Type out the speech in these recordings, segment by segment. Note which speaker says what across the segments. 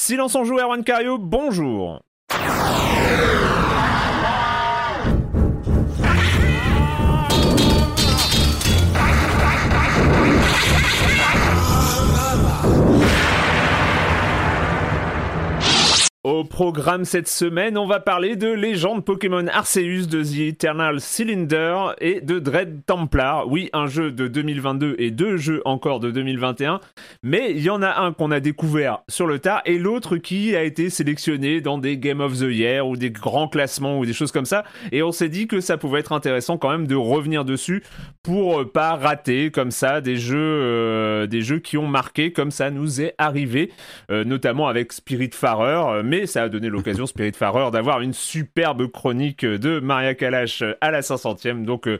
Speaker 1: Silence en joue, Erwan Cario, bonjour. Au programme cette semaine, on va parler de Légende Pokémon Arceus de The Eternal Cylinder et de Dread Templar. Oui, un jeu de 2022 et deux jeux encore de 2021, mais il y en a un qu'on a découvert sur le tas et l'autre qui a été sélectionné dans des Game of the Year ou des grands classements ou des choses comme ça. Et on s'est dit que ça pouvait être intéressant quand même de revenir dessus pour pas rater comme ça des jeux, euh, des jeux qui ont marqué comme ça nous est arrivé, euh, notamment avec Spirit Farer mais ça a donné l'occasion, Spirit d'avoir une superbe chronique de Maria Kalash à la 500e. Donc, euh,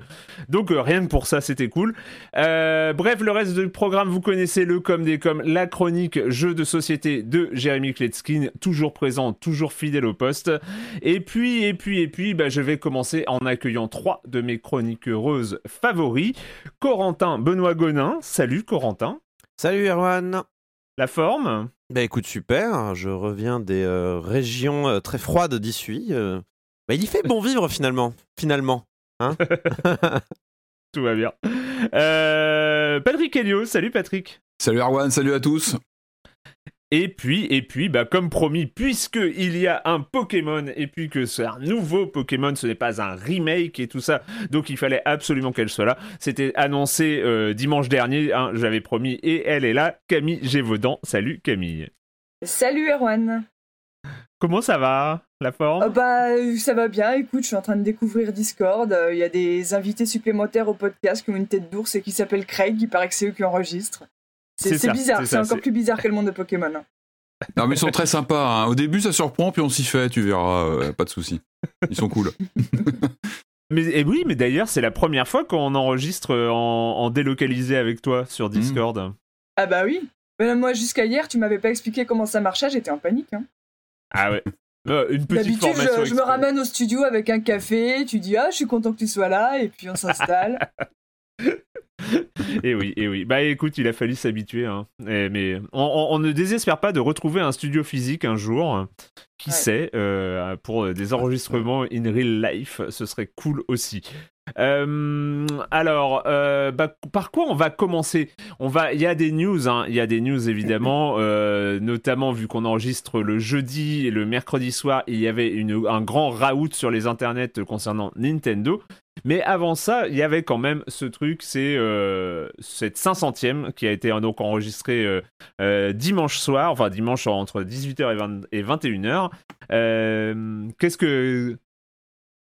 Speaker 1: donc euh, rien que pour ça, c'était cool. Euh, bref, le reste du programme, vous connaissez le comme des comme, la chronique jeu de société de Jérémy Kletskin, toujours présent, toujours fidèle au poste. Et puis, et puis, et puis, bah, je vais commencer en accueillant trois de mes chroniques heureuses favoris. Corentin Benoît Gonin. Salut Corentin.
Speaker 2: Salut Erwan.
Speaker 1: La forme?
Speaker 2: Bah écoute, super. Je reviens des euh, régions euh, très froides d'Issui. Euh. Bah, il y fait bon vivre finalement. Finalement. Hein
Speaker 1: Tout va bien. Patrick Helio, salut Patrick.
Speaker 3: Salut Arwan, salut à tous.
Speaker 1: Et puis, et puis, bah, comme promis, puisque il y a un Pokémon et puis que c'est un nouveau Pokémon, ce n'est pas un remake et tout ça, donc il fallait absolument qu'elle soit là. C'était annoncé euh, dimanche dernier, hein, j'avais promis, et elle est là, Camille Gévaudan. Salut Camille.
Speaker 4: Salut Erwan.
Speaker 1: Comment ça va, la forme?
Speaker 4: Oh Bah, ça va bien. Écoute, je suis en train de découvrir Discord. Euh, il y a des invités supplémentaires au podcast qui ont une tête d'ours et qui s'appellent Craig. Il paraît que c'est eux qui enregistrent. C'est bizarre, c'est encore plus bizarre que le monde de Pokémon. Hein.
Speaker 3: Non, mais ils sont très sympas. Hein. Au début, ça surprend, puis on s'y fait, tu verras. Euh, pas de souci. Ils sont cool.
Speaker 1: mais et oui, mais d'ailleurs, c'est la première fois qu'on enregistre en, délocalisé avec toi sur Discord.
Speaker 4: Hmm. Ah bah oui. Mais moi, jusqu'à hier, tu m'avais pas expliqué comment ça marchait, j'étais en panique. Hein.
Speaker 1: Ah ouais. Euh, une petite
Speaker 4: formation je, je me ramène au studio avec un café, tu dis ah je suis content que tu sois là et puis on s'installe.
Speaker 1: et oui, et oui. Bah écoute, il a fallu s'habituer. Hein. mais on, ne désespère pas de retrouver un studio physique un jour. Qui sait, euh, pour des enregistrements in real life, ce serait cool aussi. Euh, alors, euh, bah, par quoi on va commencer? On va, il y a des news, hein. il y a des news évidemment, euh, notamment vu qu'on enregistre le jeudi et le mercredi soir, il y avait une, un grand raout sur les internets concernant Nintendo. Mais avant ça, il y avait quand même ce truc, c'est cette 500e qui a été donc enregistrée dimanche soir, enfin dimanche entre 18h et, et 21h. Qu'est-ce que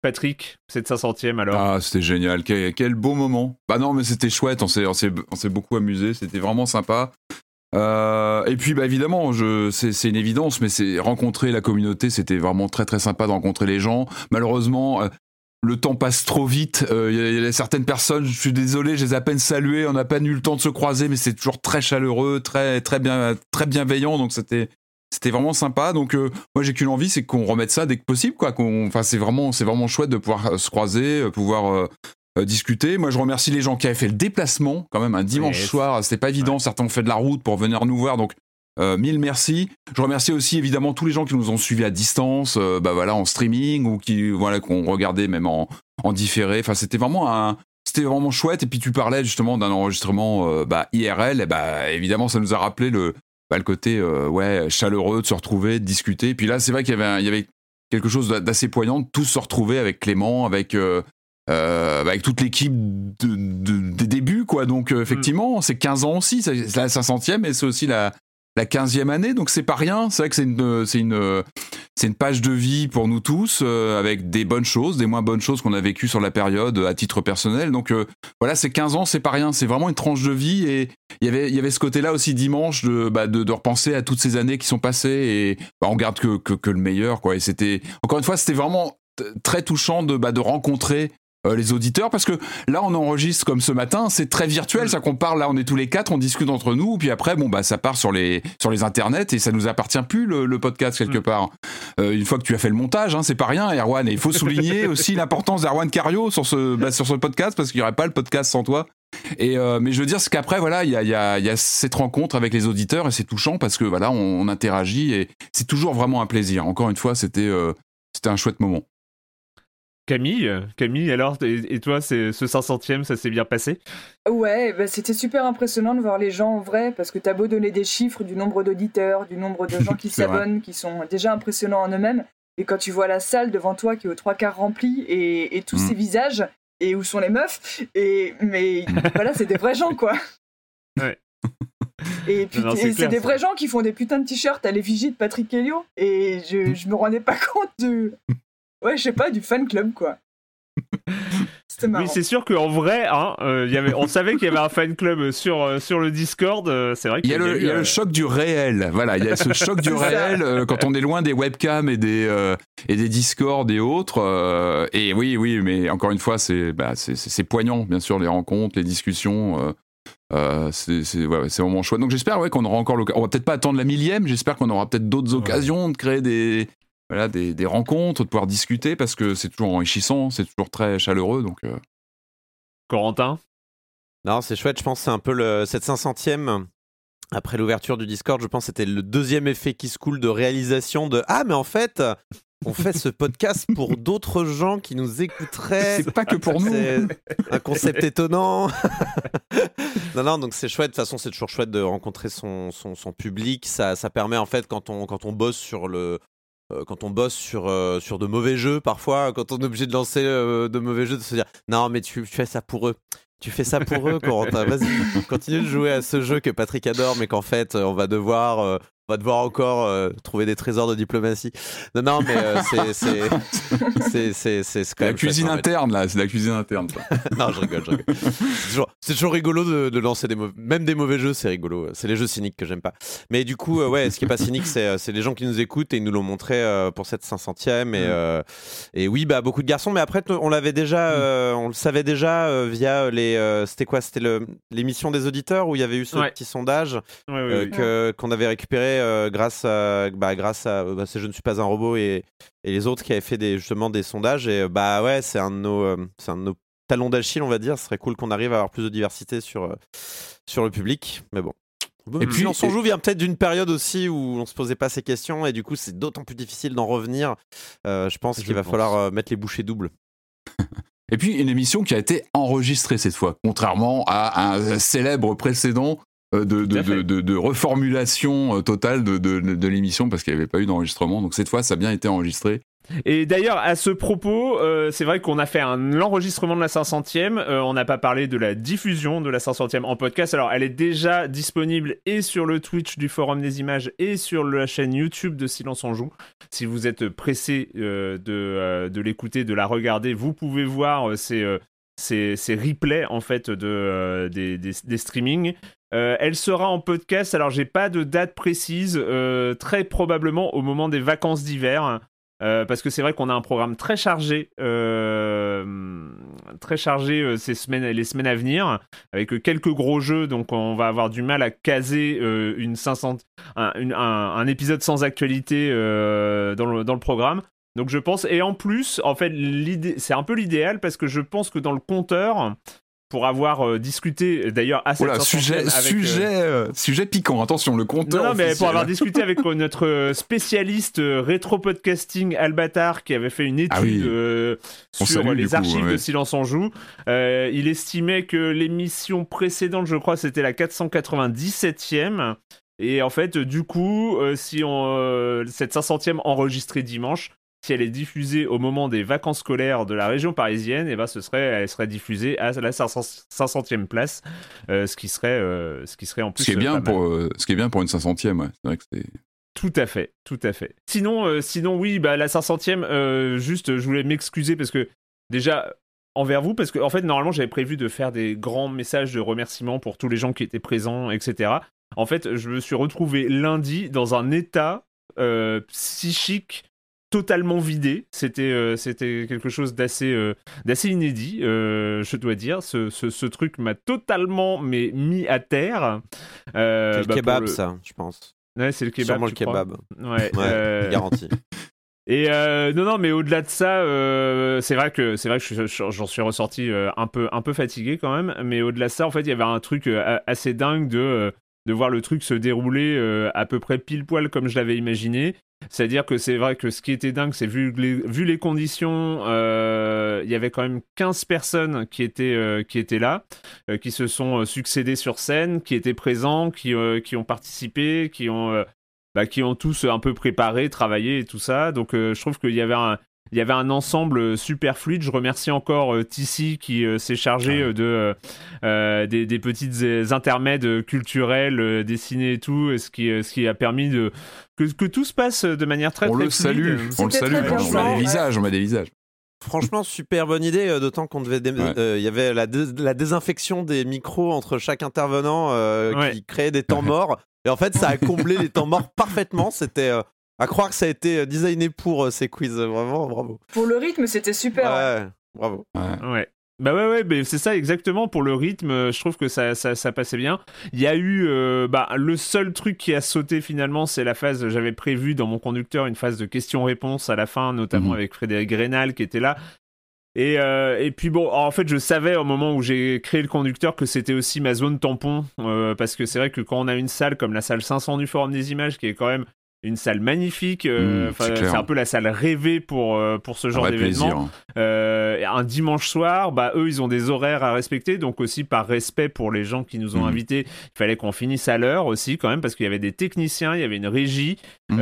Speaker 1: Patrick, cette 500e alors?
Speaker 3: Ah, c'était génial, quel, beau moment. Bah non, mais c'était chouette, on s'est beaucoup amusé, c'était vraiment sympa. Euh, et puis, bah évidemment, c'est une évidence, mais c'est rencontrer la communauté, c'était vraiment très très sympa de rencontrer les gens. Malheureusement, euh, le temps passe trop vite. Euh, il y, a certaines personnes, je suis désolé, je les ai à peine saluées, on n'a pas eu le temps de se croiser, mais c'est toujours très chaleureux, très très bien, très bienveillant. Donc c'était c'était vraiment sympa. Donc euh, moi j'ai qu'une envie, c'est qu'on remette ça dès que possible, quoi. Qu'on, enfin c'est vraiment, c'est vraiment chouette de pouvoir euh, se croiser, euh, pouvoir discuter. Moi je remercie les gens qui avaient fait le déplacement, quand même un dimanche soir. C'était pas évident. Certains ont fait de la route pour venir nous voir, donc mille merci. Je remercie aussi évidemment tous les gens qui nous ont suivis à distance, bah voilà en streaming ou qui voilà qu'on regardait même en, en différé. Enfin c'était vraiment un c'était vraiment chouette. Et puis tu parlais justement d'un enregistrement bah, IRL. Et bah évidemment ça nous a rappelé le bah, le côté euh, ouais chaleureux de se retrouver, de discuter. Puis là, c'est vrai qu'il y avait, il y avait quelque chose d'assez poignant de tous se retrouver avec Clément, avec euh, euh, avec toute l'équipe de, des débuts, quoi. Donc effectivement, mm. c'est 15 ans aussi, c'est la 500e et c'est aussi la la 15e année, donc c'est pas rien. C'est vrai que c'est une, c'est une, c'est une page de vie pour nous tous, euh, avec des bonnes choses, des moins bonnes choses qu'on a vécues sur la période à titre personnel. Donc euh, voilà, c'est 15 ans, c'est pas rien, c'est vraiment une tranche de vie. Et y il y avait ce côté-là aussi dimanche de, bah, de, de, repenser à toutes ces années qui sont passées et bah, on garde que, que, que, le meilleur. Quoi. Et c'était, encore une fois, c'était vraiment très touchant de, bah, de rencontrer euh, les auditeurs parce que là on enregistre comme ce matin c'est très virtuel ça qu'on parle là on est tous les quatre on discute entre nous puis après bon bah ça part sur les sur les internets et ça nous appartient plus le, podcast quelque mm. part. Euh, une fois que tu as fait le montage hein, c'est pas rien Erwan et il faut souligner aussi l'importance d'Erwan Cario sur ce bah, sur ce podcast parce qu'il n'y aurait pas le podcast sans toi. Et euh, mais je veux dire c'est qu'après voilà il y a, y, a, y a cette rencontre avec les auditeurs et c'est touchant parce que voilà on, interagit et c'est toujours vraiment un plaisir. Encore une fois c'était c'était un chouette moment
Speaker 1: Camille, Camille, alors, et, toi, ce 500e, ça s'est bien passé?
Speaker 4: Ouais, bah, c'était super impressionnant de voir les gens en vrai, parce que t'as beau donner des chiffres du nombre d'auditeurs, du nombre de gens qui s'abonnent, qui sont déjà impressionnants en eux-mêmes, et quand tu vois la salle devant toi qui est aux trois quarts remplie, et, tous mm. ces visages, et où sont les meufs, et mais voilà, c'est des vrais gens, quoi.
Speaker 1: Ouais.
Speaker 4: Et puis c'est des vrais gens qui font des putains de t-shirts à l'effigie de Patrick Helio. Et je, je me rendais pas compte de, ouais, je sais pas, du fan club, quoi.
Speaker 1: Oui, c'est sûr qu'en vrai, hein, euh, y avait, on savait qu'il y avait un fan club sur, euh, sur le Discord. Euh, c'est vrai
Speaker 3: qu'il y, a, le, y a le choc du réel. Voilà, il y a ce choc du réel quand on est loin des webcams et des, et des Discord et autres. et oui, oui, mais encore une fois, c'est bah, c'est poignant, bien sûr, les rencontres, les discussions. c'est ouais, vraiment chouette. Donc j'espère ouais, qu'on aura encore l'occasion. On va peut-être pas attendre la millième, j'espère qu'on aura peut-être d'autres occasions de créer des, voilà, des, des, rencontres, de pouvoir discuter parce que c'est toujours enrichissant, c'est toujours très chaleureux. Donc, euh.
Speaker 1: Corentin?
Speaker 2: Non, c'est chouette. Je pense que c'est un peu le, cette 500e. Après l'ouverture du Discord, je pense que c'était le deuxième effet qui se coule de réalisation de Ah, mais en fait, on fait ce podcast pour d'autres gens qui nous écouteraient.
Speaker 3: C'est pas que pour nous.
Speaker 2: un concept étonnant. non, non, donc c'est chouette. De toute façon, c'est toujours chouette de rencontrer son, son, son, public. Ça, ça permet, en fait, quand on, quand on bosse sur le, quand on bosse sur, euh, sur de mauvais jeux, parfois, quand on est obligé de lancer euh, de mauvais jeux, de se dire non, mais tu fais ça pour eux. Tu fais ça pour eux, Corentin. Vas-y, continue de jouer à ce jeu que Patrick adore, mais qu'en fait, on va devoir on va devoir encore euh, trouver des trésors de diplomatie. Non, non, mais euh, c'est c'est
Speaker 3: quand même. La cuisine interne, là, c'est la cuisine interne.
Speaker 2: non, je rigole, je rigole. C'est toujours, toujours, rigolo de, de, lancer des mauvais, même des mauvais jeux, c'est rigolo. C'est les jeux cyniques que j'aime pas. Mais du coup, euh, ouais, ce qui est pas cynique, c'est les gens qui nous écoutent et ils nous l'ont montré pour cette 500e. Et, et oui, bah, beaucoup de garçons, mais après, on l'avait déjà, mm. on le savait déjà via les. C'était quoi? C'était l'émission des auditeurs où il y avait eu ce petit sondage qu'on avait récupéré euh, grâce à, bah, grâce à bah, Je ne suis pas un robot et, et, les autres qui avaient fait des, justement des sondages. Et bah ouais, c'est un de nos, euh, c'est un de nos talons d'Achille, on va dire. Ce serait cool qu'on arrive à avoir plus de diversité sur, euh, sur le public. Mais bon. Et puis, on s'en joue vient peut-être d'une période aussi où on se posait pas ces questions et du coup, c'est d'autant plus difficile d'en revenir. je pense qu'il va falloir mettre les bouchées doubles.
Speaker 3: Et puis une émission qui a été enregistrée cette fois, contrairement à un célèbre précédent euh, de, de, reformulation euh, totale de, l'émission parce qu'il n'y avait pas eu d'enregistrement. Donc cette fois, ça a bien été enregistré.
Speaker 1: Et d'ailleurs, à ce propos, euh, c'est vrai qu'on a fait un l'enregistrement de la 500e. on n'a pas parlé de la diffusion de la 500e en podcast. Alors, elle est déjà disponible et sur le Twitch du Forum des Images et sur la chaîne YouTube de Silence en Joue. Si vous êtes pressé de, de l'écouter, de la regarder, vous pouvez voir ces, ces, ces replays en fait de, des, des, des streamings. Euh, elle sera en podcast, alors j'ai pas de date précise, euh, très probablement au moment des vacances d'hiver. Euh, parce que c'est vrai qu'on a un programme très chargé, très chargé ces semaines, les semaines à venir, avec quelques gros jeux, donc on va avoir du mal à caser une 500, un, épisode sans actualité dans le, dans, le, programme. Donc je pense, et en plus, en fait, c'est un peu l'idéal parce que je pense que dans le compteur, pour avoir euh, discuté d'ailleurs à cette
Speaker 3: sujet avec, sujet euh, sujet piquant attention le compteur
Speaker 1: non, mais pour avoir discuté avec euh, notre spécialiste rétro podcasting Albatar qui avait fait une ah étude sur les archives de Silence en joue. Il estimait que l'émission précédente je crois c'était la 497e et en fait du coup si on cette 500e enregistrée dimanche si elle est diffusée au moment des vacances scolaires de la région parisienne, eh ben ce serait, elle serait diffusée à la 500e place, euh, ce qui serait, euh, ce qui serait en plus.
Speaker 3: Ce qui est bien pour, ce qui est bien pour une 500e, ouais. c'est vrai que c'est.
Speaker 1: Tout à fait, tout à fait. Sinon, sinon oui, bah, la 500e, juste, je voulais m'excuser parce que déjà, envers vous parce que en fait normalement j'avais prévu de faire des grands messages de remerciement pour tous les gens qui étaient présents etc en fait je me suis retrouvé lundi dans un état euh, psychique totalement vidé. C'était euh, c'était quelque chose d'assez euh, d'assez inédit je dois dire. Ce, ce, truc m'a totalement mais mis à terre.
Speaker 2: C'est le bah, kebab ça je pense.
Speaker 1: Ouais c'est le kebab
Speaker 2: sûrement le kebab.
Speaker 1: Ouais,
Speaker 2: ouais garanti.
Speaker 1: Et euh, non, non, mais au-delà de ça, euh, c'est vrai que c'est vrai que j'en suis ressorti euh, un peu un peu fatigué quand même. Mais au-delà de ça, en fait, il y avait un truc assez dingue de de voir le truc se dérouler à peu près pile poil comme je l'avais imaginé. C'est-à-dire que c'est vrai que ce qui était dingue, c'est vu les, vu les conditions, il y avait quand même 15 personnes qui étaient, qui étaient là, qui se sont succédés sur scène, qui étaient présents, qui, qui ont participé, qui ont bah, qui ont tous un peu préparé, travaillé et tout ça. Donc euh, je trouve qu'il y avait un, il y avait un ensemble super fluide. Je remercie encore euh, Tissi qui euh, s'est chargé de des, des, petites intermèdes culturels dessinés et tout, ce qui, ce qui a permis de que, que tout se passe de manière très
Speaker 3: on
Speaker 1: très
Speaker 3: le salue, on le salue, on a des visages, on a des visages.
Speaker 2: Franchement, super bonne idée, d'autant qu'on devait. Il y avait la, la, désinfection des micros entre chaque intervenant qui créait des temps morts. Et en fait, ça a comblé les temps morts parfaitement. C'était euh, à croire que ça a été euh, designé pour euh, ces quiz. Vraiment, bravo.
Speaker 4: Pour le rythme, c'était super.
Speaker 2: Ouais, bravo.
Speaker 1: Ouais. Bah ouais, ouais, mais c'est ça exactement pour le rythme. Je trouve que ça, ça, ça passait bien. Il y a eu, bah, le seul truc qui a sauté finalement, c'est la phase. J'avais prévu dans mon conducteur une phase de questions-réponses à la fin, notamment mhm. avec Frédéric Grénal qui était là. Et, euh, et puis bon, en fait, je savais au moment où j'ai créé le conducteur que c'était aussi ma zone tampon, euh, parce que c'est vrai que quand on a une salle comme la salle 500 du Forum des Images, qui est quand même une salle magnifique. Euh, mmh, c'est un peu la salle rêvée pour, euh, pour ce genre d'événement. Euh, un dimanche soir, bah, eux, ils ont des horaires à respecter. Donc, aussi par respect pour les gens qui nous ont mmh. invités, il fallait qu'on finisse à l'heure aussi, quand même, parce qu'il y avait des techniciens, il y avait une régie. Mmh.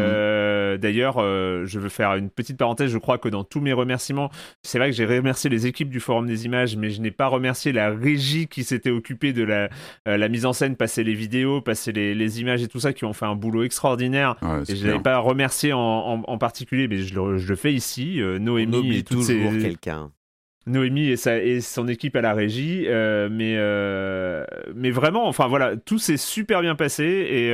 Speaker 1: D'ailleurs, je veux faire une petite parenthèse. Je crois que dans tous mes remerciements, c'est vrai que j'ai remercié les équipes du Forum des Images, mais je n'ai pas remercié la régie qui s'était occupée de la, la mise en scène, passer les vidéos, passer les, les, images et tout ça, qui ont fait un boulot extraordinaire je n'avais pas remercié en, en, particulier, mais je le, je le fais ici. Euh, Noémie et
Speaker 2: toujours quelqu'un.
Speaker 1: Noémie et, sa, et, son équipe à la régie, euh, mais, euh, mais vraiment, enfin voilà, tout s'est super bien passé et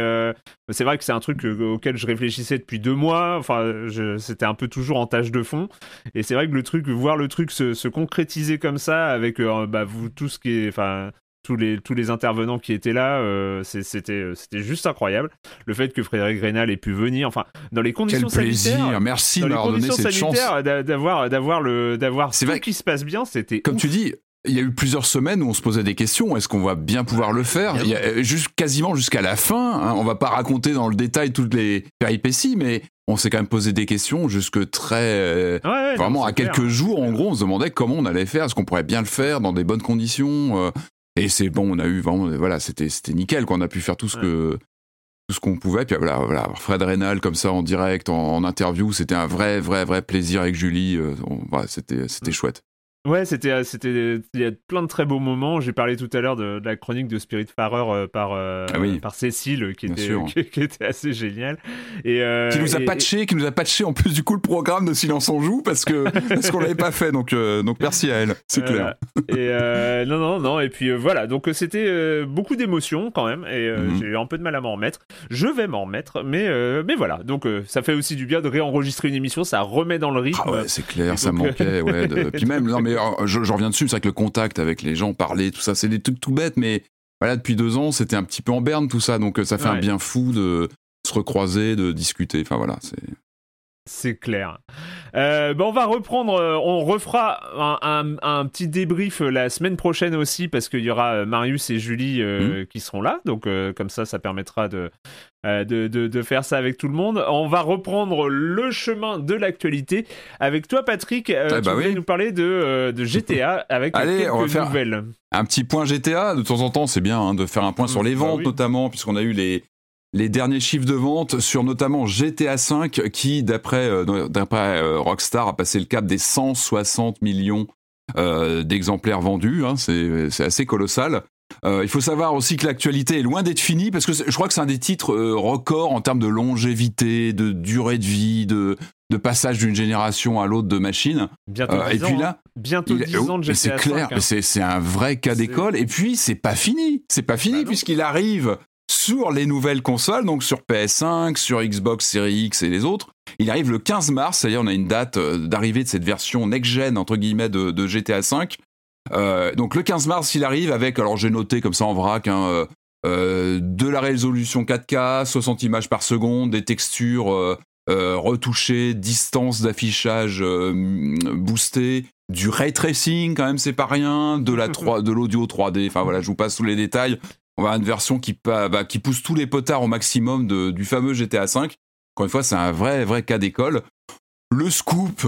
Speaker 1: c'est vrai que c'est un truc auquel je réfléchissais depuis deux mois, enfin c'était un peu toujours en tâche de fond et c'est vrai que le truc, voir le truc se, se concrétiser comme ça avec bah, vous tout ce qui est, enfin tous les, tous les intervenants qui étaient là, euh, c'était, euh, c'était juste incroyable. Le fait que Frédéric Rénal ait pu venir, enfin, dans les conditions
Speaker 3: Quel plaisir,
Speaker 1: sanitaires,
Speaker 3: merci de m'avoir donné cette chance.
Speaker 1: D'avoir, d'avoir le, d'avoir tout vrai qui se passe bien, c'était.
Speaker 3: Comme tu dis, il y a eu plusieurs semaines où on se posait des questions. Est-ce qu'on va bien pouvoir le faire? Il y a, euh, juste quasiment jusqu'à la fin. Hein, on va pas raconter dans le détail toutes les péripéties, mais on s'est quand même posé des questions jusque très vraiment à quelques jours. En gros, on se demandait comment on allait faire. Est-ce qu'on pourrait bien le faire dans des bonnes conditions et c'est bon, on a eu vraiment, voilà, c'était nickel, qu'on a pu faire tout ce que tout ce qu'on pouvait. Puis voilà, voilà, Fred Rénal comme ça en direct, en, interview, c'était un vrai, vrai, vrai plaisir avec Julie. Euh, voilà, c'était c'était chouette.
Speaker 1: Ouais, c'était, euh, c'était, il y a plein de très beaux moments. J'ai parlé tout à l'heure de, la chronique de Spirit Farer euh, par, euh, ah par Cécile, qui était, qui, était assez génial.
Speaker 3: Et, qui nous a patché, qui nous a patché en plus du coup le programme de Silence on joue parce que parce qu'on l'avait pas fait. Donc donc merci à elle, c'est clair.
Speaker 1: Et non non non. Et puis voilà, donc c'était beaucoup d'émotions quand même. Et mhm. j'ai eu un peu de mal à m'en remettre. Je vais m'en remettre, mais mais voilà. Donc ça fait aussi du bien de réenregistrer une émission, ça remet dans le rythme.
Speaker 3: Ah ouais, c'est clair, ça manquait. Ouais, Puis même non mais mais je, reviens dessus, c'est vrai que le contact avec les gens, parler, tout ça, c'est des trucs tout bêtes, mais voilà, depuis deux ans, c'était un petit peu en berne tout ça, donc euh, ça fait un bien fou de se recroiser, de discuter. Enfin voilà, c'est.
Speaker 1: C'est clair. Euh, on va reprendre, euh, on refera un, petit débrief euh, la semaine prochaine aussi parce qu'il y aura Marius et Julie mmh. qui seront là. Donc comme ça, ça permettra de, de, faire ça avec tout le monde. On va reprendre le chemin de l'actualité avec toi, Patrick. Tu bah nous parler de, GTA avec Allez, quelques on va faire nouvelles.
Speaker 3: Un petit point GTA. De temps en temps, c'est bien hein, de faire un point sur les bah ventes notamment puisqu'on a eu les les derniers chiffres de vente sur notamment GTA V qui, d'après euh, euh, Rockstar, a passé le cap des 160 millions euh, d'exemplaires vendus. Hein, c'est assez colossal. il faut savoir aussi que l'actualité est loin d'être finie parce que je crois que c'est un des titres records en termes de longévité, de durée de vie, de, de passage d'une génération à l'autre de machines.
Speaker 1: Bientôt euh, et puis là, hein. bientôt 10 ans de GTA
Speaker 3: C'est clair, hein. c'est un vrai cas d'école. Et puis c'est pas fini, c'est pas fini bah puisqu'il arrive sur les nouvelles consoles, donc sur PS5, sur Xbox Series X et les autres. Il arrive le 15 mars, c'est-à-dire on a une date euh, d'arrivée de cette version next-gen entre guillemets de, GTA 5. Euh, donc le 15 mars, il arrive avec, alors j'ai noté comme ça en vrac, hein, de la résolution 4K, 60 images par seconde, des textures euh, retouché, distance d'affichage euh, boostée, du ray tracing quand même c'est pas rien, de la 3, de l'audio 3D. Enfin voilà, je vous passe tous les détails. On va avoir une version qui, bah, qui pousse tous les potards au maximum de, du fameux GTA 5. Encore une fois, c'est un vrai vrai cas d'école. Le scoop,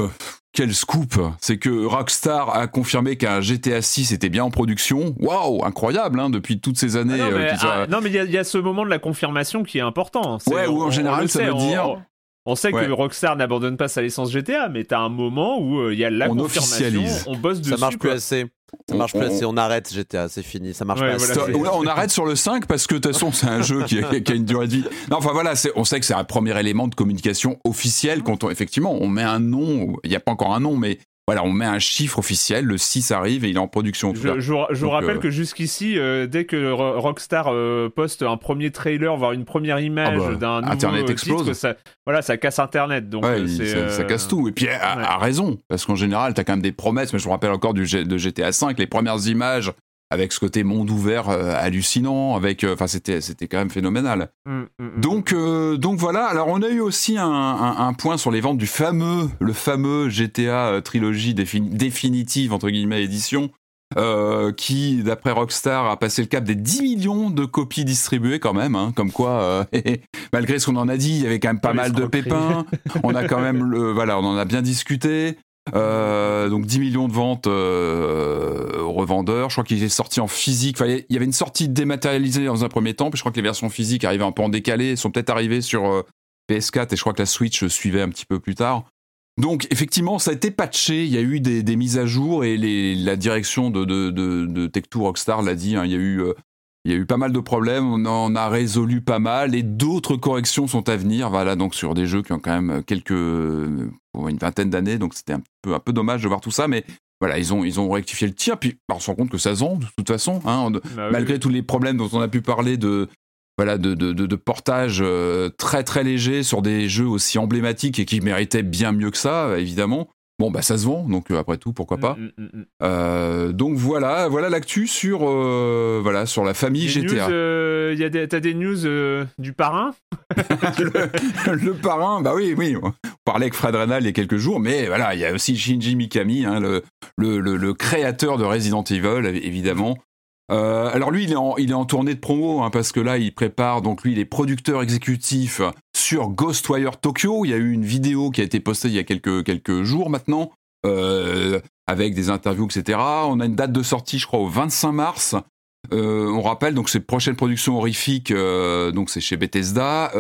Speaker 3: quel scoop? C'est que Rockstar a confirmé qu'un GTA 6 était bien en production. Waouh, incroyable, hein, depuis toutes ces années.
Speaker 1: non, mais euh, ah, il y, a ce moment de la confirmation qui est important.
Speaker 3: ouais, ou en général, ça veut dire.
Speaker 1: On sait que Rockstar n'abandonne pas sa licence GTA, mais t'as un moment où euh, il y a la on confirmation, on bosse dessus.
Speaker 2: Ça marche plus assez. Ça marche plus assez, on arrête GTA, c'est fini, ça marche pas assez.
Speaker 3: on arrête sur le 5 parce que de toute façon c'est un jeu qui a, une durée de vie. Non, enfin voilà, on sait que c'est un premier élément de communication officiel quand on, effectivement on met un nom, il n'y a pas encore un nom, mais voilà, on met un chiffre officiel, le 6 arrive et il est en production.
Speaker 1: Je, vous rappelle euh, que jusqu'ici, euh, dès que Rockstar euh, poste un premier trailer, voire une première image ah bah, d'un nouveau Internet explose. ça, voilà, ça casse Internet. Donc
Speaker 3: ça, casse tout. Et puis, à, raison, parce qu'en général, tu as quand même des promesses. Mais je me rappelle encore du, de GTA 5, les premières images avec ce côté monde ouvert euh, hallucinant, avec, euh, enfin c'était c'était quand même phénoménal. Mm, mm, mm. Donc euh, donc voilà. Alors on a eu aussi un, un, point sur les ventes du fameux le fameux GTA trilogie définitive entre guillemets édition. qui, d'après Rockstar, a passé le cap des 10 millions de copies distribuées quand même, hein, comme quoi, malgré ce qu'on en a dit, il y avait quand même pas mal de pépins. on a quand même, le, voilà, on en a bien discuté. Euh, donc 10 millions de ventes euh, aux revendeurs. Je crois qu'il est sorti en physique. Il y avait une sortie dématérialisée dans un premier temps, puis je crois que les versions physiques arrivaient un peu en décalé, sont peut-être arrivées sur euh, PS4 et je crois que la Switch suivait un petit peu plus tard. Donc effectivement, ça a été patché, il y a eu des, mises à jour et la direction de, de, Tech2 Rockstar l'a dit, hein, il y a eu il y a eu pas mal de problèmes, on en a résolu pas mal et d'autres corrections sont à venir. Voilà, donc sur des jeux qui ont quand même quelques une vingtaine d'années, donc c'était un peu un peu dommage de voir tout ça, mais voilà, ils ont ils ont rectifié le tir. Puis bah, on se rend compte que ça se vend de toute façon, hein, bah malgré tous les problèmes dont on a pu parler de voilà de, de, de, portage euh, très très léger sur des jeux aussi emblématiques et qui méritaient bien mieux que ça, évidemment. Bon, bah ça se vend, donc euh, après tout, pourquoi pas. Mm, mm, mm, euh, donc voilà, voilà l'actu sur, euh, voilà, sur la famille GTA.
Speaker 1: Tu T'as des news du parrain
Speaker 3: le, parrain, bah oui, oui. On parlait avec Fred Renal il y a quelques jours, mais voilà, il y a aussi Shinji Mikami, hein, le, le, le, créateur de Resident Evil, évidemment, euh, alors lui, il est, en, il est en tournée de promo hein, parce que là, il prépare donc lui, il est producteur exécutif sur Ghostwire Tokyo. Il y a eu une vidéo qui a été postée il y a quelques quelques jours maintenant euh, avec des interviews, etc. On a une date de sortie, je crois, au 25 mars. Euh, on rappelle donc c'est prochaine production horrifique, donc c'est chez Bethesda.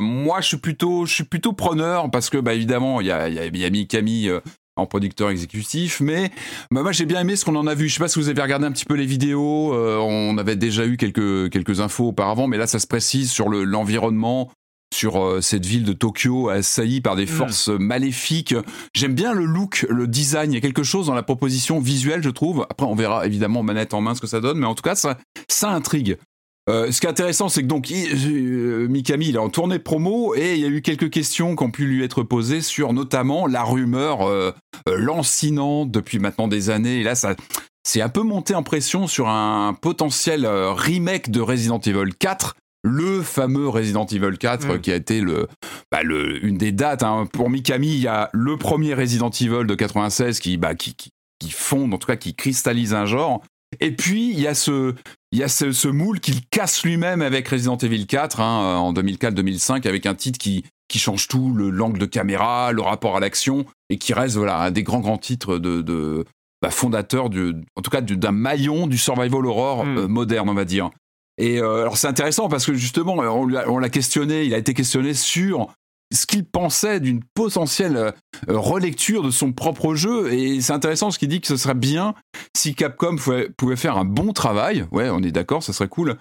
Speaker 3: moi, je suis plutôt, je suis plutôt preneur parce que bah évidemment il y a, y, a, Mikami en producteur exécutif, mais bah, moi j'ai bien aimé ce qu'on en a vu. Je sais pas si vous avez regardé un petit peu les vidéos. Euh, on avait déjà eu quelques quelques infos auparavant, mais là ça se précise sur l'environnement, sur euh, cette ville de Tokyo assaillie par des mm. forces maléfiques. J'aime bien le look, le design. Il y a quelque chose dans la proposition visuelle, je trouve. Après, on verra évidemment manette en main ce que ça donne, mais en tout cas, ça, ça intrigue. Euh, ce qui est intéressant, c'est que donc euh, Mikami il est en tournée promo et il y a eu quelques questions qui ont pu lui être posées sur notamment la rumeur euh, lancinante depuis maintenant des années. Et là, ça c'est un peu monté en pression sur un potentiel remake de Resident Evil 4 le fameux Resident Evil 4 mm. qui a été le, bah, le une des dates hein. pour Mikami il y a le premier Resident Evil de 96 qui bah, qui, qui, qui fonde en tout cas qui cristallise un genre et puis, il y a ce, il y a ce, moule qu'il casse lui-même avec Resident Evil 4 hein, en 2004-2005 avec un titre qui, qui change tout, le l'angle de caméra, le rapport à l'action et qui reste voilà un des grands grands titres de, de bah, fondateur du, en tout cas d'un maillon du survival horror hmm. euh, moderne on va dire. Et euh, alors c'est intéressant parce que justement on l'a questionné, il a été questionné sur ce qu'il pensait d'une potentielle euh, relecture de son propre jeu. Et c'est intéressant ce qu'il dit que ce serait bien si Capcom pouvait, faire un bon travail. Ouais, on est d'accord, ça serait cool.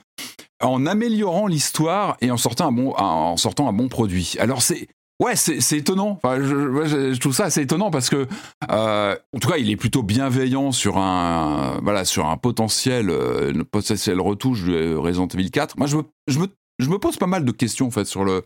Speaker 3: En améliorant l'histoire et en sortant un bon, en sortant un bon produit. Alors c'est Ouais, c'est étonnant. Enfin, je, trouve ça assez étonnant parce que, euh, en tout cas, il est plutôt bienveillant sur un, voilà, sur un potentiel, euh, retouche de Resident Evil 4. Moi, je me, je me, je me pose pas mal de questions en fait sur le,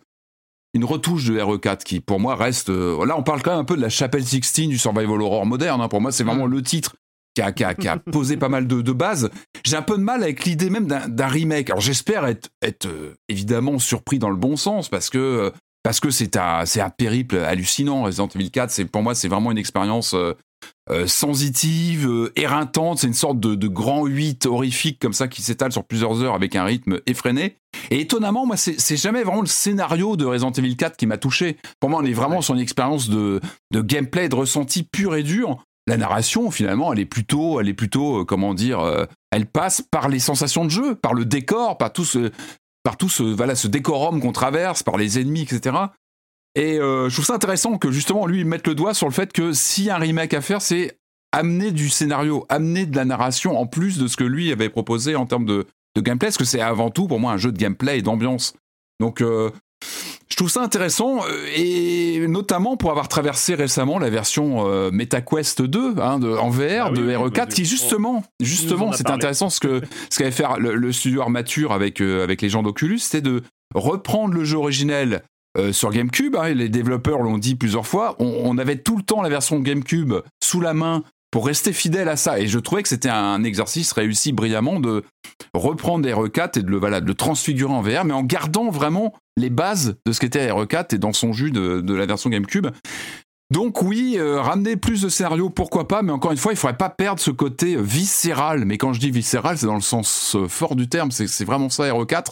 Speaker 3: une retouche de RE4 qui, pour moi, reste. Euh, là, on parle quand même un peu de la chapelle 16 du survival horror moderne. Hein. Pour moi, c'est vraiment le titre qui a, qui a, qui a posé pas mal de, de bases. J'ai un peu de mal avec l'idée même d'un remake. Alors, j'espère être, être évidemment surpris dans le bon sens parce que parce que c'est un, un périple hallucinant. Resident Evil 4, c'est, pour moi, c'est vraiment une expérience euh, euh, sensitive, euh, éreintante. C'est une sorte de, de, grand 8 horrifique comme ça qui s'étale sur plusieurs heures avec un rythme effréné. Et étonnamment, moi, c'est, jamais vraiment le scénario de Resident Evil 4 qui m'a touché. Pour moi, on est vraiment sur une expérience de, de gameplay, de ressenti pur et dur. La narration, finalement, elle est plutôt, elle est plutôt, comment dire, elle passe par les sensations de jeu, par le décor, par tout ce, par tout ce, voilà, ce décorum qu'on traverse, par les ennemis, etc. Et euh, je trouve ça intéressant que justement lui mette le doigt sur le fait que s'il y a un remake à faire, c'est amener du scénario, amener de la narration en plus de ce que lui avait proposé en termes de, de gameplay, parce que c'est avant tout pour moi un jeu de gameplay et d'ambiance. Donc euh, je trouve ça intéressant euh, et notamment pour avoir traversé récemment la version euh, MetaQuest 2 hein, de, en VR ah de RE4 qui justement, justement, c'était intéressant ce que ce qu'avait fait le, studio Armature avec euh, avec les gens d'Oculus, c'était de reprendre le jeu originel sur GameCube. Hein, les développeurs l'ont dit plusieurs fois. On, avait tout le temps la version GameCube sous la main pour rester fidèle à ça. Et je trouvais que c'était un exercice réussi brillamment de reprendre RE4 et de le, transfigurer en VR, mais en gardant vraiment les bases de ce qu'était RE4 et dans son jus de, la version GameCube. Donc oui, euh, ramener plus de scénario, pourquoi pas, mais encore une fois, il faudrait pas perdre ce côté viscéral. Mais quand je dis viscéral, c'est dans le sens euh, fort du terme, c'est vraiment ça RE4.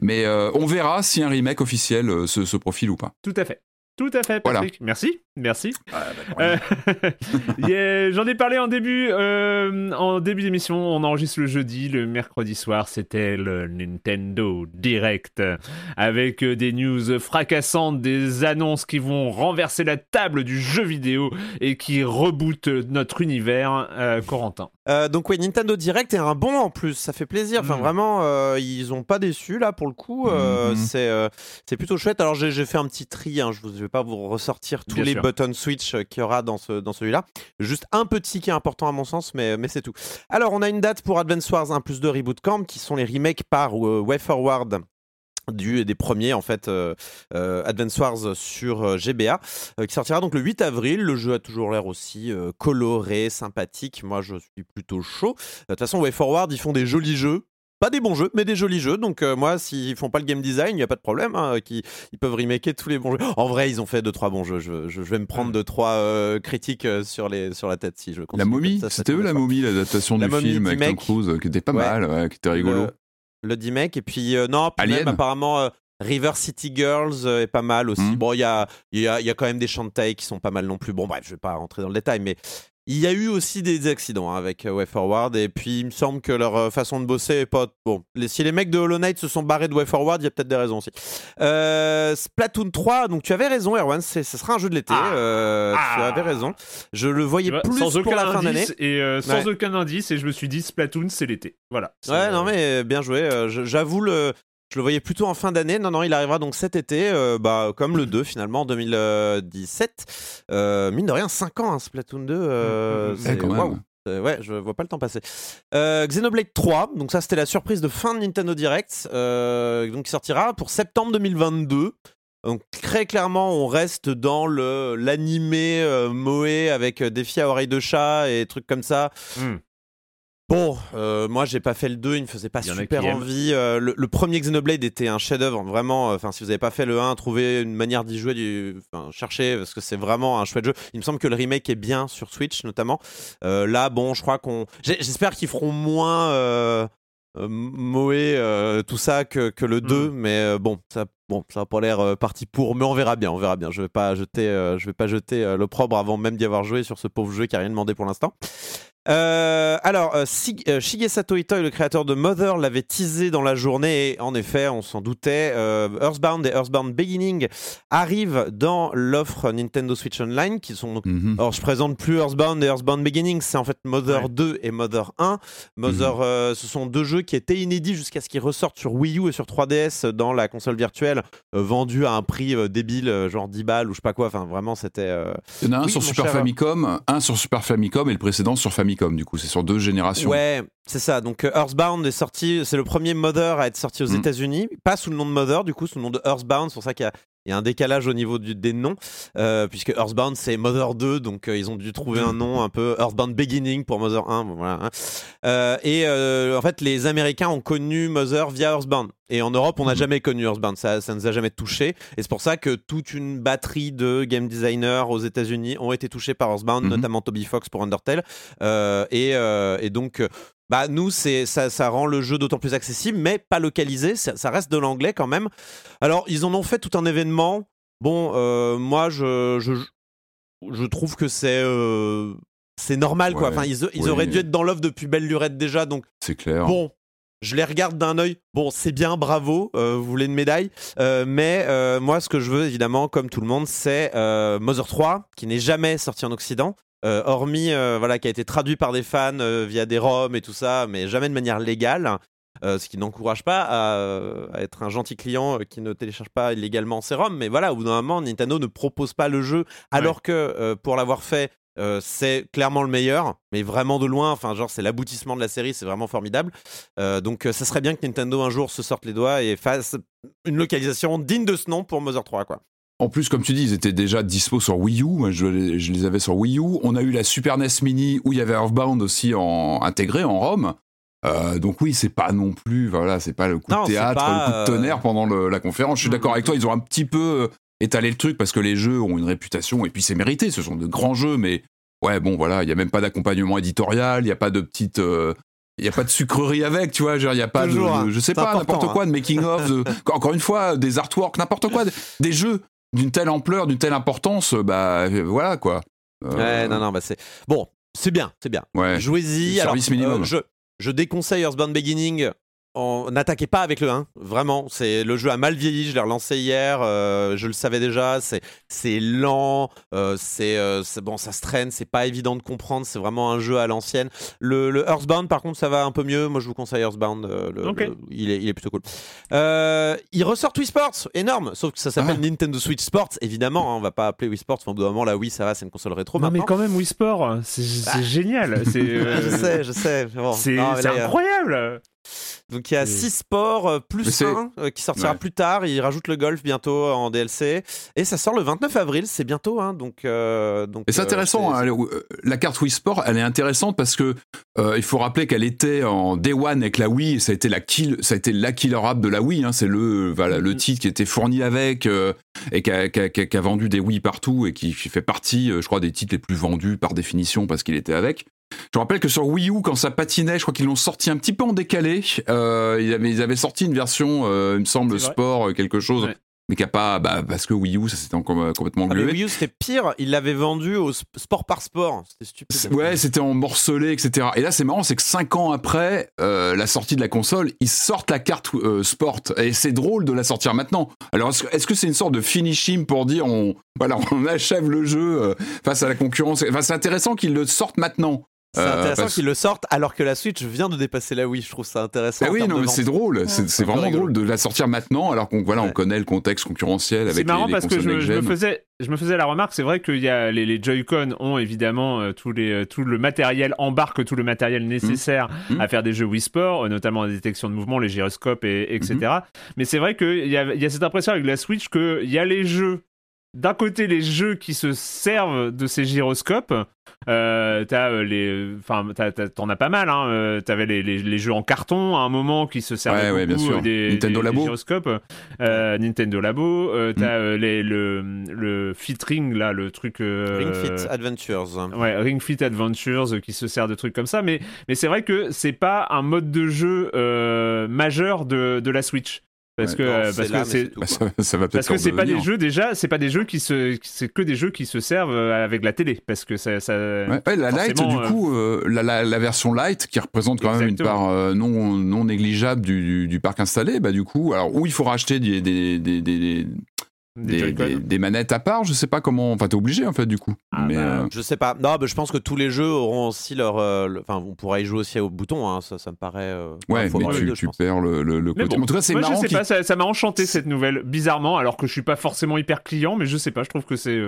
Speaker 3: Mais euh, on verra si un remake officiel se, se profile ou pas.
Speaker 1: Tout à fait. Tout à fait, Patrick. Merci, merci. Ah, bah, euh, J'en ai parlé en début, euh, en début d'émission. On enregistre le jeudi, le mercredi soir, c'était le Nintendo Direct avec euh, des news fracassantes, des annonces qui vont renverser la table du jeu vidéo et qui rebootent notre univers. Corentin.
Speaker 2: donc oui, Nintendo Direct est un bon en plus, ça fait plaisir. Enfin mm. vraiment, ils ont pas déçu là pour le coup. Mm, mm. C'est c'est plutôt chouette. Alors j'ai fait un petit tri. Hein, je vous je vais pas vous ressortir tous les button switch qu'il y aura dans, ce, dans celui-là. Juste un petit qui est important à mon sens, mais, mais c'est tout. Alors, on a une date pour Advance Wars 1 plus 2 Reboot Camp, qui sont les remakes par euh, WayForward du, des premiers en fait euh, euh, Advance Wars sur GBA qui sortira donc le 8 avril le jeu a toujours l'air aussi coloré sympathique moi je suis plutôt chaud de toute façon WayForward ils font des jolis jeux pas des bons jeux, mais des jolis jeux. Donc euh, moi, s'ils font pas le game design, il n'y a pas de problème. Hein, ils peuvent remaker tous les bons jeux. En vrai, ils ont fait deux trois bons jeux. Je, je, vais me prendre deux trois euh, critiques euh, sur les sur la tête si je.
Speaker 3: La momie, c'était eux la momie, l'adaptation du film avec Tom Cruise, qui était pas mal, qui était rigolo.
Speaker 2: Le, D-Make et puis non, même apparemment. River City Girls est pas mal aussi. Hmm. Bon, il y a, y, a, y a quand même des Shantae qui sont pas mal non plus. Bon, bref, je vais pas rentrer dans le détail, mais il y a eu aussi des accidents hein, avec euh, WayForward et puis il me semble que leur euh, façon de bosser est pas bon. si les mecs de Hollow Knight se sont barrés de WayForward, il y a peut-être des raisons aussi. Euh, Splatoon 3, donc tu avais raison, Erwan, ce sera un jeu de l'été. Ah. euh, tu ah. avais raison. Je le voyais plus sans pour la fin d'année
Speaker 1: et euh, sans aucun indice et je me suis dit Splatoon c'est l'été. Voilà.
Speaker 2: Ouais, non mais bien joué. J'avoue le je le voyais plutôt en fin d'année. Non, non, il arrivera donc cet été, euh, bah, comme le 2 finalement en 2017. Euh, mine de rien, 5 ans, hein, Splatoon 2. Euh, c'est Ouais, je vois pas le temps passer. Xenoblade 3, donc ça c'était la surprise de fin de Nintendo Direct, donc qui sortira pour septembre 2022. Donc très clairement, on reste dans le l'animé Moe avec défi à oreille de chat et trucs comme ça. Bon, euh, moi j'ai pas fait le 2, il me faisait pas super envie. Euh, le, premier Xenoblade était un chef-d'œuvre, vraiment. Euh, enfin, si vous avez pas fait le 1, trouvez une manière d'y jouer, du... enfin, cherchez parce que c'est vraiment un chouette jeu. Il me semble que le remake est bien sur Switch notamment. là, bon, je crois qu'on, j'espère qu'ils feront moins Moé, tout ça que, que le 2, hmm. mais bon, ça, bon, ça a pas l'air parti pour, mais on verra bien, on verra bien. Je vais pas jeter, je vais pas jeter l'opprobre avant même d'y avoir joué sur ce pauvre jeu qui a rien demandé pour l'instant. Euh, alors, euh, euh, Shigesato Itoi, le créateur de Mother, l'avait teasé dans la journée et en effet, on s'en doutait. Earthbound et Earthbound Beginning arrivent dans l'offre Nintendo Switch Online, qui sont. Mhm. Alors, je présente plus Earthbound et Earthbound Beginning, c'est en fait Mother 2 et Mother 1. Mother, mhm. ce sont deux jeux qui étaient inédits jusqu'à ce qu'ils ressortent sur Wii U et sur 3DS dans la console virtuelle, vendus à un prix débile, genre 10 balles ou je sais pas quoi. Enfin, vraiment, c'était.
Speaker 3: Il y en a un sur Super Famicom, un sur Super Famicom et le précédent sur Famicom comme du coup, c'est sur deux générations.
Speaker 2: Ouais, c'est ça. Donc euh, Earthbound est sorti, c'est le premier Mother à être sorti aux mm. États-Unis, pas sous le nom de Mother, du coup, sous le nom de Earthbound. C'est pour ça qu'il y a un décalage au niveau des noms, euh, puisque Earthbound c'est Mother 2, donc euh, ils ont dû trouver un nom un peu Earthbound Beginning pour Mother 1. voilà, hein. et en fait, les Américains ont connu Mother via Earthbound. Et en Europe, on n'a mm. jamais connu Earthbound, ça, ça nous a jamais touché. Et c'est pour ça que toute une batterie de game designers aux États-Unis ont été touchés par Earthbound, mm-hmm. notamment Toby Fox pour Undertale. et, et, donc, bah nous c'est ça, ça, rend le jeu d'autant plus accessible, mais pas localisé. Ça, reste de l'anglais quand même. Alors ils en ont fait tout un événement. Bon, euh, moi je, je, je trouve que c'est euh, c'est normal quoi. Enfin ils, ils auraient dû être dans l'offre depuis belle lurette déjà, donc
Speaker 3: c'est clair.
Speaker 2: Bon. Je les regarde d'un œil. Bon, c'est bien, bravo. Euh, vous voulez une médaille, mais moi, ce que je veux, évidemment, comme tout le monde, c'est Mother 3, qui n'est jamais sorti en Occident. Euh, hormis euh, voilà qui a été traduit par des fans euh, via des ROM et tout ça, mais jamais de manière légale. ce qui n'encourage pas à, être un gentil client qui ne télécharge pas illégalement ses ROM. Mais voilà, au bout d'un moment, Nintendo ne propose pas le jeu, alors que pour l'avoir fait, c'est clairement le meilleur, mais vraiment de loin. Enfin, genre, c'est l'aboutissement de la série, c'est vraiment formidable. donc, ça serait bien que Nintendo un jour se sorte les doigts et fasse une localisation digne de ce nom pour Mother 3, quoi.
Speaker 3: En plus, comme tu dis, ils étaient déjà dispo sur Wii U. Moi, je, les avais sur Wii U. On a eu la Super NES Mini où il y avait Earthbound aussi en, intégré en ROM. Euh, donc oui, c'est pas non plus, voilà, c'est pas le coup de théâtre, le coup de tonnerre pendant la conférence. Je suis d'accord avec toi, ils ont un petit peu euh, étalé le truc parce que les jeux ont une réputation et puis c'est mérité. Ce sont de grands jeux, mais ouais, bon, voilà, il y a même pas d'accompagnement éditorial, il y a pas de petite, euh, il y a pas de sucrerie avec, tu vois, il y a pas de, hein. je sais pas, n'importe quoi, hein. de making of, encore une fois, des artworks, n'importe quoi, des jeux d'une telle ampleur, d'une telle importance, bah voilà quoi.
Speaker 2: Euh, ouais, non, non, bah c'est. Bon, c'est bien, c'est bien.
Speaker 3: Ouais.
Speaker 2: Jouez-y. Service minimum. Euh, je, je déconseille Earthbound Beginning n'attaquez pas avec le 1, vraiment. C'est le jeu a mal vieilli. Je l'ai relancé hier. Euh, je le savais déjà. C'est c'est lent. Euh, euh, c'est bon, ça se traîne. C'est pas évident de comprendre. C'est vraiment un jeu à l'ancienne. Le, le, Earthbound, par contre, ça va un peu mieux. Moi, je vous conseille Earthbound. il, est, il est plutôt cool. il ressort Wii Sports, énorme. Sauf que ça s'appelle ah. Nintendo Switch Sports, évidemment. Hein, on va pas appeler Wii Sports. Enfin, au bout d'un moment, là, oui, ça va. C'est une console rétro.
Speaker 1: Non, mais quand même, Wii Sports, c'est bah. génial.
Speaker 2: je sais, je sais.
Speaker 1: c'est incroyable.
Speaker 2: Donc il y a 6 sports euh, plus 1 euh, qui sortira plus tard. Il rajoute le golf bientôt en DLC. Et ça sort le 29 avril, c'est bientôt. Hein, donc, euh, donc,
Speaker 3: et c'est intéressant, hein, la carte Wii Sport, elle est intéressante parce que il faut rappeler qu'elle était en Day One avec la Wii. Ça a été la, kill, ça a été la killer app de la Wii. Hein, c'est le, voilà, le mm-hmm. titre qui était fourni avec et qui a, qui a, vendu des Wii partout et qui fait partie, je crois, des titres les plus vendus par définition parce qu'il était avec. Je rappelle que sur Wii U, quand ça patinait, je crois qu'ils l'ont sorti un petit peu en décalé. Euh, ils, avaient, ils, avaient, sorti une version, euh, il me semble, sport, euh, quelque chose mais qui a pas bah, parce que Wii U ça s'était complètement
Speaker 2: ah, Wii U c'était pire. Il l'avait vendu au sport par sport. C'était stupide.
Speaker 3: Ouais c'était en morcelé etc et là c'est marrant c'est que 5 ans après euh, la sortie de la console ils sortent la carte sport. Et c'est drôle de la sortir maintenant. Alors est-ce que c'est une sorte de finishing pour dire on voilà on achève le jeu face à la concurrence? Enfin c'est intéressant qu'ils le sortent maintenant
Speaker 2: c'est euh, intéressant qu'ils le sortent alors que la Switch vient de dépasser la Wii. Je trouve ça intéressant.
Speaker 3: Ah oui, non, mais c'est drôle. C'est vraiment drôle de la sortir maintenant alors qu'on voilà, on connaît le contexte concurrentiel avec. C'est
Speaker 1: marrant
Speaker 3: parce
Speaker 1: que je, me faisais, je me faisais la remarque. C'est vrai que y a les, les Joy-Con ont évidemment euh, tous les, euh, tout le matériel embarque tout le matériel nécessaire mmh. Mmh. à faire des jeux Wii Sport, notamment la détection de mouvement, les gyroscopes et etc. Mmh. Mais c'est vrai qu'il y a, y a cette impression avec la Switch qu'il y a les jeux d'un côté les jeux qui se servent de ces gyroscopes. Euh, t'as euh, les, enfin, t'en as pas mal. Hein. Euh, t'avais les, les, jeux en carton à un moment qui se servaient beaucoup des,
Speaker 3: Nintendo Labo.
Speaker 1: gyroscopes. Nintendo Labo. T'as les, le, le Fit Ring là, le truc.
Speaker 2: Ring Fit Adventures.
Speaker 1: Ouais, Ring Fit Adventures qui se sert de trucs comme ça. Mais, mais c'est vrai que c'est pas un mode de jeu majeur de, de la Switch. Parce que parce que c'est parce que c'est pas des jeux déjà, c'est pas des jeux qui se c'est que des jeux qui se servent avec la télé. Parce que ça, ça
Speaker 3: la light du coup la, la, version light qui représente quand même une part non non négligeable du, du, parc installé, bah du coup alors où il faut racheter des, des, des des, manettes à part, je sais pas comment. Enfin, t'es obligé en fait du coup.
Speaker 2: Ah mais bah, euh, Je sais pas. Non, je pense que tous les jeux auront aussi leur. Euh, enfin, on pourra y jouer aussi au bouton. Hein, ça, ça me paraît. Euh,
Speaker 3: ouais, mais tu, perds le, le, côté. en tout cas, c'est marrant.
Speaker 1: Je sais pas, ça m'a enchanté cette nouvelle, bizarrement, alors que je suis pas forcément hyper client, mais je sais pas. Je trouve que c'est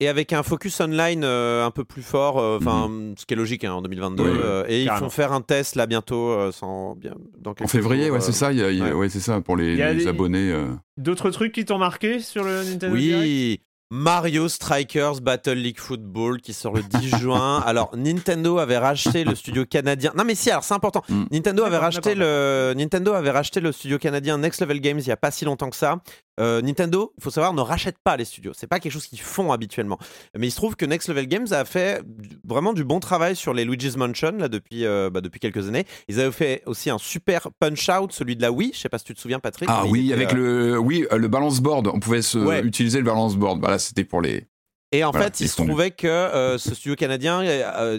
Speaker 2: et avec un focus online euh, un peu plus fort, euh, enfin mhm. ce qui est logique hein, en 2022. Euh, et ils vont faire un test là bientôt, sans, bien,
Speaker 3: dans en février, ouais, c'est ça. Y a, ouais. c'est ça pour les, abonnés.
Speaker 1: D'autres trucs qui t'ont marqué sur le Nintendo
Speaker 2: Oui. Mario Strikers Battle League Football qui sort le 10 juin. Alors Nintendo avait racheté le studio canadien. Non mais si, alors c'est important. Mm. Nintendo avait racheté le Nintendo avait racheté le studio canadien Next Level Games il y a pas si longtemps que ça. Euh, Nintendo, il faut savoir, ne rachète pas les studios. C'est pas quelque chose qu'ils font habituellement. Mais il se trouve que Next Level Games a fait vraiment du bon travail sur les Luigi's Mansion là depuis euh, bah, depuis quelques années. Ils avaient fait aussi un super Punch Out, celui de la Wii. Je sais pas si tu te souviens, Patrick.
Speaker 3: Ah oui, avec euh, le oui le balance board. On pouvait se, utiliser le balance board. Voilà, c'était pour les
Speaker 2: et en fait, il se trouvait que ce studio canadien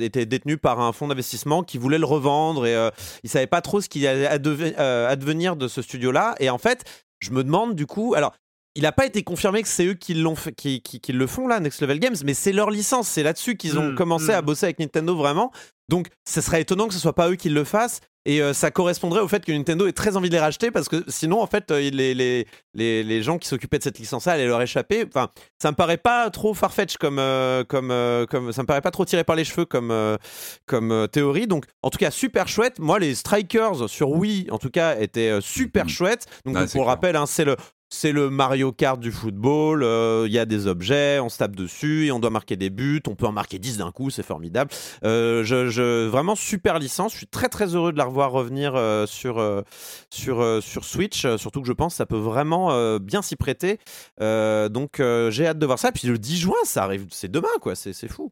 Speaker 2: était détenu par un fonds d'investissement qui voulait le revendre et euh, il savait pas trop ce qui allait advenir de ce studio-là. Et en fait, je me demande du coup, alors il n'a pas été confirmé que c'est eux qui, l'ont qui, qui, le font là, Next Level Games, mais c'est leur licence, c'est là-dessus qu'ils ont mm, commencé à mm. bosser avec Nintendo vraiment. Donc, ce serait étonnant que ce soit pas eux qui le fassent. Et euh, ça correspondrait au fait que Nintendo ait très envie de les racheter parce que sinon, en fait, euh, les, les, les, les, gens qui s'occupaient de cette licence-là allaient leur échapper. Enfin, ça me paraît pas trop farfetch comme, euh, comme, comme. Ça me paraît pas trop tiré par les cheveux comme, comme théorie. Donc, en tout cas, super chouette. Moi, les Strikers sur Wii, en tout cas, étaient super mm-hmm. chouettes. Donc, pour rappel, hein, c'est le, c'est le Mario Kart du football, euh, il y a des objets, on se tape dessus et on doit marquer des buts, on peut en marquer 10 d'un coup, c'est formidable. Euh, je, vraiment super licence, je suis très très heureux de la revoir revenir euh, sur, sur, sur Switch, surtout que je pense que ça peut vraiment bien s'y prêter. donc j'ai hâte de voir ça, puis le 10 juin ça arrive, c'est demain quoi, c'est fou.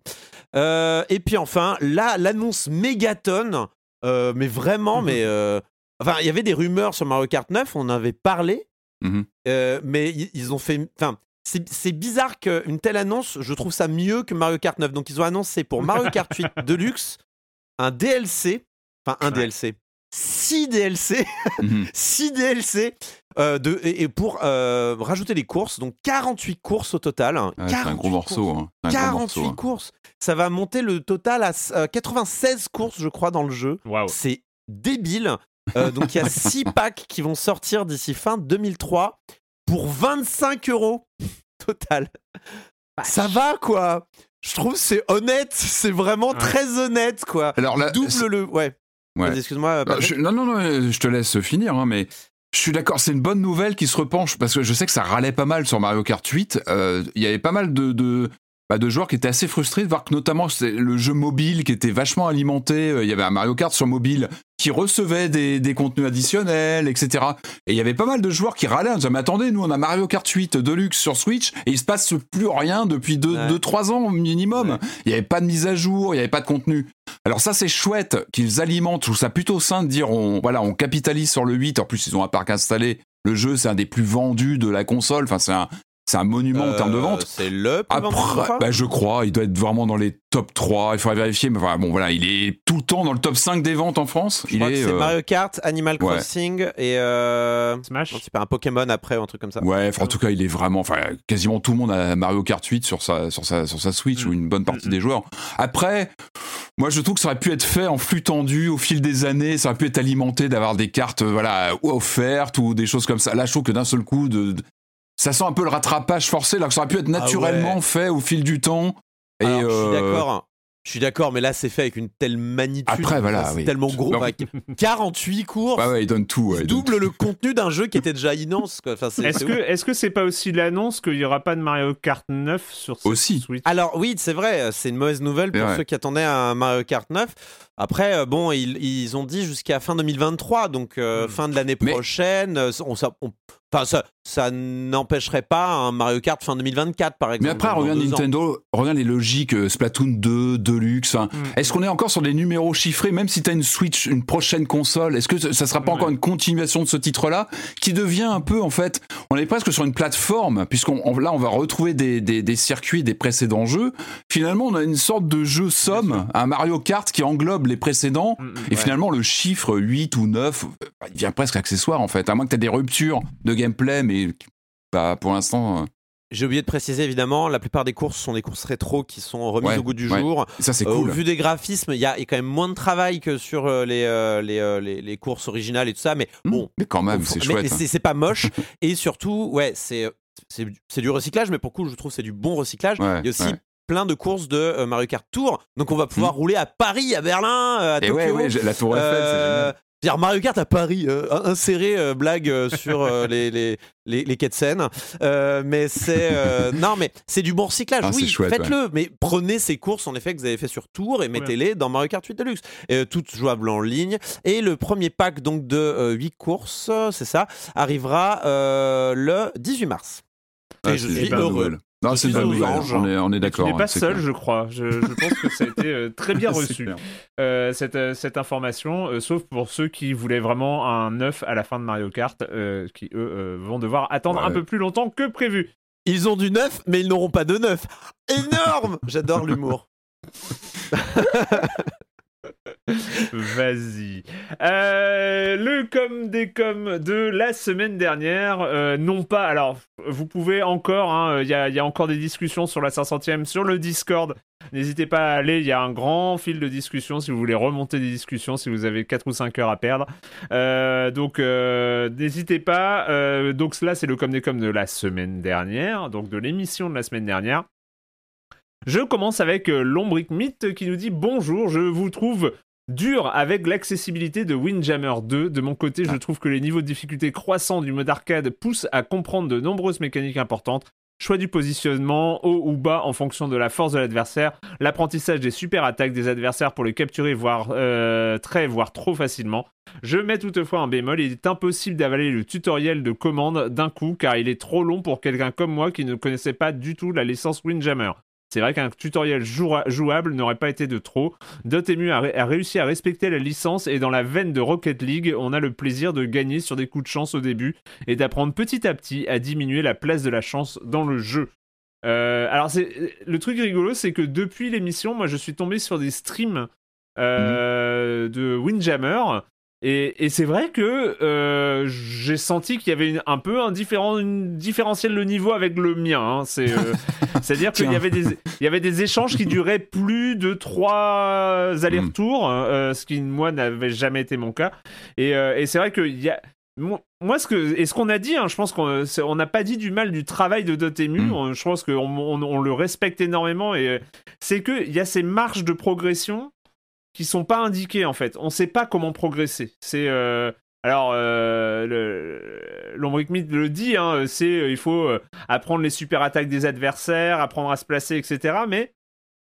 Speaker 2: et puis enfin, là l'annonce mégaton, mais vraiment, mais... Enfin, il y avait des rumeurs sur Mario Kart 9, on avait parlé, Mmh euh, mais ils ont fait. Enfin, c'est bizarre qu'une telle annonce, je trouve ça mieux que Mario Kart 9. Donc, ils ont annoncé pour Mario Kart 8 Deluxe un DLC. Enfin, un DLC. 6 DLC. 6 DLC. Euh, de, et, pour euh, rajouter les courses, donc 48 courses au total. Hein.
Speaker 3: c'est un gros morceau. Hein.
Speaker 2: 48 hein. courses. Ça va monter le total à 96 courses, je crois, dans le jeu. C'est débile. Euh, donc il y a 6 packs qui vont sortir d'ici fin 2003 pour 25 euros total. Ça va quoi Je trouve c'est honnête, c'est vraiment très honnête quoi. Alors là, double le ouais. Excuse-moi.
Speaker 3: Euh, non non non, je te laisse finir hein, mais je suis d'accord, c'est une bonne nouvelle qui se repenche parce que je sais que ça râlait pas mal sur Mario Kart 8. Euh, il y avait pas mal de, de, bah, de joueurs qui étaient assez frustrés de voir que notamment c'est le jeu mobile qui était vachement alimenté. Euh, il y avait un Mario Kart sur mobile qui recevait des, des contenus additionnels, etc. Et il y avait pas mal de joueurs qui râlaient en disant mais attendez, nous on a Mario Kart 8 Deluxe sur Switch et il se passe plus rien depuis 2-3 ans minimum. Il n'y avait pas de mise à jour, il n'y avait pas de contenu. Alors ça c'est chouette qu'ils alimentent, je trouve ça plutôt sain de dire on voilà on capitalise sur le 8. En plus ils ont un parc installé le jeu, c'est un des plus vendus de la console. Enfin, c'est un, c'est un monument en termes de vente. Euh,
Speaker 2: c'est le
Speaker 3: plus Après, bah, je crois, il doit être vraiment dans les top 3, il faudrait vérifier, mais bon voilà, il est tout le temps dans le top 5 des ventes en France.
Speaker 2: Je il crois est, que c'est euh, Mario Kart, Animal Crossing et euh... Smash. C'est pas un Pokémon après ou un truc comme ça.
Speaker 3: Ouais, en tout cas, il est vraiment, enfin, quasiment tout le monde a Mario Kart 8 sur sa, sur sa, sur sa Switch mm. ou une bonne partie des joueurs. Après, moi, je trouve que ça aurait pu être fait en flux tendu au fil des années, ça aurait pu être alimenté d'avoir des cartes, voilà, offertes ou des choses comme ça. Là, je trouve que d'un seul coup, de, ça sent un peu le rattrapage forcé, là, que ça aurait pu être ah naturellement fait au fil du temps.
Speaker 2: Et je suis euh, d'accord. Je suis d'accord, mais là, c'est fait avec une telle magnitude.
Speaker 3: Après, voilà.
Speaker 2: C'est tellement gros. 48 cours.
Speaker 3: Ouais, ouais, il donne tout.
Speaker 2: double le contenu d'un jeu qui était déjà immense. Enfin,
Speaker 1: est-ce que est-ce que c'est pas aussi l'annonce qu'il y aura pas de Mario Kart 9 sur
Speaker 3: aussi.
Speaker 1: Switch
Speaker 2: Alors oui, c'est vrai. C'est une mauvaise nouvelle pour ceux qui attendaient un Mario Kart 9. Après, euh, bon, ils, ils ont dit jusqu'à fin 2023, donc euh, mm. fin de l'année prochaine. On, on, Enfin, ça, ça n'empêcherait pas un Mario Kart fin 2024, par exemple.
Speaker 3: Mais après, regarde Nintendo, regarde les logiques, euh, Splatoon 2, Deluxe. Mm. Est-ce qu'on est encore sur des numéros chiffrés, même si tu as une Switch, une prochaine console Est-ce que ça sera pas encore une continuation de ce titre-là, qui devient un peu, en fait, on est presque sur une plateforme, puisqu'on là, on va retrouver des, des, des, circuits des précédents jeux. Finalement, on a une sorte de jeu somme, un Mario Kart qui englobe les précédents, mm, mm, et finalement, le chiffre 8 ou 9, bah, il devient presque accessoire, en fait, à moins que tu aies des ruptures de gameplay, mais bah, pour l'instant. Euh,
Speaker 2: J'ai oublié de préciser évidemment, la plupart des courses sont des courses rétro qui sont remises au goût du jour.
Speaker 3: Ça c'est euh, cool.
Speaker 2: au vu des graphismes, il y, a quand même moins de travail que sur euh, les, les, les, courses originales et tout ça, mais mmh. bon.
Speaker 3: Mais quand même, c'est chouette.
Speaker 2: Hein. C'est pas moche et surtout, ouais, c'est c'est du recyclage, mais pour coup, je trouve c'est du bon recyclage. il y a aussi plein de courses de Mario Kart Tour. Donc on va pouvoir mmh. rouler à Paris, à Berlin, à Tokyo.
Speaker 3: Et ouais, la Tour Eiffel, c'est génial.
Speaker 2: Dire Mario Kart à Paris, euh, insérer euh, blague euh, sur les, les, les, les, quais de Seine. mais c'est. non, mais c'est du bon recyclage. Ah, oui, faites-le. Mais prenez ces courses, en effet, que vous avez fait sur Tour et mettez-les dans Mario Kart 8 Deluxe. toutes jouables en ligne. Et le premier pack donc de 8 courses, c'est ça, arrivera le 18 mars.
Speaker 3: Ah, et je suis heureux. Non, c'est une On est, on est d'accord.
Speaker 1: Tu n'es pas seul, je crois. Je, je, pense que ça a été euh, très bien reçu, euh, cette, euh, cette, information, euh, sauf pour ceux qui voulaient vraiment un 9 à la fin de Mario Kart, qui eux vont devoir attendre un peu plus longtemps que prévu.
Speaker 2: Ils ont du 9, mais ils n'auront pas de 9. Énorme J'adore l'humour.
Speaker 1: Vas-y. Euh, le com des com de la semaine dernière, euh, non pas. Alors, vous pouvez encore, hein, il y, a, encore des discussions sur la 500e sur le Discord. N'hésitez pas à aller, il y a un grand fil de discussion si vous voulez remonter des discussions, si vous avez 4 ou 5 heures à perdre. Euh, donc, n'hésitez pas. donc, là, c'est le com des com de la semaine dernière, donc de l'émission de la semaine dernière. Je commence avec Lombric Myth qui nous dit Bonjour, je vous trouve dur avec l'accessibilité de Windjammer 2. De mon côté, je ah. trouve que les niveaux de difficulté croissants du mode arcade poussent à comprendre de nombreuses mécaniques importantes. Choix du positionnement, haut ou bas en fonction de la force de l'adversaire, l'apprentissage des super attaques des adversaires pour les capturer voire euh, très voire trop facilement. Je mets toutefois un bémol, il est impossible d'avaler le tutoriel de commande d'un coup car il est trop long pour quelqu'un comme moi qui ne connaissait pas du tout la licence Windjammer. C'est vrai qu'un tutoriel jouable n'aurait pas été de trop. Dotemu a, a, réussi à respecter la licence et dans la veine de Rocket League, on a le plaisir de gagner sur des coups de chance au début et d'apprendre petit à petit à diminuer la place de la chance dans le jeu. Euh, alors le truc rigolo, c'est que depuis l'émission, moi je suis tombé sur des streams euh, de Windjammer et, c'est vrai que euh, j'ai senti qu'il y avait un peu un, différent, une différentiel de niveau avec le mien. Hein. C'est, euh, à dire qu'il y avait, des, il y avait des échanges qui duraient plus de trois allers-retours, hein, euh, ce qui, moi, n'avait jamais été mon cas. Et, c'est vrai que y a, moi, ce que, et ce qu'on a dit, hein, je pense qu'on n'a pas dit du mal du travail de Dotemu. Mm. Je pense qu'on on, le respecte énormément. Et c'est qu'il y a ces marges de progression qui sont pas indiqués en fait. On sait pas comment progresser. C'est euh, alors euh, l'ombric mythe le dit, hein, c'est euh, il faut euh, apprendre les super attaques des adversaires, apprendre à se placer, etc. Mais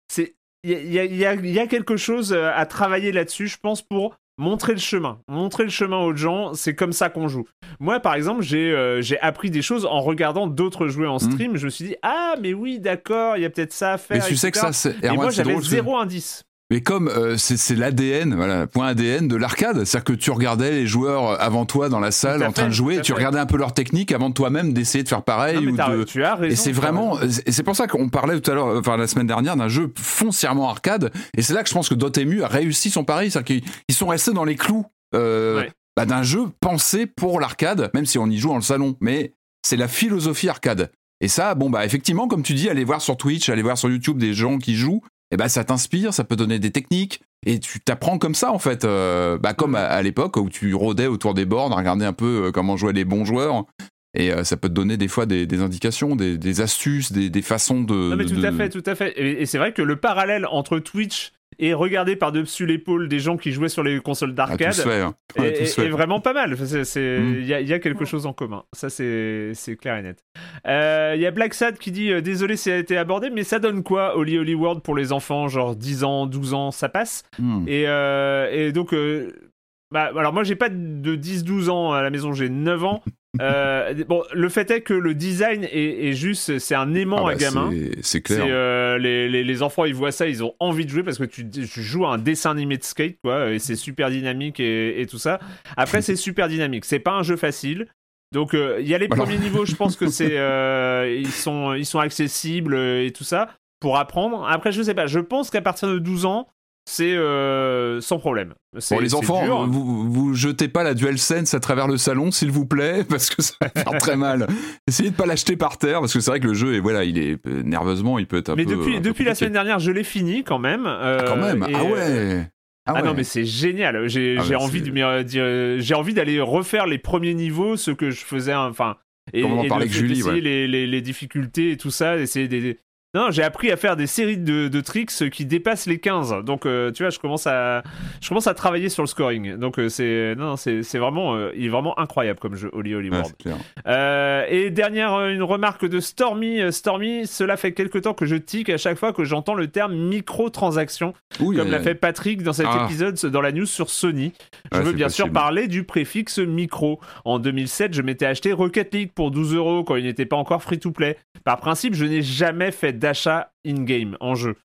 Speaker 1: c'est il y a, y, a, y a, quelque chose à travailler là-dessus, je pense, pour montrer le chemin. Montrer le chemin aux gens, c'est comme ça qu'on joue. Moi, par exemple, j'ai appris des choses en regardant d'autres jouer en mmh. stream. Je me suis dit, ah, mais oui, d'accord, il y a peut-être ça à faire.
Speaker 3: Mais tu sais que ça, c'est.
Speaker 1: Et moi, j'avais zéro indice.
Speaker 3: Mais comme euh, c'est l'ADN, voilà, point ADN de l'arcade, c'est-à-dire que tu regardais les joueurs avant toi dans la salle en train de jouer, tu regardais un peu leur technique avant toi-même d'essayer de faire pareil. ou de...
Speaker 1: Tu as raison.
Speaker 3: Et c'est vraiment, et c'est pour ça qu'on parlait tout à l'heure, enfin la semaine dernière, d'un jeu foncièrement arcade. Et c'est là que je pense que Dotemu a réussi son pari, c'est-à-dire qu'ils sont restés dans les clous euh, bah, d'un jeu pensé pour l'arcade, même si on y joue dans le salon. Mais c'est la philosophie arcade. Et ça, bon bah effectivement, comme tu dis, aller voir sur Twitch, aller voir sur YouTube des gens qui jouent, eh ben ça t'inspire, ça peut donner des techniques et tu t'apprends comme ça en fait, euh, bah, comme à, l'époque où tu rôdais autour des bornes, regarder un peu euh, comment jouaient les bons joueurs. Et euh, ça peut te donner des fois des, indications, des, astuces, des, façons de.
Speaker 1: Non mais tout à fait, tout à fait. et c'est vrai que le parallèle entre Twitch et regarder par-dessus l'épaule des gens qui jouaient sur les consoles d'arcade
Speaker 3: hein.
Speaker 1: est, vraiment pas mal. Mm. Il y, a quelque chose en commun. Ça, c'est clair et net. Euh, il y a Black Sad qui dit euh, Désolé, ça a été abordé, mais ça donne quoi Holy Holy World pour les enfants Genre 10 ans, 12 ans, ça passe. Mm. Et, euh, et, donc Bah, alors moi j'ai pas de 10-12 ans à la maison, j'ai 9 ans. Euh, bon, le fait est que le design est, juste, c'est un aimant
Speaker 3: ah
Speaker 1: à bah, gamin.
Speaker 3: C'est clair.
Speaker 1: Euh, les, les, enfants ils voient ça, ils ont envie de jouer parce que tu, joues à un dessin animé de skate, quoi, et c'est super dynamique et, tout ça. Après, c'est super dynamique. C'est pas un jeu facile. Donc euh, il y a les premiers niveaux, je pense que c'est ils sont ils sont accessibles et tout ça pour apprendre. Après, je sais pas. Je pense qu'à partir de 12 ans, c'est euh, sans problème.
Speaker 3: Bon, les enfants, vous, vous jetez pas la DualSense à travers le salon, s'il vous plaît, parce que ça va faire très mal. Essayez de pas l'acheter par terre, parce que c'est vrai que le jeu, est, voilà, il est euh, nerveusement, il peut être un
Speaker 1: mais
Speaker 3: peu.
Speaker 1: Mais depuis, depuis la semaine dernière, je l'ai fini quand même.
Speaker 3: Euh, ah, quand même Ah ouais
Speaker 1: ah, ah non mais c'est génial. J'ai ah envie de j'ai envie d'aller refaire les premiers niveaux, ce que je faisais, enfin
Speaker 3: et, on en parlait avec Julie,
Speaker 1: les, les, les, difficultés et tout ça, essayer des, non, j'ai appris à faire des séries de, de tricks qui dépassent les 15. Donc, euh, tu vois, je commence à, je commence à travailler sur le scoring. Donc, euh, c'est, non, c'est, c'est vraiment, euh, il est vraiment incroyable comme jeu, Holy Holy World. et dernière, une remarque de Stormy. Stormy, cela fait quelque temps que je tic à chaque fois que j'entends le terme microtransaction, comme l'a fait Patrick dans cet ah. épisode dans la news sur Sony. Je veux bien sûr parler du préfixe micro. En 2007, je m'étais acheté Rocket League pour 12 euros quand il n'était pas encore free to play. Par principe, je n'ai jamais fait d'achat in-game, en jeu.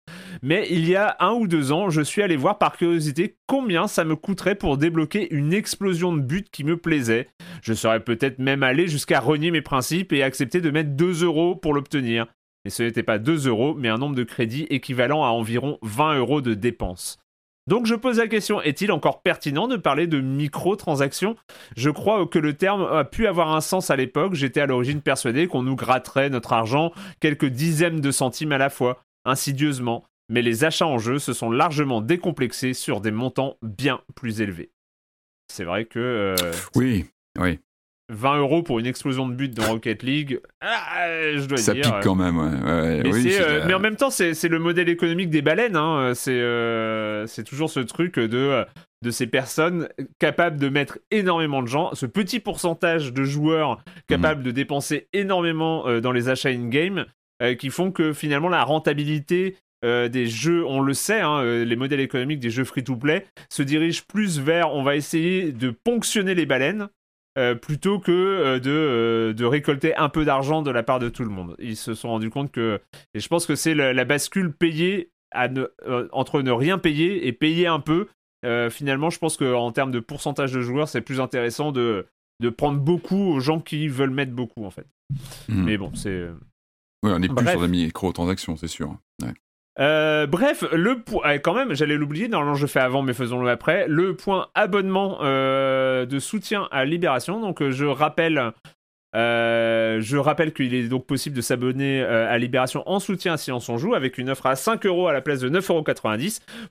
Speaker 1: Mais il y a un ou deux ans, je suis allé voir par curiosité combien ça me coûterait pour débloquer une explosion de but qui me plaisait. Je serais peut-être même allé jusqu'à renier mes principes et accepter de mettre 2 euros pour l'obtenir. Mais ce n'était pas 2 euros, mais un nombre de crédits équivalent à environ 20 euros de dépenses. Donc je pose la question, est-il encore pertinent de parler de microtransactions? Je crois que le terme a pu avoir un sens à l'époque, j'étais à l'origine persuadé qu'on nous gratterait notre argent quelques dizaines de centimes à la fois, insidieusement, mais les achats en jeu se sont largement décomplexés sur des montants bien plus élevés. C'est vrai que... Euh,
Speaker 3: oui, oui.
Speaker 1: 20 euros pour une explosion de but dans Rocket League, ah, je dois
Speaker 3: ça
Speaker 1: dire.
Speaker 3: Ça pique quand même, ouais.
Speaker 1: mais, euh, mais, en même temps, c'est le modèle économique des baleines. Hein. Euh, c'est toujours ce truc de, de ces personnes capables de mettre énormément de gens, ce petit pourcentage de joueurs capables de dépenser énormément euh, dans les achats in-game, qui font que finalement la rentabilité des jeux, on le sait, hein, les modèles économiques des jeux free-to-play se dirigent plus vers on va essayer de ponctionner les baleines euh, plutôt que euh, de, euh, de, récolter un peu d'argent de la part de tout le monde. Ils se sont rendus compte que, et je pense que c'est la, bascule payée à ne, entre ne rien payer et payer un peu. finalement, je pense qu'en termes de pourcentage de joueurs, c'est plus intéressant de, de prendre beaucoup aux gens qui veulent mettre beaucoup, en fait. Hmm. Mais bon, c'est.
Speaker 3: Oui, on est plus sur des micro-transactions, c'est sûr. Ouais.
Speaker 1: Euh, bref, le point, quand même, j'allais l'oublier, normalement je fais avant, mais faisons-le après. Le point abonnement euh, de soutien à Libération. Donc, je rappelle euh, je rappelle qu'il est donc possible de s'abonner euh, à Libération en soutien à Silence on Joue avec une offre à 5 euros à la place de 9,90 euros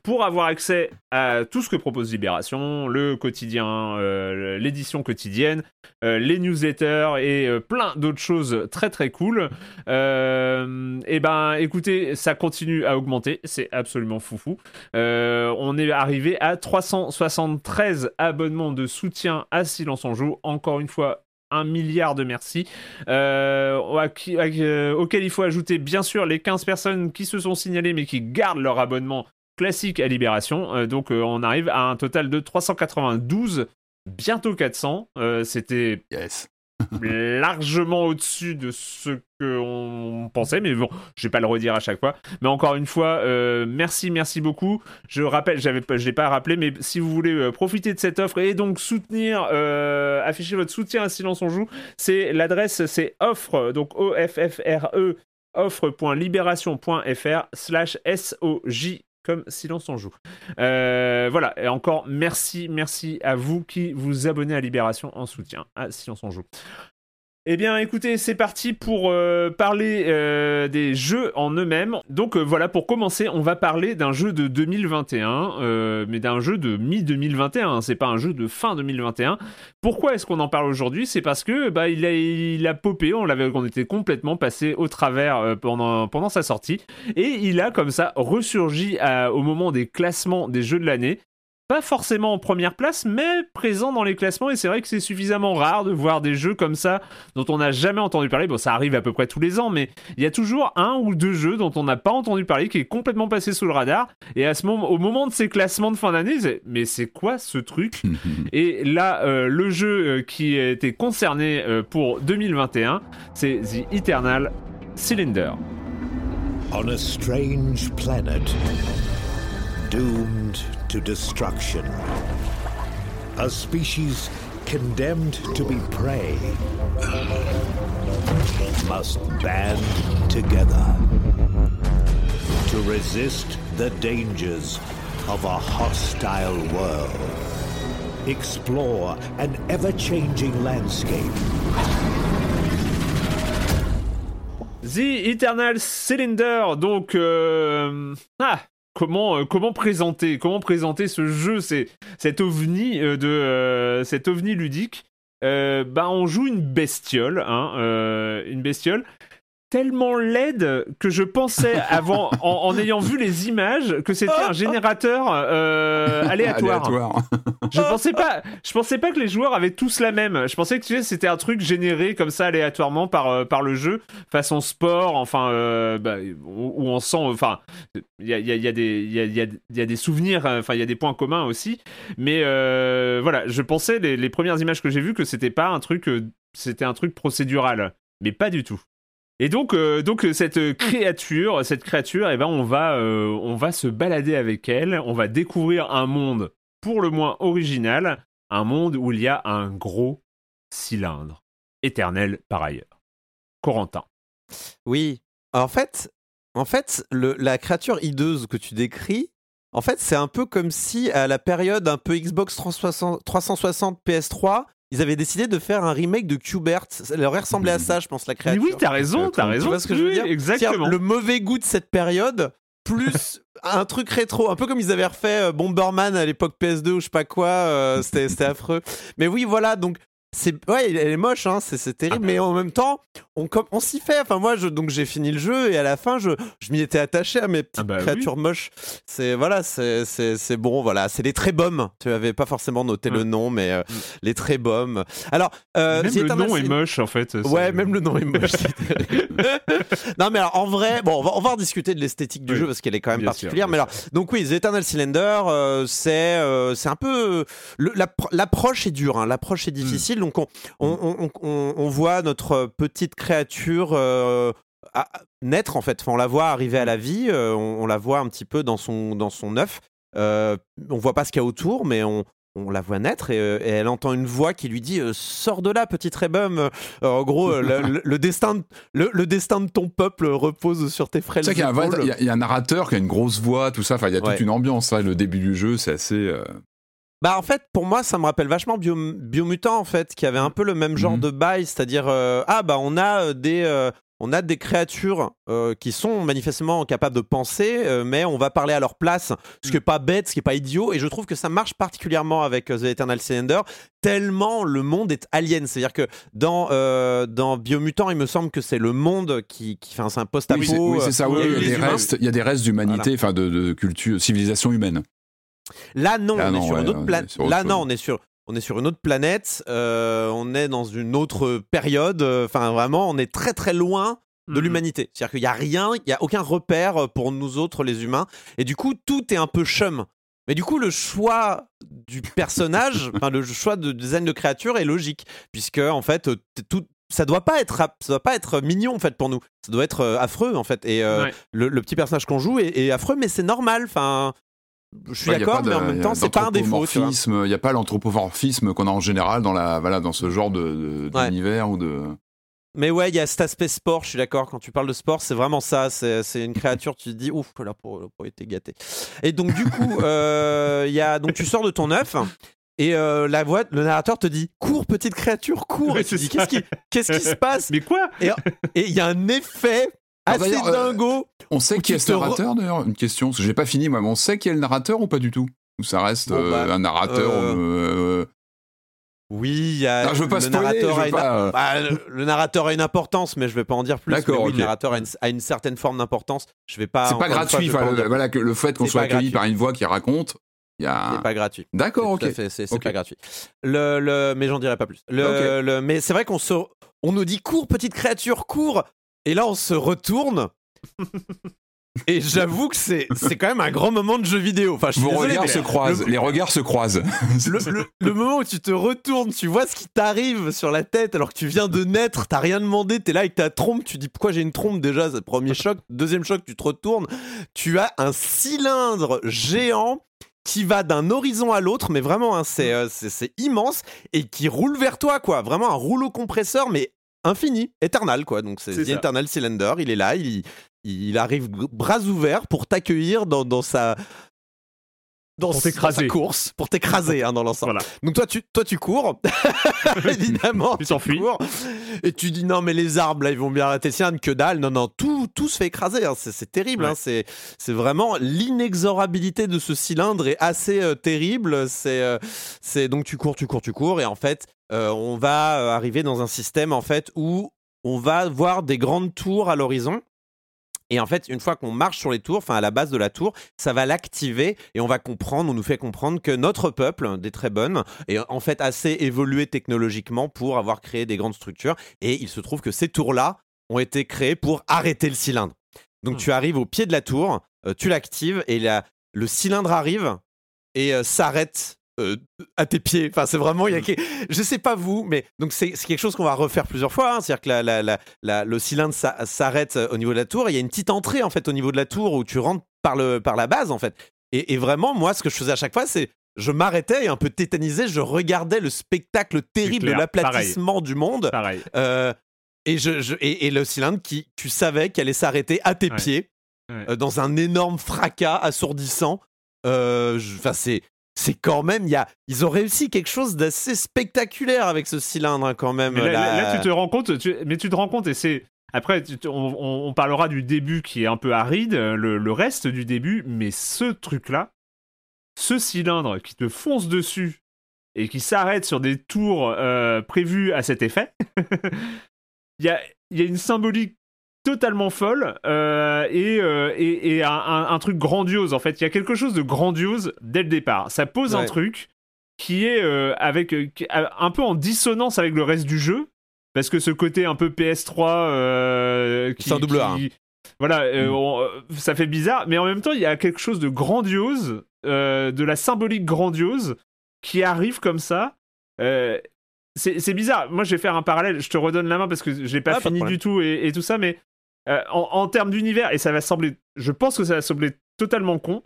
Speaker 1: pour avoir accès à tout ce que propose Libération, le quotidien, euh, l'édition quotidienne, les newsletters et plein d'autres choses très très cool. et ben écoutez, ça continue à augmenter, c'est absolument foufou. on est arrivé à 373 abonnements de soutien à Silence on Joue. Encore une fois, un milliard de merci. Euh, euh, auquel il faut ajouter bien sûr les 15 personnes qui se sont signalées mais qui gardent leur abonnement classique à Libération. Euh, donc on arrive à un total de 392, bientôt 400. C'était
Speaker 3: yes.
Speaker 1: largement au-dessus de ce qu'on pensait, mais bon, je vais pas le redire à chaque fois. Mais encore une fois, euh, merci, merci beaucoup. Je rappelle, je l'ai pas rappelé, mais si vous voulez euh, profiter de cette offre et donc soutenir, euh, afficher votre soutien à Silence on joue, c'est l'adresse, c'est offre, donc O F F R E offre.libération.fr slash SOJ comme Silence on joue. voilà, et encore merci, merci à vous qui vous abonnez à Libération en soutien à Silence on joue. Eh bien, écoutez, c'est parti pour euh, parler euh, des jeux en eux-mêmes. Donc euh, voilà, pour commencer, on va parler d'un jeu de 2021, mais d'un jeu de mi-2021. C'est pas un jeu de fin 2021. Pourquoi est-ce qu'on en parle aujourd'hui? C'est parce que bah il a, popé. On l'avait, était complètement passé au travers pendant pendant sa sortie, et il a comme ça ressurgi au moment des classements des jeux de l'année. Pas forcément en première place, mais présent dans les classements. Et c'est vrai que c'est suffisamment rare de voir des jeux comme ça dont on n'a jamais entendu parler. Bon, ça arrive à peu près tous les ans, mais il y a toujours un ou deux jeux dont on n'a pas entendu parler qui est complètement passé sous le radar. Et à ce moment, au moment de ces classements de fin d'année, mais c'est quoi ce truc? Et là, euh, le jeu euh, qui était concerné euh, pour 2021, c'est The Eternal Cylinder. On a strange planet, doomed to destruction. A species condemned to be prey must band together to resist the dangers of a hostile world. Explore an ever-changing landscape. The Eternal Cylinder, donc... Euh... Ah comment, euh, comment présenter comment présenter ce jeu, c'est cet ovni euh, de euh, cet ovni ludique. bah on joue une bestiole, hein, une bestiole tellement laide que je pensais avant, en, ayant vu les images, que c'était un générateur euh, aléatoire. Je pensais pas, je pensais pas que les joueurs avaient tous la même. Je pensais que tu sais, c'était un truc généré comme ça aléatoirement par euh, par le jeu, façon sport, enfin, euh, bah, où, on sent, enfin, il y a, y, a, des il y a, y a, des souvenirs, enfin, il y a des points communs aussi. Mais voilà, je pensais les, premières images que j'ai vues que c'était pas un truc, c'était un truc procédural, mais pas du tout. Et donc, euh, donc euh, cette créature, cette créature, eh ben, on va, euh, on va se balader avec elle. On va découvrir un monde pour le moins original, un monde où il y a un gros cylindre, éternel par ailleurs. Corentin.
Speaker 2: Oui, en fait, en fait, le, la créature hideuse que tu décris, en fait, c'est un peu comme si à la période un peu Xbox 360, 360 PS3, ils avaient décidé de faire un remake de Qbert. Ça leur ressemblait à ça, je pense, la créature.
Speaker 1: Mais oui, t'as raison, t'as raison.
Speaker 2: Tu vois ce que je veux dire?
Speaker 1: Exactement.
Speaker 2: Le mauvais goût de cette période, plus un truc rétro, un peu comme ils avaient refait euh, Bomberman à l'époque PS2 ou je sais pas quoi, euh, c'était affreux. Mais oui, voilà, donc c'est ouais, elle est moche, hein, c'est terrible, ah. mais en même temps, on, on s'y fait. Enfin, moi, je, donc j'ai fini le jeu et à la fin, je, je m'y étais attaché à mes petites ah bah créatures moches. C'est voilà, c'est bon, voilà, c'est les Trébums. Tu avais pas forcément noté le nom, mais euh, mm. les Trébums. Alors,
Speaker 1: euh, même le nom est moche en fait.
Speaker 2: Ouais, même le nom est moche. non, mais alors, en vrai, bon, on va, on va en discuter de l'esthétique du jeu parce qu'elle est quand même particulière. mais alors, donc oui, The Eternal Cylinder, euh, c'est c'est un peu l'approche est dure, hein, l'approche est mm. Donc on, on, on, on voit notre petite créature euh, naître en fait. on la voit arriver à la vie, euh, on, la voit un petit peu dans son, dans son œuf. Euh, on voit pas ce qu'il y a autour, mais on, on la voit naître et, elle entend une voix qui lui dit Sors de là, petit rébum. en gros, le, destin, le, destin de ton peuple repose sur tes frêles.
Speaker 3: Il y, a un narrateur qui a une grosse voix, tout ça. Enfin, il y a toute une ambiance. Le début du jeu, c'est assez.
Speaker 2: Bah en fait pour moi ça me rappelle vachement Bio, Biomutant en fait qui avait un peu le même genre mhm. de bail c'est-à-dire euh, ah bah on a euh, des euh, on a des créatures qui sont manifestement capables de penser mais on va parler à leur place ce qui est pas bête ce qui est pas idiot et je trouve que ça marche particulièrement avec The Eternal Cylinder tellement le monde est alien. C'est-à-dire que dans dans Biomutant il me semble que c'est le monde qui qui c'est un post-apo
Speaker 3: oui c'est ça il, y a des restes, il y a des restes d'humanité enfin de, de culture civilisation humaine
Speaker 2: Là, non, on est sur une autre planète. Là, non, on est sur. On est sur une autre planète, euh, on est dans une autre période, euh, enfin vraiment, on est très très loin de mhm. l'humanité. C'est-à-dire qu'il n'y a rien, il n'y a aucun repère pour nous autres les humains, et du coup tout est un peu chum. Mais du coup, le choix du personnage, enfin le choix de design de créature est logique, puisque en fait, tout, ça doit pas être ça doit pas être mignon en fait pour nous ça doit être euh, affreux en fait et le, petit personnage qu'on joue est, est affreux mais c'est normal enfin je suis d'accord, mais en même temps, c'est pas un défaut.
Speaker 3: Il n'y a pas l'anthropomorphisme qu'on a en général dans, la, voilà, dans ce genre d'univers de, ou de.
Speaker 2: Mais ouais, il y a cet aspect sport, je suis d'accord. Quand tu parles de sport, c'est vraiment ça. C'est une créature, tu te dis, ouf, là, pour, pour été gâté. Et donc, du coup, euh, y a, donc, tu sors de ton œuf. Et euh, la voix, le narrateur te dit cours petite créature, cours. et tu te dis qu'est-ce qui, qu'est-ce qui se passe?
Speaker 1: Mais quoi?
Speaker 2: Et il y a un effet assez euh, dingo.
Speaker 3: On sait qui est ce narrateur d'ailleurs Une question, parce que j'ai pas fini moi, mais on sait qui est le narrateur ou pas du tout? Ou ça reste euh, bah, un narrateur euh,
Speaker 2: Oui, il y a.
Speaker 3: je veux pas le, narrateur a une...
Speaker 2: Bah, le, narrateur a une importance, mais je vais pas en dire plus. D'accord. le narrateur a une, certaine forme d'importance. Je vais pas.
Speaker 3: C'est pas gratuit. voilà, le fait qu'on soit accueilli par une voix qui raconte, Il a...
Speaker 2: pas gratuit.
Speaker 3: D'accord, ok.
Speaker 2: C'est pas gratuit. Le, le... Mais j'en dirai pas plus. Le, le... Mais c'est vrai qu'on se... on nous dit cours, petite créature, cours. Et là, on se retourne. Et j'avoue que c'est, c'est quand même un grand moment de jeu vidéo. Enfin, je
Speaker 3: Vos regards se croisent, les regards se croisent.
Speaker 2: Le, moment où tu te retournes, tu vois ce qui t'arrive sur la tête alors que tu viens de naître, t'as rien demandé, t'es là avec ta trompe, tu dis pourquoi j'ai une trompe déjà, c'est le premier choc. Deuxième choc, tu te retournes, tu as un cylindre géant qui va d'un horizon à l'autre, mais vraiment, hein, euh, c'est, c'est, immense, et qui roule vers toi, quoi. Vraiment un rouleau compresseur, mais infini, éternel, quoi. Donc c'est The Eternal Cylinder, il est là, il, il arrive bras ouverts pour t'accueillir dans, dans, sa dans,
Speaker 1: pour
Speaker 2: sa course. Pour t'écraser hein, dans l'ensemble. Donc toi tu toi tu cours. Évidemment
Speaker 1: tu s'enfuis
Speaker 2: et tu dis non mais les arbres là ils vont bien arrêter tiens que dalle. Non non tout tout se fait écraser hein. c'est terrible hein. c'est c'est vraiment l'inexorabilité de ce cylindre est assez euh, terrible. C'est euh, c'est donc tu cours tu cours tu cours. Et en fait euh, on va arriver dans un système en fait où on va voir des grandes tours à l'horizon et en fait, une fois qu'on marche sur les tours, enfin à la base de la tour, ça va l'activer et on va comprendre, on nous fait comprendre que notre peuple, des très bonnes, est en fait assez évolué technologiquement pour avoir créé des grandes structures. Et il se trouve que ces tours-là ont été créées pour arrêter le cylindre. Donc hmm. tu arrives au pied de la tour, euh, tu l'actives et le cylindre arrive et euh, s'arrête euh, à tes pieds. Enfin, c'est vraiment, il y a mm. je sais pas vous, mais donc c'est quelque chose qu'on va refaire plusieurs fois. Hein. C'est-à-dire que la, la, le cylindre s'arrête euh, au niveau de la tour. Il y a une petite entrée en fait au niveau de la tour où tu rentres par, le, par la base en fait. Et, vraiment, moi, ce que je faisais à chaque fois, c'est je m'arrêtais et un peu tétanisé, je regardais le spectacle terrible de l'aplatissement du monde.
Speaker 1: Pareil.
Speaker 2: Euh, et, je, et, le cylindre qui, tu savais qu'il allait s'arrêter à tes pieds dans un énorme fracas assourdissant. Enfin, c'est c'est quand même, y a, ils ont réussi quelque chose d'assez spectaculaire avec ce cylindre hein, quand même.
Speaker 1: Là, tu te rends compte, mais tu te rends compte et c'est après, on, parlera du début qui est un peu aride, le, reste du début, mais ce truc-là, ce cylindre qui te fonce dessus et qui s'arrête sur des tours euh, prévus à cet effet, il y a, y a une symbolique totalement folle euh, et, euh, et, et un, un, truc grandiose en fait. Il y a quelque chose de grandiose dès le départ. Ça pose un truc qui est euh, avec un peu en dissonance avec le reste du jeu parce que ce côté un peu PS3
Speaker 2: qui, c'est un double A.
Speaker 1: Voilà, mm. ça fait bizarre, mais en même temps, il y a quelque chose de grandiose, de la symbolique grandiose qui arrive comme ça. c'est bizarre. Moi, je vais faire un parallèle. Je te redonne la main parce que j'ai pas ah, fini du tout et, et, tout ça, mais euh, en, termes d'univers, et ça va sembler, je pense que ça va sembler totalement con,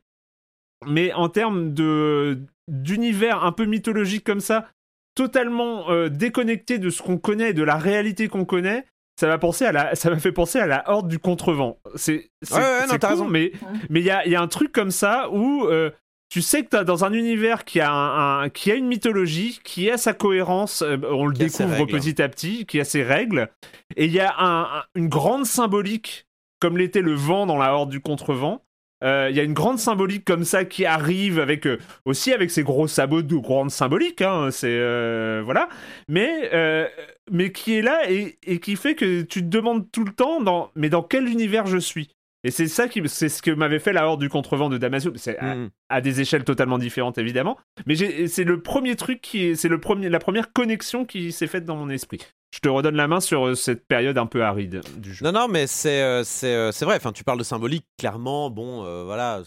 Speaker 1: mais en termes de d'univers un peu mythologique comme ça, totalement euh, déconnecté de ce qu'on connaît, de la réalité qu'on connaît, ça m'a pensé à la, ça m'a fait penser à la Horde du contrevent. C'est, c'est,
Speaker 2: ouais, raison.
Speaker 1: mais mais il y a, y a un truc comme ça où euh, tu sais que tu dans un univers qui a, un, qui a une mythologie, qui a sa cohérence, euh, on le découvre petit à petit, qui a ses règles, et il y a un, une grande symbolique, comme l'était le vent dans la horde du contrevent. Euh, il y a une grande symbolique comme ça qui arrive avec euh, aussi avec ses gros sabots de grande symbolique, hein, c'est voilà, mais mais qui est là et, et, qui fait que tu te demandes tout le temps dans mais dans quel univers je suis? Et c'est ça qui, c'est ce que m'avait fait la horde du contrevent de Damasio. C'est mm. à, des échelles totalement différentes évidemment, mais c'est le premier truc qui, c'est le premier, la première connexion qui s'est faite dans mon esprit. Je te redonne la main sur euh, cette période un peu aride du jeu.
Speaker 2: Non, non, mais c'est euh, euh, c'est vrai. Enfin, tu parles de symbolique, clairement. Bon, voilà,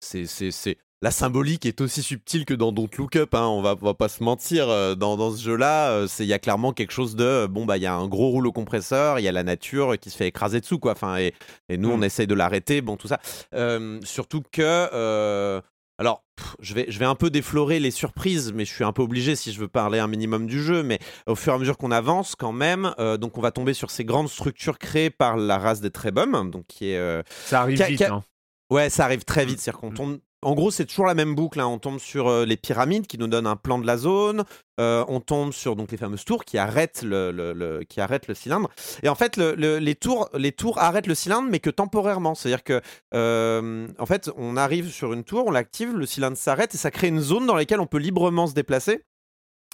Speaker 2: c'est c'est la symbolique est aussi subtile que dans Don't Look Up, hein, on, va, va pas se mentir. Euh, dans, dans ce jeu-là, euh, il y a clairement quelque chose de bon, bah, il y a un gros rouleau compresseur, il y a la nature qui se fait écraser dessous, quoi. Enfin, et, et nous, on mm. essaye de l'arrêter, bon, tout ça. Euh, surtout que. alors, je vais, je vais un peu déflorer les surprises, mais je suis un peu obligé si je veux parler un minimum du jeu. Mais au fur et à mesure qu'on avance, quand même, donc on va tomber sur ces grandes structures créées par la race des Trebum, donc qui est.
Speaker 1: ça arrive vite. Hein.
Speaker 2: Ouais, ça arrive très vite. C'est-à-dire qu'on mm. tombe en gros, c'est toujours la même boucle. Hein. On tombe sur euh, les pyramides qui nous donnent un plan de la zone. Euh, on tombe sur donc les fameuses tours qui arrêtent le, qui le cylindre. Et en fait, les tours, les tours arrêtent le cylindre, mais que temporairement. C'est-à-dire que, euh, en fait, on arrive sur une tour, on l'active, le cylindre s'arrête et ça crée une zone dans laquelle on peut librement se déplacer.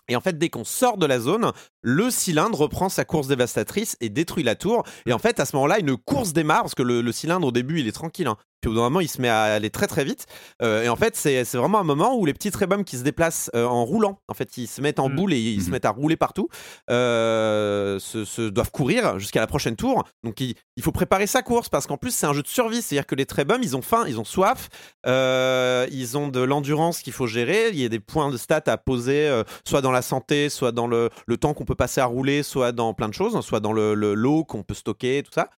Speaker 2: Et en fait, dès qu'on sort de la zone, le cylindre reprend sa course dévastatrice et détruit la tour. Et en fait, à ce moment-là, une course démarre parce que le, cylindre au début, il est tranquille. Hein. Puis au bout d'un moment, il se met à aller très très vite. et en fait, c'est vraiment un moment où les petits trébums qui se déplacent en roulant, en fait, ils se mettent en mm. boule et ils se mm-hmm. mettent à rouler partout, se, doivent courir jusqu'à la prochaine tour. Donc il, il, faut préparer sa course parce qu'en plus, c'est un jeu de survie. C'est-à-dire que les trébums, ils ont faim, ils ont soif, ils ont de l'endurance qu'il faut gérer. Il y a des points de stats à poser, soit dans la santé, soit dans le, le temps qu'on peut passer à rouler, soit dans plein de choses, soit dans le l'eau qu'on peut stocker, tout ça.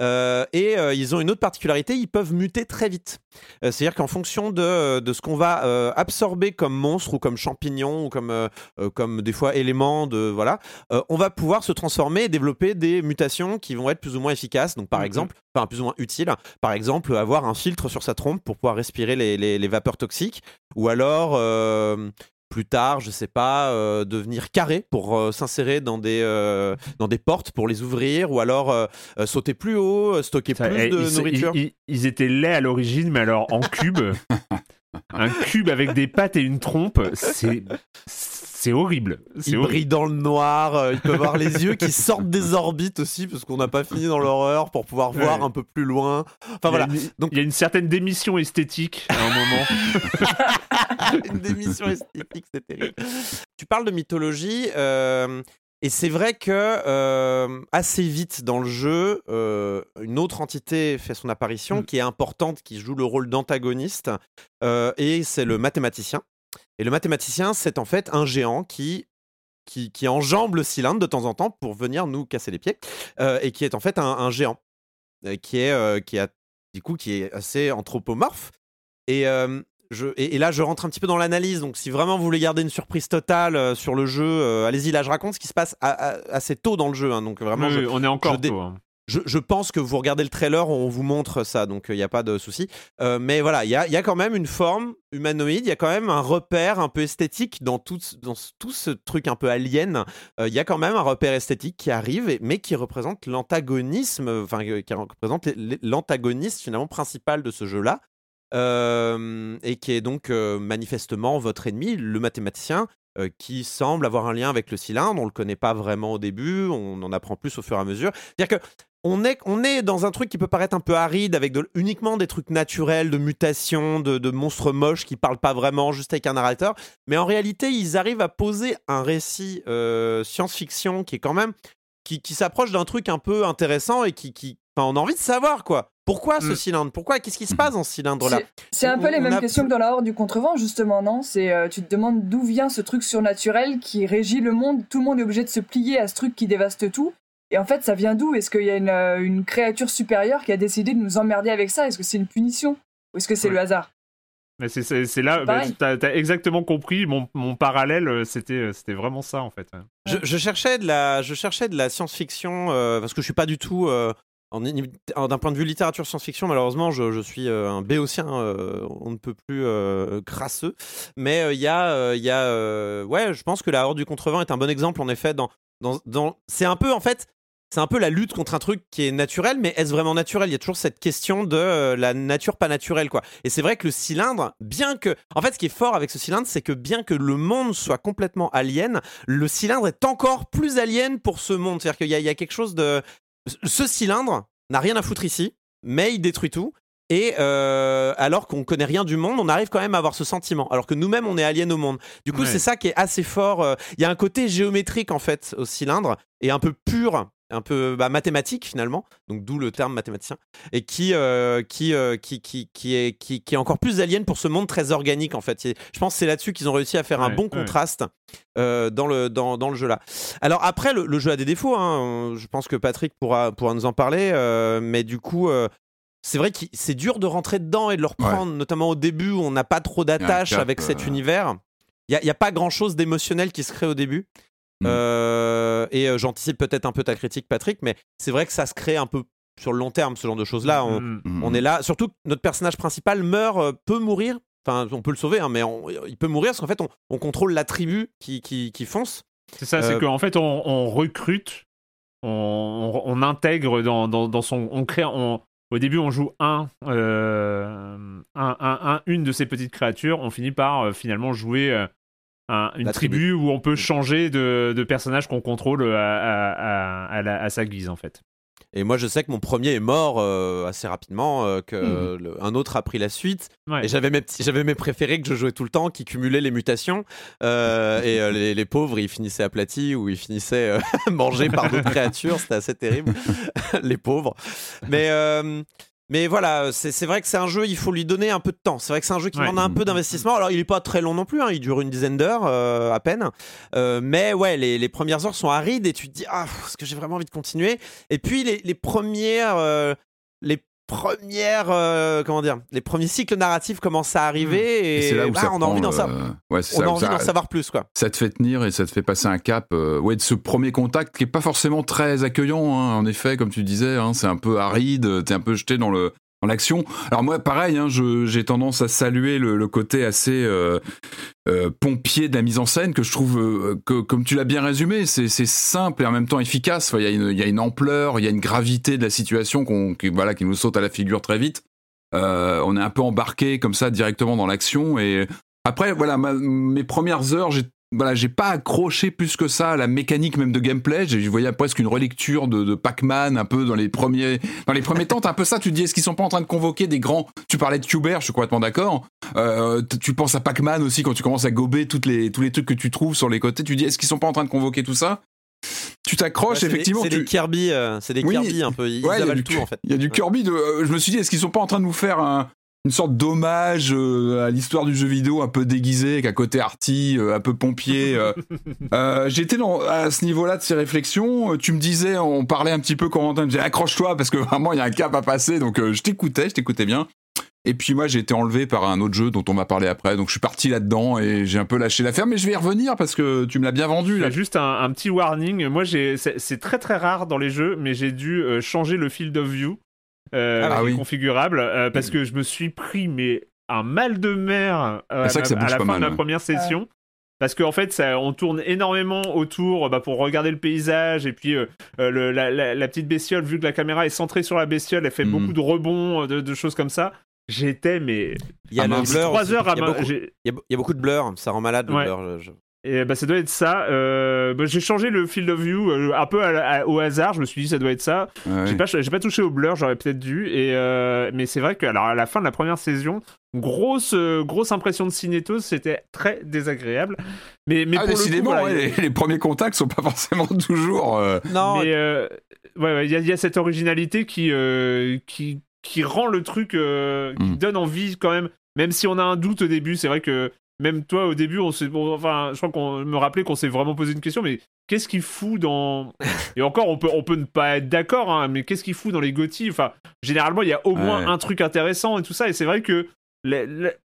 Speaker 2: Euh, et euh, ils ont une autre particularité, ils peuvent muter très vite. Euh, c'est-à-dire qu'en fonction de, de ce qu'on va absorber comme monstre ou comme champignon ou comme, comme des fois éléments de voilà, on va pouvoir se transformer et développer des mutations qui vont être plus ou moins efficaces. Donc par mhm. exemple, enfin plus ou moins utiles. Par exemple, avoir un filtre sur sa trompe pour pouvoir respirer les, les, les vapeurs toxiques, ou alors plus tard, je sais pas, euh, devenir carré pour euh, s'insérer dans des euh, dans des portes pour les ouvrir, ou alors sauter plus haut, stocker plus eh, de nourriture.
Speaker 1: Ils, étaient laids à l'origine, mais alors en cube, un cube avec des pattes et une trompe, c'est c'est horrible.
Speaker 2: Il brille dans le noir, il peut avoir les yeux qui sortent des orbites aussi, parce qu'on n'a pas fini dans l'horreur pour pouvoir voir un peu plus loin. Enfin voilà.
Speaker 1: Donc il y a une certaine démission esthétique à un
Speaker 2: moment. une démission esthétique, c'est terrible. Tu parles de mythologie. Euh, et c'est vrai que euh, assez vite dans le jeu, euh, une autre entité fait son apparition mm. qui est importante, qui joue le rôle d'antagoniste, et c'est le mathématicien. Et le mathématicien, c'est en fait un géant qui, qui, qui, enjambe le cylindre de temps en temps pour venir nous casser les pieds, euh, et qui est en fait un, géant, euh, qui, est, euh, qui, a, du coup, qui est assez anthropomorphe. Et, je, et, là, je rentre un petit peu dans l'analyse. Donc, si vraiment vous voulez garder une surprise totale sur le jeu, allez-y. Là, je raconte ce qui se passe assez tôt dans le jeu. Hein. donc, vraiment,
Speaker 1: on est encore tôt. Hein.
Speaker 2: Je, pense que vous regardez le trailer, on vous montre ça, donc il euh, n'y a pas de souci. Euh, mais voilà, il y a, quand même une forme humanoïde, il y a quand même un repère un peu esthétique dans tout, ce truc un peu alien. Euh, il y a quand même un repère esthétique qui arrive, mais qui représente l'antagonisme, enfin qui représente l'antagoniste finalement principal de ce jeu-là. et qui est donc manifestement votre ennemi, le mathématicien, qui semble avoir un lien avec le cylindre. On le connaît pas vraiment au début, on en apprend plus au fur et à mesure. C'est-à-dire que on est, on est dans un truc qui peut paraître un peu aride, avec uniquement des trucs naturels, de mutations, de, monstres moches qui parlent pas vraiment, juste avec un narrateur. Mais en réalité, ils arrivent à poser un récit euh, science-fiction qui est quand même. qui, s'approche d'un truc un peu intéressant et qui. qui on a envie de savoir, quoi. Pourquoi ce mm. cylindre? Pourquoi Qu'est-ce qui se passe dans ce cylindre-là?
Speaker 4: C'est un peu les mêmes questions que dans la Horde du Contrevent, justement, non? C'est euh, tu te demandes d'où vient ce truc surnaturel qui régit le monde. Tout le monde est obligé de se plier à ce truc qui dévaste tout. Et en fait, ça vient d'où? Est-ce qu'il y a une, euh, une, créature supérieure qui a décidé de nous emmerder avec ça? Est-ce que c'est une punition? Ou est-ce que c'est le hasard?
Speaker 1: Mais c'est là, bah, tu as, exactement compris mon, mon parallèle, euh, c'était c'était vraiment ça en fait.
Speaker 2: Je, je, cherchais de la, je cherchais de la science-fiction parce que je suis pas du tout d'un point de vue littérature science-fiction, malheureusement, je, je, suis un béotien, on ne peut plus crasseux. Mais il y a, y a ouais, je pense que la Horde du Contrevent est un bon exemple en effet dans, dans, dans c'est un peu en fait c'est un peu la lutte contre un truc qui est naturel, mais est-ce vraiment naturel? Il y a toujours cette question de euh, la nature pas naturelle, quoi. Et c'est vrai que le cylindre, bien que, en fait, ce qui est fort avec ce cylindre, c'est que bien que le monde soit complètement alien, le cylindre est encore plus alien pour ce monde. C'est-à-dire qu'il y, y, a quelque chose de, ce cylindre n'a rien à foutre ici, mais il détruit tout. Et euh, alors qu'on connaît rien du monde, on arrive quand même à avoir ce sentiment. Alors que nous-mêmes, on est alien au monde. Du coup, c'est ça qui est assez fort. Euh, il y a un côté géométrique en fait au cylindre et un peu pur un peu bah, mathématique finalement, donc d'où le terme mathématicien, et qui, euh, qui, euh, qui, qui, qui, est, qui, qui, est encore plus alien pour ce monde très organique en fait. je pense que c'est là-dessus qu'ils ont réussi à faire un bon contraste euh, dans, le, dans, dans, le jeu là. Alors après, le, jeu a des défauts, hein. je pense que Patrick pourra, pourra nous en parler, mais du coup, c'est vrai que c'est dur de rentrer dedans et de le reprendre, notamment au début où on n'a pas trop d'attache avec cet univers. Il n'y a, a, pas grand chose d'émotionnel qui se crée au début. Mm. Euh, et euh, j'anticipe peut-être un peu ta critique, Patrick, mais c'est vrai que ça se crée un peu sur le long terme, ce genre de choses-là. On, mm. est là. Surtout que notre personnage principal meurt, euh, peut mourir. Enfin, on peut le sauver, hein, mais il peut mourir parce qu'en fait, on, contrôle la tribu qui, qui, fonce.
Speaker 1: C'est ça, c'est qu'en fait, on, recrute, on, intègre dans, dans, son. On crée. au début, on joue un, un, une de ces petites créatures. On finit par finalement jouer une tribu, où on peut changer de, personnage qu'on contrôle à, sa guise en fait.
Speaker 2: Et moi, je sais que mon premier est mort euh, assez rapidement, euh, que un autre a pris la suite.
Speaker 1: Ouais.
Speaker 2: Et j'avais mes, j'avais mes préférés que je jouais tout le temps, qui cumulaient les mutations. Euh, et euh, les, les pauvres, ils finissaient aplatis ou ils finissaient euh, mangés par d'autres créatures. C'était assez terrible. les pauvres. Mais. Mais voilà, c'est vrai que c'est un jeu, il faut lui donner un peu de temps. C'est vrai que c'est un jeu qui
Speaker 1: Ouais.
Speaker 2: demande un peu d'investissement. Alors, il est pas très long non plus, hein, il dure une dizaine d'heures euh, à peine. Euh, mais ouais, les, les premières heures sont arides et tu te dis, ah, est-ce que j'ai vraiment envie de continuer? Et puis, les, les premières. euh, les premières. euh, comment dire Les premiers cycles narratifs commencent à arriver et,
Speaker 3: Et c'est là où ça
Speaker 2: on a envie d'en
Speaker 3: le-
Speaker 2: savoir.
Speaker 3: Ouais, c'est
Speaker 2: On
Speaker 3: ça
Speaker 2: a
Speaker 3: où
Speaker 2: envie
Speaker 3: ça-
Speaker 2: d'en savoir plus, quoi.
Speaker 3: ça te fait tenir et ça te fait passer un cap euh, ouais, de ce premier contact qui est pas forcément très accueillant hein, en effet comme tu disais hein, c'est un peu aride t'es un peu jeté dans le dans l'action. Alors moi pareil hein, j'ai tendance à saluer le, côté assez euh, euh, pompier de la mise en scène que je trouve euh, que comme tu l'as bien résumé c'est simple et en même temps efficace. Il y a une ampleur il y a une gravité de la situation qu'on qui, voilà qui nous saute à la figure très vite. On est un peu embarqué comme ça directement dans l'action et après, voilà, mes premières heures, j'ai voilà, j'ai pas accroché plus que ça à la mécanique même de gameplay. J'ai- Je voyais presque une relecture de, de Pac-Man un peu dans les premiers dans les premiers temps. T'as un peu ça. Tu te dis est-ce qu'ils sont pas en train de convoquer des grands? Tu parlais de Cuber, je suis complètement d'accord. Euh, tu penses à Pac-Man aussi quand tu commences à gober toutes les tous les trucs que tu trouves sur les côtés. Tu dis est-ce qu'ils sont pas en train de convoquer tout ça? Tu t'accroches
Speaker 2: Ouais,
Speaker 3: effectivement.
Speaker 2: C'est
Speaker 3: tu-
Speaker 2: des Kirby, euh, c'est des
Speaker 3: Oui.
Speaker 2: Kirby un peu. Ils
Speaker 3: Ouais, il y a
Speaker 2: avalent
Speaker 3: du-
Speaker 2: tout, en fait.
Speaker 3: Il y a du Kirby de. euh, je me suis dit, est-ce qu'ils sont pas en train de nous faire un- une sorte d'hommage euh, à l'histoire du jeu vidéo un peu déguisé, avec un côté arty, euh, un peu pompier euh. Euh, J'étais dans- à ce niveau-là de ces réflexions. Tu me disais, on parlait un petit peu, Corentin me disait, accroche-toi parce que vraiment il y a un cap à passer. Donc je t'écoutais, je t'écoutais bien. Et puis moi j'ai été enlevé par un autre jeu dont on va parler après, donc je suis parti là-dedans et j'ai un peu lâché l'affaire, mais je vais y revenir parce que tu me l'as bien vendu là.
Speaker 1: juste un, un petit warning. Moi, c'est, très très rare dans les jeux, mais j'ai dû changer le field of view euh,
Speaker 3: Ah oui.
Speaker 1: configurable euh, parce que je me suis pris mais un mal de mer euh,
Speaker 3: ça
Speaker 1: à, la fin
Speaker 3: mal,
Speaker 1: de la
Speaker 3: ouais.
Speaker 1: première session. Parce qu'en fait, ça, on tourne énormément autour bah, pour regarder le paysage et puis euh, le- la, la- la petite bestiole, vu que la caméra est centrée sur la bestiole, elle fait
Speaker 3: Mhm.
Speaker 1: beaucoup de rebonds, de, de choses comme ça. J'étais mais
Speaker 2: Il y a le blur.
Speaker 1: trois
Speaker 2: aussi.
Speaker 1: heures à
Speaker 2: il, y a beaucoup, il y a- de blur, ça rend malade le
Speaker 1: Ouais.
Speaker 2: blur. je-
Speaker 1: Et bah ça doit être ça. Euh, bah, j'ai changé le field of view euh, un peu à la- à- au hasard. Je me suis dit ça doit être ça.
Speaker 3: Ouais.
Speaker 1: J'ai pas, j'ai pas touché au blur, j'aurais peut-être dû. Et euh, mais c'est vrai que alors à la fin de la première saison, grosse grosse impression de cinétose, c'était très désagréable. Mais mais
Speaker 3: Ah,
Speaker 1: pour le coup,
Speaker 3: décidément,
Speaker 1: voilà,
Speaker 3: ouais, les, les premiers contacts sont pas forcément toujours. euh,
Speaker 2: Non,
Speaker 1: mais euh, ouais, ouais, il y, a- il y a cette originalité qui euh, qui qui rend le truc euh, qui
Speaker 3: Mm.
Speaker 1: donne envie quand même. Même si on a un doute au début, c'est vrai que même toi au début, on s'est, bon, enfin, je crois qu'on me rappelait qu'on s'est vraiment posé une question, mais qu'est-ce qu'il fout dans Et encore, on peut on peut ne pas être d'accord, hein, mais qu'est-ce qu'il fout dans les GOTY Enfin, généralement, il y a au moins
Speaker 3: Ouais.
Speaker 1: un truc intéressant et tout ça. Et c'est vrai que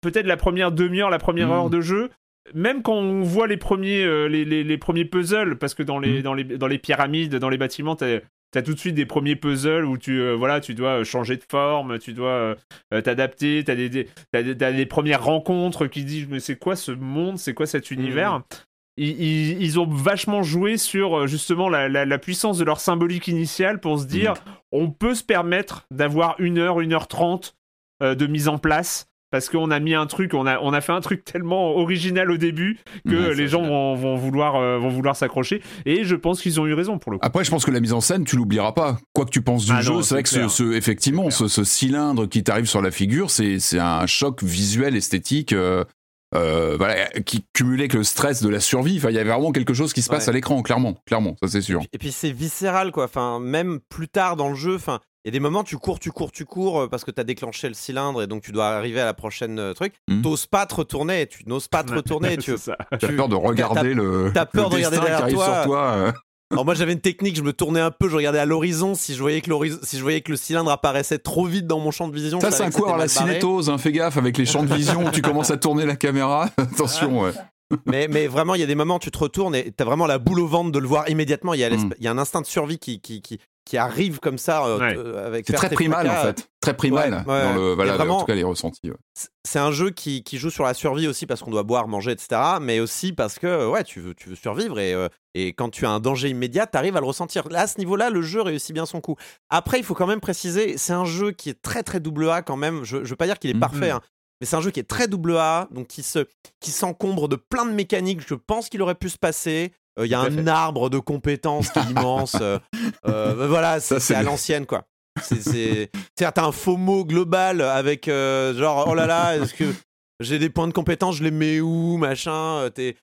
Speaker 1: peut-être la première demi-heure, la première
Speaker 3: Mm.
Speaker 1: heure de jeu. Même quand on voit les premiers, euh, les, les- les premiers puzzles, parce que dans les,
Speaker 3: Mm.
Speaker 1: dans les, dans les pyramides, dans les bâtiments, t'as as tout de suite des premiers puzzles où tu, euh, voilà, tu dois changer de forme, tu dois euh, euh, t'adapter, t'as des, des, des, premières rencontres qui disent mais c'est quoi ce monde, c'est quoi cet univers ils, ils- ils ont vachement joué sur euh, justement la, la- la puissance de leur symbolique initiale pour se dire on peut se permettre d'avoir une heure, une heure trente euh, de mise en place parce qu'on a mis un truc, on a, on a fait un truc tellement original au début que
Speaker 3: Ouais,
Speaker 1: les gens vont, vont vouloir, euh, vont vouloir s'accrocher. Et je pense qu'ils ont eu raison pour le coup.
Speaker 3: Après, je pense que la mise en scène, tu l'oublieras pas. Quoi que tu penses du
Speaker 1: Ah
Speaker 3: jeu, c'est vrai que ce, effectivement, ce, ce cylindre qui t'arrive sur la figure, c'est c'est un choc visuel, esthétique. euh, euh, voilà, qui cumulé avec le stress de la survie. Enfin, il y avait vraiment quelque chose qui se passe
Speaker 2: Ouais.
Speaker 3: à l'écran, clairement, clairement, ça c'est sûr.
Speaker 2: Et puis c'est viscéral quoi. Enfin, même plus tard dans le jeu, enfin, y a des moments tu cours, tu cours, tu cours euh, parce que t'as déclenché le cylindre et donc tu dois arriver à la prochaine euh, truc.
Speaker 3: Mhm.
Speaker 2: T'oses pas te retourner, tu n'oses pas te retourner. tu tu-
Speaker 3: peur de regarder le,
Speaker 2: t'as peur
Speaker 3: le
Speaker 2: de regarder derrière toi.
Speaker 3: sur toi. euh.
Speaker 2: Alors moi j'avais une technique, je me tournais un peu, je regardais à l'horizon. Si je voyais que l'horizon, si je voyais que le cylindre apparaissait trop vite dans mon champ de vision,
Speaker 3: Ça, c'est un coup à la cinétose, hein, fais gaffe avec les champs de vision, tu commences à tourner la caméra. Attention, ouais.
Speaker 2: Mais, mais vraiment, il y a des moments où tu te retournes et t'as vraiment la boule au ventre de le voir immédiatement. Il y a,
Speaker 3: Mm.
Speaker 2: il y a un instinct de survie qui, qui, qui, qui arrive comme ça. euh,
Speaker 1: Ouais.
Speaker 2: euh, avec
Speaker 3: C'est très primal en fait, très primal
Speaker 2: Ouais, ouais,
Speaker 3: dans le, voilà,
Speaker 2: vraiment-
Speaker 3: en tout cas les ressentis. ouais.
Speaker 2: C'est- un jeu qui, qui joue sur la survie aussi parce qu'on doit boire, manger, etc. Mais aussi parce que ouais, tu veux, tu veux survivre et, euh, et quand tu as un danger immédiat, tu arrives à le ressentir. Là, à ce niveau-là, le jeu réussit bien son coup. Après, il faut quand même préciser, c'est un jeu qui est très très double A quand même. Je, je veux pas dire qu'il est
Speaker 3: Mhm.
Speaker 2: parfait. hein. Mais c'est un jeu qui est très double A, donc qui se qui s'encombre de plein de mécaniques. Je pense qu'il aurait pu se passer. Il y a un arbre de compétences qui est immense. voilà, c'est à l'ancienne quoi. C'est t'as un faux mot global avec genre oh là là, est-ce que j'ai des points de compétence, je les mets où, machin. T'es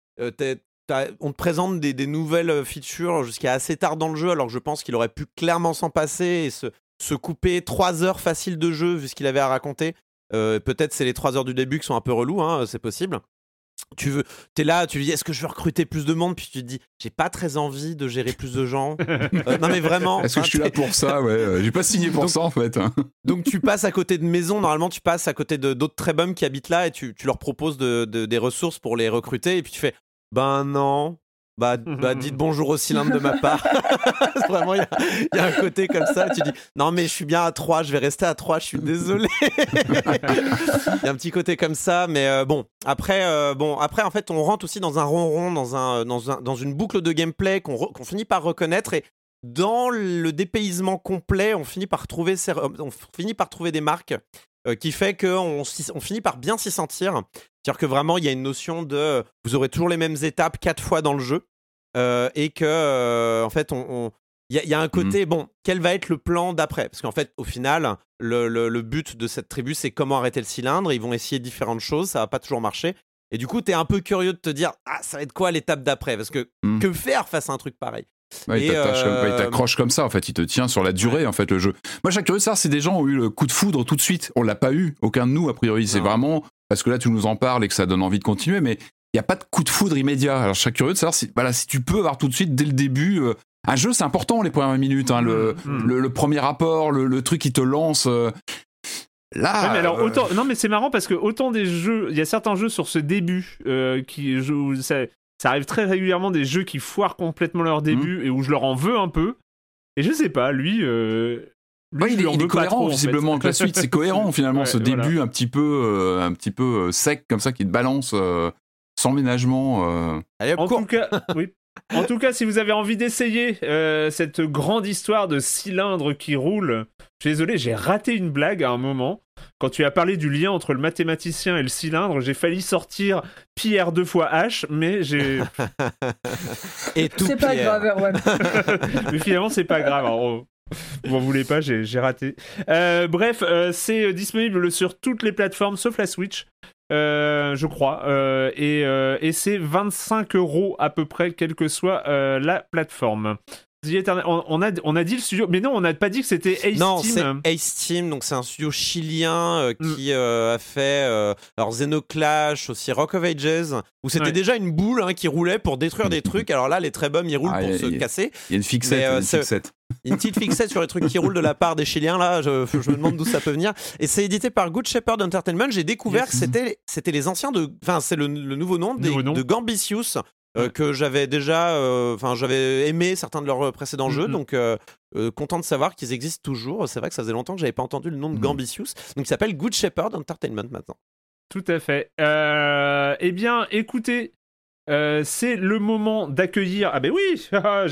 Speaker 2: on te présente des, nouvelles euh, features jusqu'à assez tard dans le jeu, alors que je pense qu'il aurait pu clairement s'en passer et se, couper 3 heures faciles de jeu vu ce qu'il avait à raconter. Euh, peut-être c'est les 3 heures du début qui sont un peu relous, hein, c'est possible. Tu veux, es là, tu dis est-ce que je veux recruter plus de monde? Puis tu te dis j'ai pas très envie de gérer plus de gens. Euh, non mais vraiment.
Speaker 3: Est-ce que je suis là pour ça? Ouais, j'ai pas signé pour ça en fait. Hein.
Speaker 2: donc tu passes à côté de maisons. Normalement tu passes à côté d'autres très bums qui habitent là et tu, leur proposes des ressources pour les recruter et puis tu fais ben non. Bah, bah dites bonjour au cylindre de ma part. Vraiment, il y, a un côté comme ça. Tu dis non, mais je suis bien à 3, je vais rester à 3, je suis désolé. Il y a un petit côté comme ça, mais euh, bon. Après, euh, bon, après, en fait, on rentre aussi dans un ronron, dans, un, dans, un, dans une boucle de gameplay qu'on finit par reconnaître et dans le dépaysement complet, on finit par trouver, on finit par trouver des marques euh, qui fait qu'on on finit par bien s'y sentir. C'est-à-dire que vraiment, il y a une notion de vous aurez toujours les mêmes étapes quatre fois dans le jeu. Euh, et que, euh, en fait, on. Il y, a un côté, mmh. bon, quel va être le plan d'après? Parce qu'en fait, au final, le, le, but de cette tribu, c'est comment arrêter le cylindre. Ils vont essayer différentes choses, ça va pas toujours marcher. Et du coup, tu es un peu curieux de te dire, ah, ça va être quoi l'étape d'après? Parce que mmh. que faire face à un truc pareil?
Speaker 3: Il euh, t'accroche comme ça, en fait. Il te tient sur la durée, en fait, le jeu. Moi, chaque curieux de savoir, c'est des gens ont eu le coup de foudre tout de suite. On l'a pas eu, aucun de nous, a priori. C'est vraiment parce que là, tu nous en parles et que ça donne envie de continuer, mais il n'y a pas de coup de foudre immédiat. Alors, chaque curieux de savoir si, voilà, si tu peux avoir tout de suite, dès le début, euh, un jeu, c'est important, les premières minutes. Hein, le, mm, mm. Le, premier rapport, le, truc qui te lance. Euh, là,
Speaker 1: mais alors, autant, non, mais c'est marrant parce que autant des jeux, il y a certains jeux sur ce début qui, jouent ça arrive très régulièrement des jeux qui foirent complètement leur mmh. début et où je leur en veux un peu. Et je sais pas, lui. Euh,
Speaker 3: il, est, cohérent visiblement avec la suite. C'est cohérent finalement ce début un petit peu, euh, un petit peu euh, sec comme ça qui te balance sans ménagement.
Speaker 1: Allez, en tout cas, oui. En tout cas, si vous avez envie d'essayer cette grande histoire de cylindre qui roule, je suis désolé, j'ai raté une blague à un moment. Quand tu as parlé du lien entre le mathématicien et le cylindre, j'ai failli sortir Pierre deux fois H, mais j'ai.
Speaker 4: et tout C'est pas grave, Erwan.
Speaker 1: mais finalement, c'est pas grave. vous m'en voulez pas, j'ai raté. Euh, bref, euh, c'est disponible sur toutes les plateformes sauf la Switch. Euh, je crois, et, et c'est 25 euros à peu près, quelle que soit la plateforme. On, a, on a dit le studio, mais non, on n'a pas dit que c'était Ace
Speaker 2: non, Team. Non, c'est Ace Team, donc c'est un studio chilien euh, mm. qui euh, a fait euh, alors Xenoclash, aussi Rock of Ages, où c'était déjà une boule hein, qui roulait pour détruire des trucs. Alors là, les très bums, ils roulent ah, pour se casser.
Speaker 3: Il y a une fixette. une, fixette.
Speaker 2: une petite fixette sur les trucs qui roulent de la part des Chiliens, là, je, me demande d'où ça peut venir. Et c'est édité par Good Shepherd Entertainment. J'ai découvert que c'était, c'était les anciens de. Enfin, c'est le, nouveau nom, des, de Gambitious. Euh, que j'avais déjà, euh, enfin j'avais aimé certains de leurs précédents jeux, mm-hmm. donc euh, content de savoir qu'ils existent toujours. C'est vrai que ça faisait longtemps que j'avais pas entendu le nom de mm-hmm. Gambitious, donc il s'appelle Good Shepherd Entertainment maintenant.
Speaker 1: Tout à fait. eh bien, écoutez, c'est le moment d'accueillir. Ah ben oui, ah,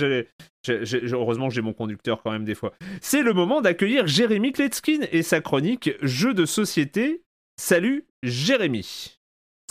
Speaker 1: heureusement que j'ai mon conducteur quand même des fois. C'est le moment d'accueillir Jérémy Kletskin et sa chronique Jeux de société. Salut Jérémy.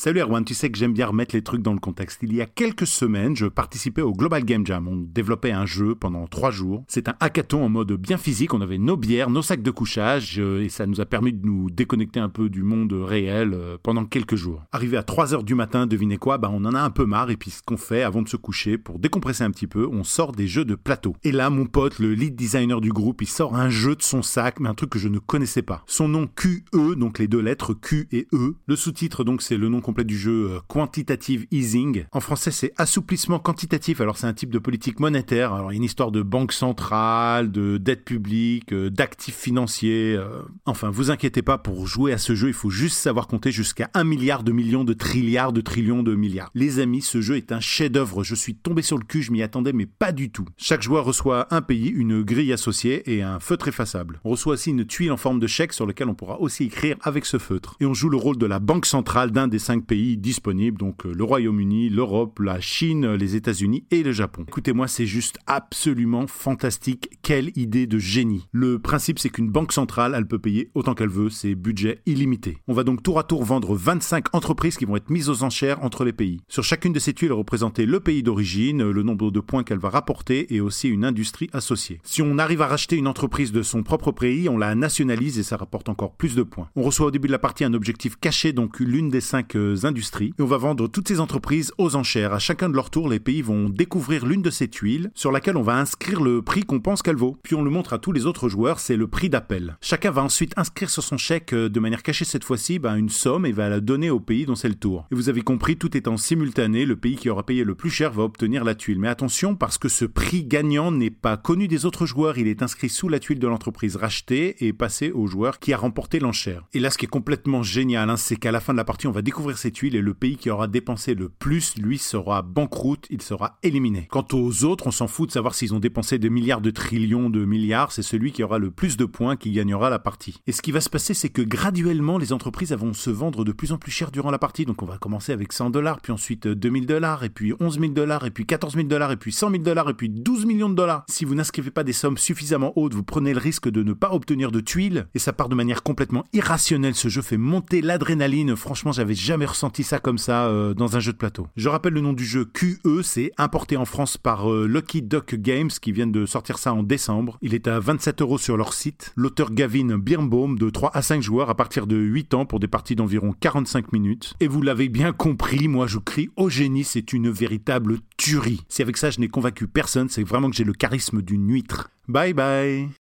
Speaker 5: Salut Erwan, tu sais que j'aime bien remettre les trucs dans le contexte. Il y a quelques semaines, je participais au Global Game Jam. On développait un jeu pendant trois jours. C'est un hackathon en mode bien physique. On avait nos bières, nos sacs de couchage euh, et ça nous a permis de nous déconnecter un peu du monde réel euh, pendant quelques jours. Arrivé à 3 heures du matin, devinez quoi? Bah on en a un peu marre et puis ce qu'on fait avant de se coucher pour décompresser un petit peu, on sort des jeux de plateau. Et là, mon pote, le lead designer du groupe, il sort un jeu de son sac, mais un truc que je ne connaissais pas. Son nom QE, donc les deux lettres Q et E. Le sous-titre donc c'est le nom du jeu euh, Quantitative Easing. En français, c'est assouplissement quantitatif. Alors, c'est un type de politique monétaire. Alors, il y a une histoire de banque centrale, de dette publique, euh, d'actifs financiers. Euh. Enfin, vous inquiétez pas, pour jouer à ce jeu, il faut juste savoir compter jusqu'à un milliard de millions de trilliards de trillions de milliards. Les amis, ce jeu est un chef-d'œuvre. Je suis tombé sur le cul, je m'y attendais, mais pas du tout. Chaque joueur reçoit un pays, une grille associée et un feutre effaçable. On reçoit aussi une tuile en forme de chèque sur lequel on pourra aussi écrire avec ce feutre. Et on joue le rôle de la banque centrale d'un des cinq pays disponibles, donc le Royaume-Uni, l'Europe, la Chine, les États-Unis et le Japon. Écoutez-moi, c'est juste absolument fantastique. Quelle idée de génie. Le principe, c'est qu'une banque centrale, elle peut payer autant qu'elle veut, c'est budget illimité. On va donc tour à tour vendre 25 entreprises qui vont être mises aux enchères entre les pays. Sur chacune de ces tuiles représenter le pays d'origine, le nombre de points qu'elle va rapporter et aussi une industrie associée. Si on arrive à racheter une entreprise de son propre pays, on la nationalise et ça rapporte encore plus de points. On reçoit au début de la partie un objectif caché, donc l'une des cinq industries, et on va vendre toutes ces entreprises aux enchères. À chacun de leur tour, les pays vont découvrir l'une de ces tuiles sur laquelle on va inscrire le prix qu'on pense qu'elle vaut. Puis on le montre à tous les autres joueurs, c'est le prix d'appel. Chacun va ensuite inscrire sur son chèque, euh, de manière cachée cette fois-ci, ben, une somme et va la donner au pays dont c'est le tour. Et vous avez compris, tout étant simultané, le pays qui aura payé le plus cher va obtenir la tuile. Mais attention, parce que ce prix gagnant n'est pas connu des autres joueurs, il est inscrit sous la tuile de l'entreprise rachetée et passé au joueur qui a remporté l'enchère. Et là, ce qui est complètement génial, hein, c'est qu'à la fin de la partie, on va découvrir ces tuiles et le pays qui aura dépensé le plus, lui, sera banqueroute, il sera éliminé. Quant aux autres, on s'en fout de savoir s'ils ont dépensé des milliards de trillions de milliards, c'est celui qui aura le plus de points qui gagnera la partie. Et ce qui va se passer, c'est que graduellement, les entreprises vont se vendre de plus en plus cher durant la partie. Donc on va commencer avec 100 dollars, puis ensuite 2000 dollars, et puis 11 000 dollars, et puis 14 000 dollars, et puis 100 000 dollars, et puis 12 millions de dollars. Si vous n'inscrivez pas des sommes suffisamment hautes, vous prenez le risque de ne pas obtenir de tuiles, et ça part de manière complètement irrationnelle. Ce jeu fait monter l'adrénaline. Franchement, j'avais jamais ressenti ça comme ça euh, dans un jeu de plateau. Je rappelle le nom du jeu QE, c'est importé en France par euh, Lucky Duck Games qui viennent de sortir ça en décembre. Il est à 27 euros sur leur site. L'auteur Gavin Birnbaum de 3 à 5 joueurs à partir de 8 ans pour des parties d'environ 45 minutes. Et vous l'avez bien compris, moi je crie au génie, c'est une véritable tuerie. Si avec ça je n'ai convaincu personne, c'est vraiment que j'ai le charisme d'une huître. Bye bye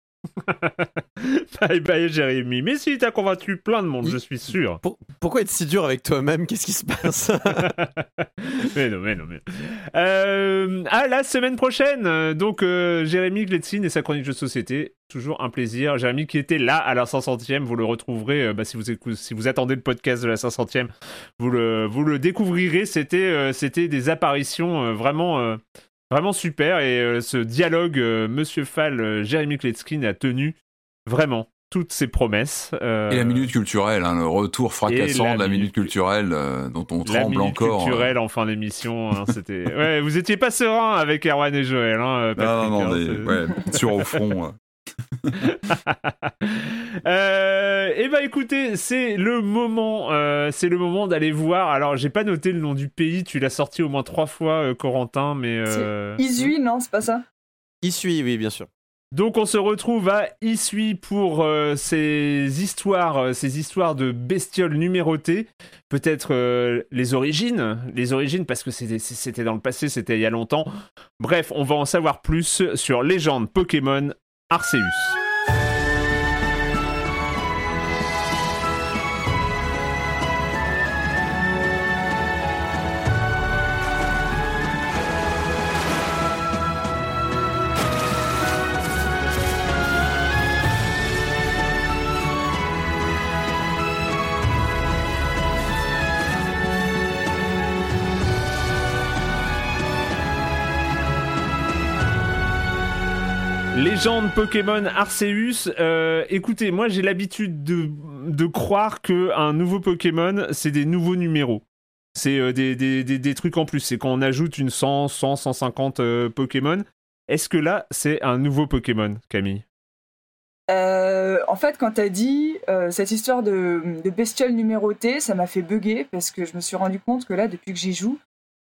Speaker 1: bye bye Jérémy. Mais si, t'as convaincu plein de monde, je suis sûr.
Speaker 2: pourquoi être si dur avec toi-même? Qu'est-ce qui se passe?
Speaker 1: Mais non, mais non, mais. Euh, à la semaine prochaine Donc, euh, Jérémy Gletzin et sa chronique de société. Toujours un plaisir. Jérémy qui était là à la 500e, vous le retrouverez euh, bah, si, vous si vous attendez le podcast de la 500e, vous le, vous le découvrirez. C'était c'était des apparitions vraiment Vraiment super. Et euh, ce dialogue, euh, Monsieur Fall, euh, Jérémy Kletskin a tenu vraiment toutes ses promesses.
Speaker 3: Et la minute culturelle, hein, le retour fracassant de la minute culturelle dont on tremble encore.
Speaker 1: La minute culturelle en fin d'émission, hein, c'était. ouais, vous étiez pas serein avec Erwan et Joël, hein,
Speaker 3: Patrick, non, non, non, ouais, sur au front.
Speaker 1: euh, et eh bah ben, écoutez, c'est le moment, euh, c'est le moment d'aller voir. Alors j'ai pas noté le nom du pays, tu l'as sorti au moins trois fois, euh, Corentin, mais.
Speaker 4: Euh... Isui, non, c'est pas ça?
Speaker 2: Isui, oui, bien sûr.
Speaker 1: Donc on se retrouve à Isui pour euh, ces histoires, ces histoires de bestioles numérotées. Peut-être les origines, les origines parce que c'était dans le passé, c'était il y a longtemps. Bref, on va en savoir plus sur Légende Pokémon Arceus. Légende Pokémon Arceus. Euh, écoutez, moi j'ai l'habitude de, croire que un nouveau Pokémon, c'est des nouveaux numéros. C'est euh, des, trucs en plus. C'est quand on ajoute une 100, 100, 150 Pokémon. Est-ce que là, c'est un nouveau Pokémon, Camille?
Speaker 4: Euh, en fait, quand t'as dit cette histoire de, de bestiole numérotée, ça m'a fait bugger parce que je me suis rendu compte que là, depuis que j'y joue,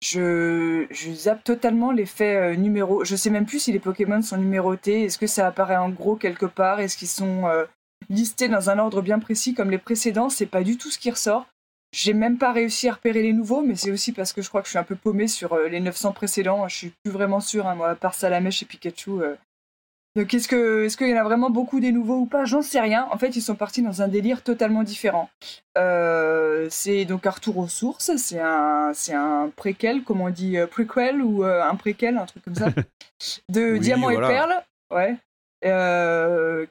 Speaker 4: je, je zappe totalement l'effet euh, numéro. Je sais même plus si les Pokémon sont numérotés. Est-ce que ça apparaît en gros quelque part? Est-ce qu'ils sont euh, listés dans un ordre bien précis comme les précédents? C'est pas du tout ce qui ressort. J'ai même pas réussi à repérer les nouveaux, mais c'est aussi parce que je crois que je suis un peu paumé sur euh, les 900 précédents. Je suis plus vraiment sûr, hein, moi, à part Salamèche et Pikachu. Donc est-ce que est-ce qu'il y en a vraiment beaucoup des nouveaux ou pas? J'en sais rien. En fait, ils sont partis dans un délire totalement différent. Euh, c'est donc Arthur aux sources. C'est un c'est un préquel, comme on dit, euh, prequel ou euh, un préquel, un truc comme ça, de Diamant et Perle. Ouais.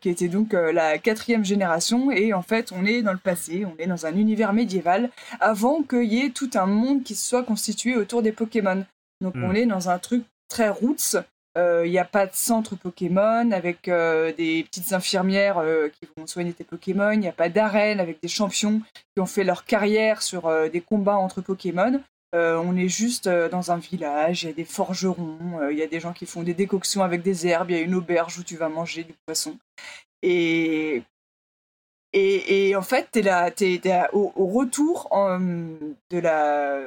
Speaker 4: qui était donc la quatrième génération et en fait on est dans le passé, on est dans un univers médiéval avant qu'il y ait tout un monde qui se soit constitué autour des Pokémon. Donc on hmm. est dans un truc très roots Il n'y a pas de centre Pokémon avec des petites infirmières qui vont soigner tes Pokémon. Il n'y a pas d'arène avec des champions qui ont fait leur carrière sur des combats entre Pokémon. on est juste dans un village, il y a des forgerons, il y a des gens qui font des décoctions avec des herbes, il y a une auberge où tu vas manger du poisson. Et et, en fait, tu es, au, retour de la.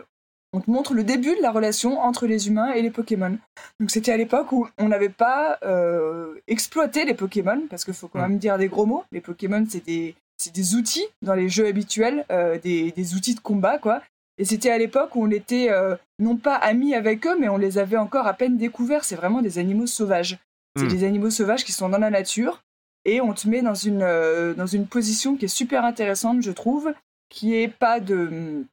Speaker 4: On te montre le début de la relation entre les humains et les Pokémon. Donc c'était à l'époque où on n'avait pas euh, exploité les Pokémon, parce qu'il faut quand même dire des gros mots. Les Pokémon, c'est des, des, outils dans les jeux habituels, euh, des, des, outils de combat, quoi. Et c'était à l'époque où on était euh, non pas amis avec eux, mais on les avait encore à peine découverts. C'est vraiment des animaux sauvages. C'est hmm. des animaux sauvages qui sont dans la nature et on te met dans une, dans une position qui est super intéressante, je trouve, qui est pas de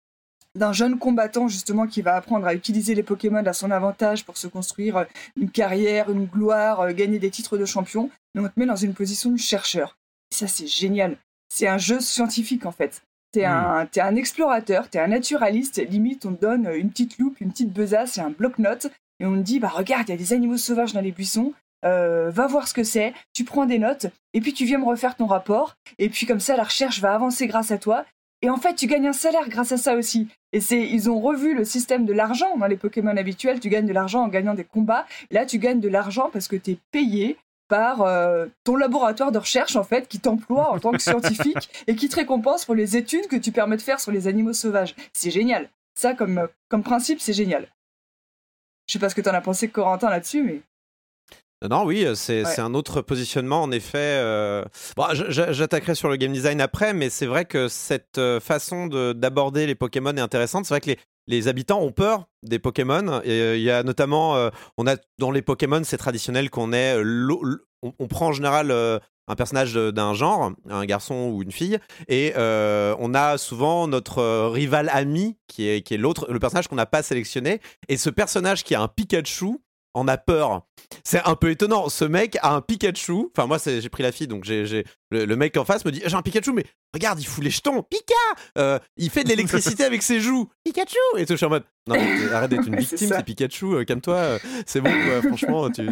Speaker 4: d'un jeune combattant justement qui va apprendre à utiliser les Pokémon à son avantage pour se construire une carrière, une gloire, euh, gagner des titres de champion, mais on te met dans une position de chercheur. ça c'est génial. C'est un jeu scientifique en fait. T'es un, hmm. es un explorateur, t'es un naturaliste, limite on te donne une petite loupe, une petite besace et un bloc-notes, et on te dit bah regarde, il y a des animaux sauvages dans les buissons, euh, va voir ce que c'est, tu prends des notes, et puis tu viens me refaire ton rapport, et puis comme ça la recherche va avancer grâce à toi, et en fait tu gagnes un salaire grâce à ça aussi. Et c'est, ils ont revu le système de l'argent dans les Pokémon habituels, tu gagnes de l'argent en gagnant des combats, là tu gagnes de l'argent parce que tu es payé par euh, ton laboratoire de recherche en fait qui t'emploie en tant que scientifique et qui te récompense pour les études que tu permets de faire sur les animaux sauvages. C'est génial. Ça comme, comme principe, c'est génial. Je sais pas ce que t'en as pensé Corentin là-dessus, mais...
Speaker 2: Non, oui, euh, c'est un autre positionnement, en effet. Euh, bon, J'attaquerai sur le game design après, mais c'est vrai que cette euh, façon d'aborder les Pokémon est intéressante. C'est vrai que les, les, habitants ont peur des Pokémon. Il y a notamment, on a dans les Pokémon, c'est traditionnel qu'on ait, on, prend en général un personnage d'un genre, un garçon ou une fille, et on a souvent notre rival ami qui est, qui est l'autre, le personnage qu'on n'a pas sélectionné. Et ce personnage qui a un Pikachu, en a peur. C'est un peu étonnant. Ce mec a un Pikachu. Enfin, moi, j'ai pris la fille, donc j'ai le, mec en face me dit J'ai un Pikachu, mais regarde, il fout les jetons. Pika euh, Il fait de l'électricité avec ses joues. Pikachu Et tout, je suis en mode Non, arrête d'être une victime, c'est Pikachu, euh, calme-toi. Euh, c'est bon, franchement. Tu,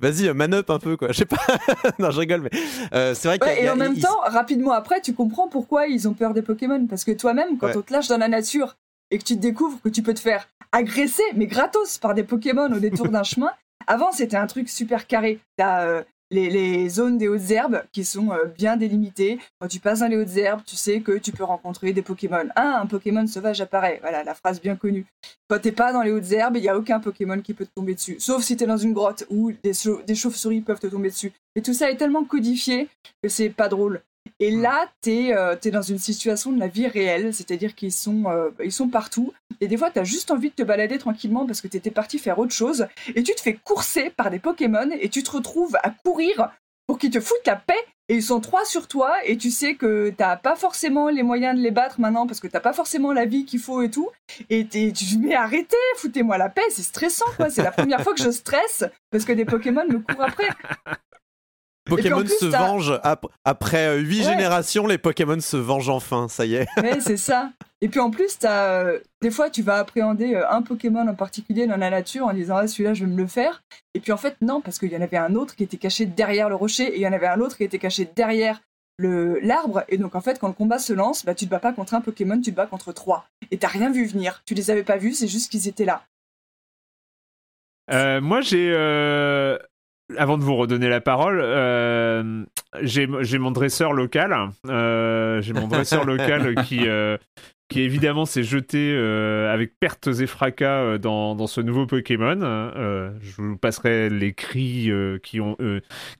Speaker 2: Vas-y, man up un peu, quoi. Je sais pas. non, je rigole, mais c'est vrai que.
Speaker 4: et en même temps, rapidement après, tu comprends pourquoi ils ont peur des Pokémon. Parce que toi-même, quand on te lâche dans la nature et que tu te découvres que tu peux te faire agresser, mais gratos, par des Pokémon au détour d'un chemin. Avant, c'était un truc super carré. T'as euh, les, zones des hautes herbes qui sont euh, bien délimitées. Quand tu passes dans les hautes herbes, tu sais que tu peux rencontrer des Pokémon. Ah, un Pokémon sauvage apparaît. Voilà, la phrase bien connue. Quand t'es pas dans les hautes herbes, il n'y a aucun Pokémon qui peut te tomber dessus. Sauf si t'es dans une grotte où des, des chauves-souris peuvent te tomber dessus. Et tout ça est tellement codifié que c'est pas drôle. Et là, tu es, euh, dans une situation de la vie réelle, c'est-à-dire qu'ils sont, euh, ils sont partout. Et des fois, tu as juste envie de te balader tranquillement parce que tu étais parti faire autre chose. Et tu te fais courser par des Pokémon et tu te retrouves à courir pour qu'ils te foutent la paix. Et ils sont trois sur toi et tu sais que t'as pas forcément les moyens de les battre maintenant parce que t'as pas forcément la vie qu'il faut et tout. Et tu te dis, mais arrêtez, foutez-moi la paix, c'est stressant quoi. C'est la première fois que je stresse parce que des Pokémon me courent après.
Speaker 2: Pokémon se venge après huit générations, les Pokémon se vengent enfin, ça y est.
Speaker 4: Ouais, c'est ça. Et puis en plus, as, euh, des fois, tu vas appréhender euh, un Pokémon en particulier dans la nature en disant ah, celui-là, je vais me le faire. Et puis en fait, non, parce qu'il y en avait un autre qui était caché derrière le rocher et il y en avait un autre qui était caché derrière l'arbre. Et donc en fait, quand le combat se lance, bah, tu te bats pas contre un Pokémon, tu te bats contre trois. Et t'as rien vu venir. Tu les avais pas vus, c'est juste qu'ils étaient là.
Speaker 1: Euh, moi, j'ai avant de vous redonner la parole, euh, j'ai mon dresseur local. Euh, j'ai mon dresseur local qui, euh, qui évidemment s'est jeté avec pertes et fracas dans, dans, ce nouveau Pokémon. Je vous passerai les cris qui, ont,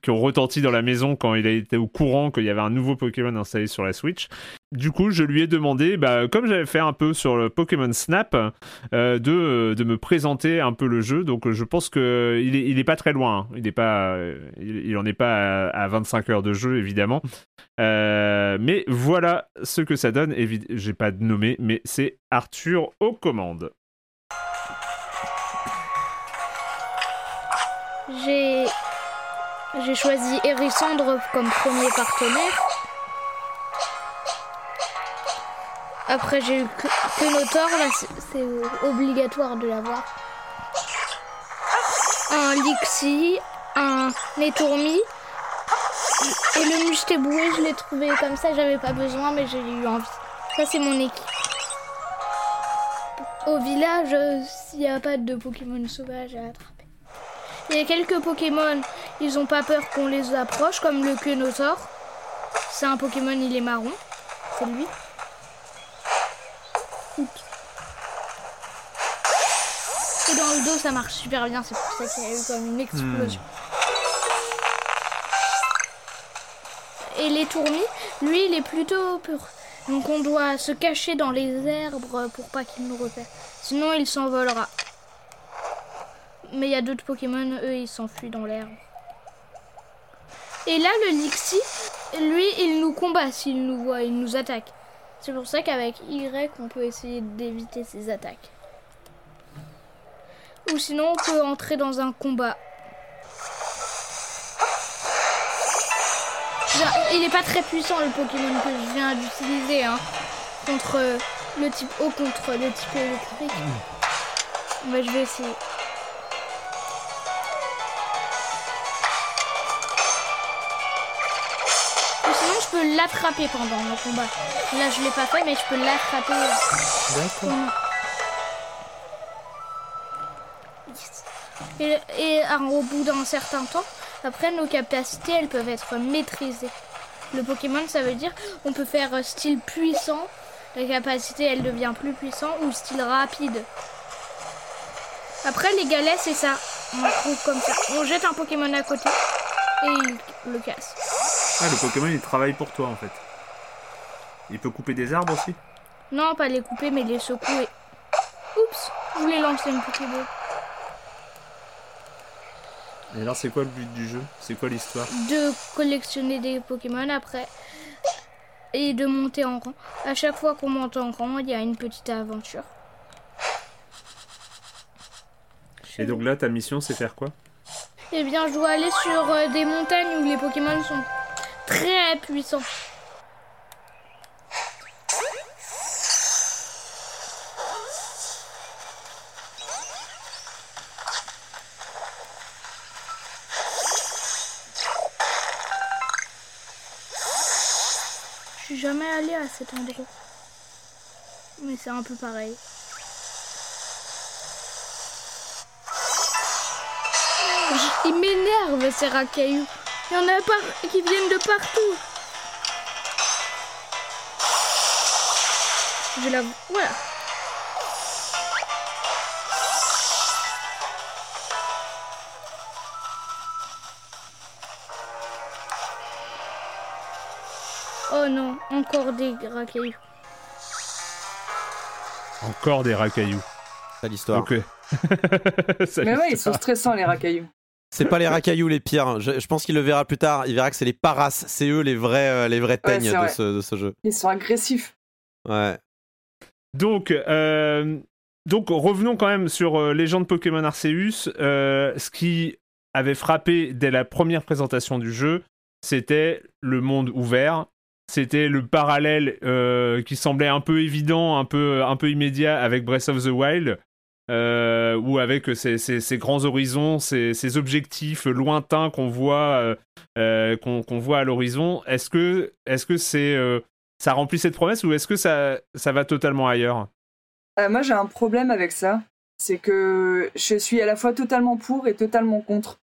Speaker 1: qui ont retenti dans la maison quand il a été au courant qu'il y avait un nouveau Pokémon installé sur la Switch. Du coup, je lui ai demandé, bah, comme j'avais fait un peu sur le Pokémon Snap, de, de me présenter un peu le jeu. Donc, je pense qu'il est, il est pas très loin. Hein. Il, est en est pas à, à, 25 heures de jeu, évidemment. mais voilà ce que ça donne. J'ai pas de nommé mais c'est Arthur aux commandes.
Speaker 6: J'ai j'ai choisi Ericandre comme premier partenaire. Après j'ai eu que, là c'est obligatoire de l'avoir. un Lixi, un Netourmi. Et le Mustéboué, je l'ai trouvé comme ça, j'avais pas besoin, mais j'ai eu envie. Ça, c'est mon équipe. Au village, s'il n'y a pas de Pokémon sauvages à attraper. Il y a quelques Pokémon, ils ont pas peur qu'on les approche, comme le Quenosaur. C'est un Pokémon, il est marron. C'est lui. Et dans le dos, ça marche super bien. C'est pour ça qu'il y a eu comme une explosion. Et les tourmis, lui, il est plutôt pur. Donc on doit se cacher dans les herbes pour pas qu'il nous repère. Sinon, il s'envolera. Mais il y a d'autres Pokémon, eux, ils s'enfuient dans l'herbe. Et là, le Lixi, lui, il nous combat s'il nous voit, il nous attaque. C'est pour ça qu'avec Y, on peut essayer d'éviter ses attaques. Ou sinon, on peut entrer dans un combat. Il n'est pas très puissant le Pokémon que je viens d'utiliser hein, contre le type eau contre le type électrique. Mais je vais essayer. Peux l'attraper pendant le combat. Là je l'ai pas fait mais je peux l'attraper.
Speaker 1: D'accord.
Speaker 6: Et, et au bout d'un certain temps, après nos capacités elles peuvent être maîtrisées. Le Pokémon, ça veut dire on peut faire style puissant, la capacité elle devient plus puissant, ou style rapide. Après les galets, c'est ça. On trouve comme ça. On jette un Pokémon à côté et il le casse.
Speaker 1: Ah, le Pokémon il travaille pour toi en fait. Il peut couper des arbres aussi?
Speaker 6: Non, pas les couper, mais les secouer. Oups, je voulais lancer une Pokéball.
Speaker 1: Et alors, c'est quoi le but du jeu? C'est quoi l'histoire?
Speaker 6: De collectionner des Pokémon après et de monter en rang. À chaque fois qu'on monte en rang, il y a une petite aventure.
Speaker 1: Et donc là, ta mission, c'est faire quoi?
Speaker 6: Eh bien, je dois aller sur euh, des montagnes où les Pokémon sont très puissants. jamais allé à cet endroit. Mais c'est un peu pareil. Il m'énerve ces racailloux. Il y en a pas qui viennent de partout. Je la... Voilà. Oh non, encore des racailloux.
Speaker 1: Encore des racailloux.
Speaker 2: C'est l'histoire.
Speaker 1: Ok.
Speaker 4: Mais ouais, ils sont stressants les racailloux.
Speaker 2: C'est pas les racailloux les pires. Je, pense qu'il le verra plus tard. Il verra que c'est les paras. C'est eux les vrais, euh, les vrais teignes de, ce, jeu.
Speaker 4: Ils sont agressifs.
Speaker 2: Ouais.
Speaker 1: Donc, euh, donc revenons quand même sur euh, Légende Pokémon Arceus. ce qui avait frappé dès la première présentation du jeu, c'était le monde ouvert c'était le parallèle euh, qui semblait un peu évident, un peu, un peu immédiat avec Breath of the Wild, euh, ou avec ces, grands horizons, ces, objectifs lointains qu'on voit, euh, qu'on voit à l'horizon. Est-ce que, est-ce que c'est, ça remplit cette promesse ou est-ce que ça, ça va totalement ailleurs?
Speaker 4: Moi, j'ai un problème avec ça. C'est que je suis à la fois totalement pour et totalement contre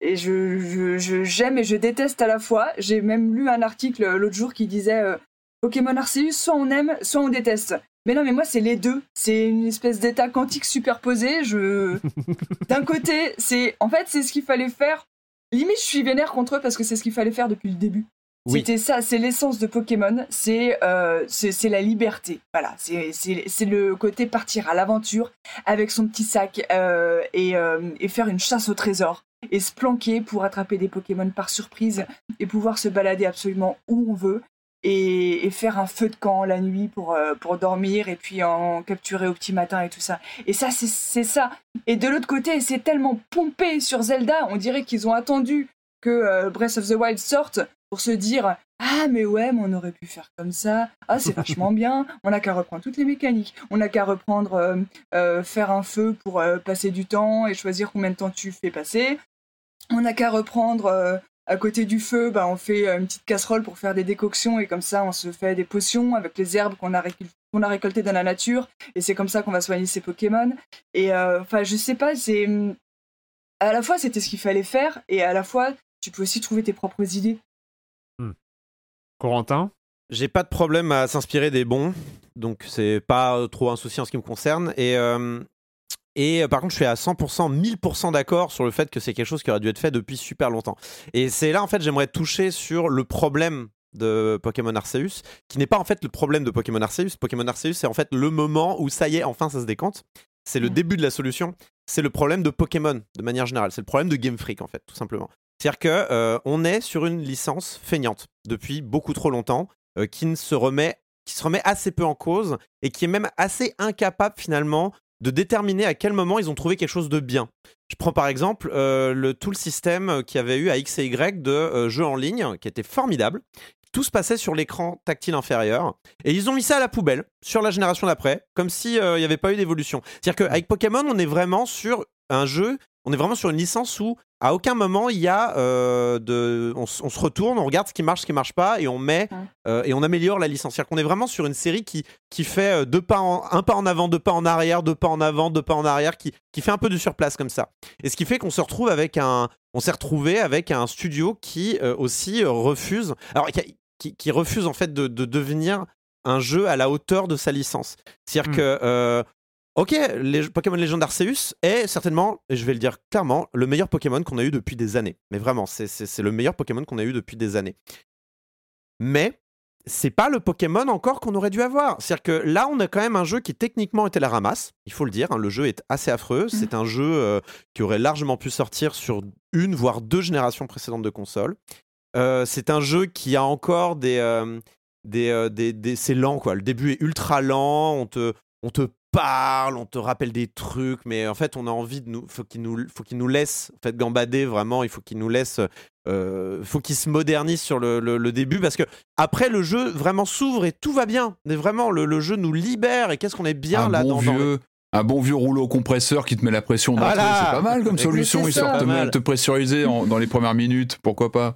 Speaker 4: et je, j'aime et je déteste à la fois. J'ai même lu un article l'autre jour qui disait euh, Pokémon Arceus, soit on aime, soit on déteste. Mais non, mais moi, c'est les deux. C'est une espèce d'état quantique superposé. Je... D'un côté, c'est. En fait, c'est ce qu'il fallait faire. Limite, je suis vénère contre eux parce que c'est ce qu'il fallait faire depuis le début. C'était ça, c'est l'essence de Pokémon, c'est euh, c'est la liberté. Voilà, c'est le côté partir à l'aventure avec son petit sac euh, et, euh, et, faire une chasse au trésor et se planquer pour attraper des Pokémon par surprise et pouvoir se balader absolument où on veut et, faire un feu de camp la nuit pour, euh, pour dormir et puis en capturer au petit matin et tout ça. Et ça, c'est ça. Et de l'autre côté, c'est tellement pompé sur Zelda, on dirait qu'ils ont attendu que euh, Breath of the Wild sorte pour se dire ah mais ouais, mais on aurait pu faire comme ça. Ah c'est vachement bien. On n'a qu'à reprendre toutes les mécaniques. On n'a qu'à reprendre euh, faire un feu pour passer du temps et choisir combien de temps tu fais passer. On n'a qu'à reprendre à côté du feu, bah, on fait une petite casserole pour faire des décoctions et comme ça on se fait des potions avec les herbes qu'on a, qu'on a récoltées dans la nature et c'est comme ça qu'on va soigner ces Pokémon. Et enfin je sais pas, c'est à la fois c'était ce qu'il fallait faire et à la fois tu peux aussi trouver tes propres idées.
Speaker 1: Hmm. Corentin?
Speaker 2: J'ai pas de problème à s'inspirer des bons, donc c'est pas trop un souci en ce qui me concerne. Et, euh, et euh, par contre, je suis à 100%, 1000% d'accord sur le fait que c'est quelque chose qui aurait dû être fait depuis super longtemps. Et c'est là, en fait, j'aimerais toucher sur le problème de Pokémon Arceus, qui n'est pas en fait le problème de Pokémon Arceus. Pokémon Arceus, c'est en fait le moment où ça y est, enfin ça se décante. C'est le hmm. début de la solution. C'est le problème de Pokémon de manière générale. C'est le problème de Game Freak en fait, tout simplement. C'est-à-dire qu'on euh, est sur une licence feignante depuis beaucoup trop longtemps, euh, qui ne se remet, qui se remet assez peu en cause et qui est même assez incapable finalement de déterminer à quel moment ils ont trouvé quelque chose de bien. Je prends par exemple euh, le, tout le système qu'il y avait eu à X et Y de jeux en ligne, qui était formidable. Tout se passait sur l'écran tactile inférieur. Et ils ont mis ça à la poubelle sur la génération d'après, comme s'il n'y avait pas eu d'évolution. C'est-à-dire qu'avec Pokémon, on est vraiment sur un jeu on est vraiment sur une licence où à aucun moment il y a euh, de, on, se retourne, on regarde ce qui marche, ce qui marche pas, et on met euh, et on améliore la licence. C'est-à-dire qu'on est vraiment sur une série qui qui fait euh, deux pas en, un pas en avant, deux pas en arrière, deux pas en avant, deux pas en arrière, qui qui fait un peu de surplace comme ça. Et ce qui fait qu'on se retrouve avec un, on s'est retrouvé avec un studio qui aussi refuse, alors qui, qui, refuse en fait de, de devenir un jeu à la hauteur de sa licence. C'est-à-dire hmm. que Ok, les Pokémon Legend Arceus est certainement, et je vais le dire clairement, le meilleur Pokémon qu'on a eu depuis des années. Mais vraiment, c'est le meilleur Pokémon qu'on a eu depuis des années. Mais c'est pas le Pokémon encore qu'on aurait dû avoir. C'est-à-dire que là, on a quand même un jeu qui techniquement était la ramasse, il faut le dire. Hein, le jeu est assez affreux. Mmh. C'est un jeu euh, qui aurait largement pu sortir sur une, voire deux générations précédentes de consoles. Euh, c'est un jeu qui a encore des. Euh, des, des, des c'est lent quoi. Le début est ultra lent. On te, on te parle, on te rappelle des trucs, mais en fait, on a envie de nous, faut qu'il nous, faut qu'il nous laisse, en fait, gambader vraiment. Il faut qu'il nous laisse, euh, faut qu'il se modernise sur le, le, début parce que après le jeu vraiment s'ouvre et tout va bien. Mais vraiment, le, le jeu nous libère et qu'est-ce qu'on est bien là
Speaker 3: bon
Speaker 2: dans,
Speaker 3: vieux, Un bon vieux rouleau compresseur qui te met la pression c'est pas mal comme solution, histoire de te, pressuriser dans les premières minutes, pourquoi pas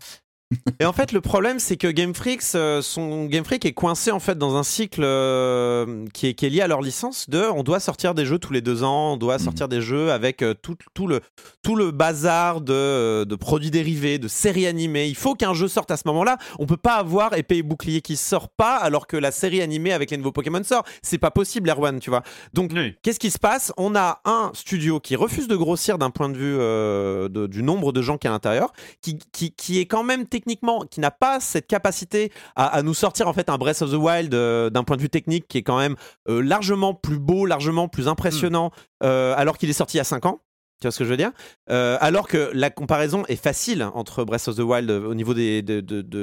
Speaker 2: et en fait, le problème, c'est que Game Freak, euh, son Game Freak est coincé en fait dans un cycle euh, qui, est, qui, est, lié à leur licence de on doit sortir des jeux tous les deux ans, on doit sortir mm. des jeux avec euh, tout, tout, le, tout le bazar de, de, produits dérivés, de séries animées. Il faut qu'un jeu sorte à ce moment-là. On peut pas avoir épée et bouclier qui sort pas alors que la série animée avec les nouveaux Pokémon sort. C'est pas possible, Erwan, tu vois. Donc, qu'est-ce qui se passe? On a un studio qui refuse de grossir d'un point de vue de, du nombre de gens qui est à l'intérieur, qui, qui, qui est quand même techniquement, qui n'a pas cette capacité à, nous sortir en fait un Breath of the Wild euh, d'un point de vue technique qui est quand même euh, largement plus beau, largement plus impressionnant, euh, alors qu'il est sorti il y a 5 ans. Tu vois ce que je veux dire? Alors que la comparaison est facile entre Breath of the Wild au niveau de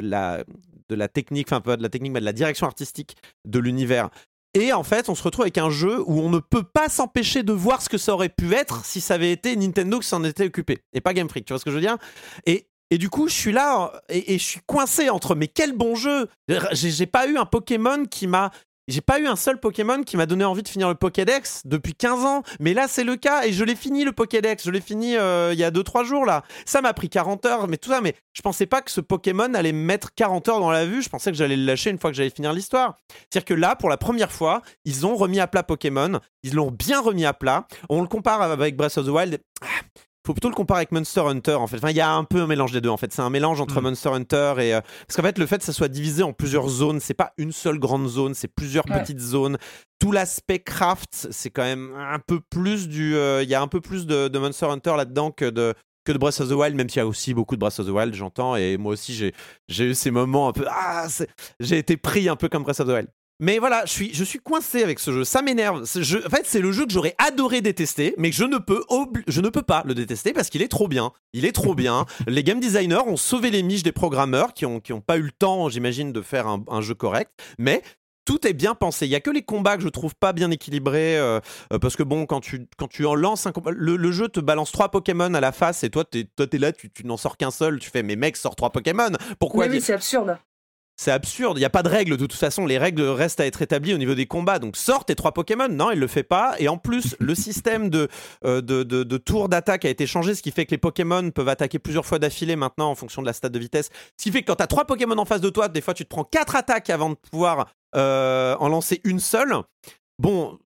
Speaker 2: la technique, enfin pas de la technique, mais de la direction artistique de l'univers. Et en fait, on se retrouve avec un jeu où on ne peut pas s'empêcher de voir ce que ça aurait pu être si ça avait été Nintendo qui s'en était occupé et pas Game Freak. Tu vois ce que je veux dire? Et et du coup, je suis là et, je suis coincé entre mais quel bon jeu J'ai pas eu un Pokémon qui m'a. J'ai pas eu un seul Pokémon qui m'a donné envie de finir le Pokédex depuis 15 ans. Mais là, c'est le cas et je l'ai fini le Pokédex. Je l'ai fini euh, il y a 2-3 jours là. Ça m'a pris 40 heures, mais tout ça. Mais je pensais pas que ce Pokémon allait me mettre 40 heures dans la vue. Je pensais que j'allais le lâcher une fois que j'allais finir l'histoire. C'est-à-dire que là, pour la première fois, ils ont remis à plat Pokémon. Ils l'ont bien remis à plat. On le compare avec Breath of the Wild faut plutôt le comparer avec Monster Hunter en fait. Enfin, il y a un peu un mélange des deux en fait. C'est un mélange entre mm. Monster Hunter et euh, parce qu'en fait le fait que ça soit divisé en plusieurs zones, c'est pas une seule grande zone, c'est plusieurs petites zones. Tout l'aspect craft, c'est quand même un peu plus du. Euh, il y a un peu plus de, de Monster Hunter là-dedans que de que de Breath of the Wild, même s'il y a aussi beaucoup de Breath of the Wild, j'entends, et moi aussi j'ai, j'ai eu ces moments un peu, ah, j'ai été pris un peu comme Breath of the Wild. Mais voilà, je suis, je suis coincé avec ce jeu. Ça m'énerve. En fait, c'est le jeu que j'aurais adoré détester, mais que je ne peux, je ne peux pas le détester parce qu'il est trop bien. Il est trop bien. les game designers ont sauvé les miches des programmeurs qui ont, qui ont pas eu le temps, j'imagine, de faire un, jeu correct. Mais tout est bien pensé. Il y a que les combats que je trouve pas bien équilibrés parce que bon, quand tu quand tu en lances un combat, le, jeu te balance trois Pokémon à la face et toi t'es toi es là, tu, n'en sors qu'un seul. Tu fais mais mec, sors trois Pokémon. Pourquoi
Speaker 4: Oui, c'est absurde
Speaker 2: c'est absurde. Il n'y a pas de règles. De toute façon, les règles restent à être établies au niveau des combats. Donc, sort tes trois Pokémon. Non, il le fait pas. Et en plus, le système de, euh, de, de, tour d'attaque a été changé, ce qui fait que les Pokémon peuvent attaquer plusieurs fois d'affilée maintenant en fonction de la stade de vitesse. Ce qui fait que quand tu as trois Pokémon en face de toi, des fois, tu te prends quatre attaques avant de pouvoir euh, en lancer une seule. Bon,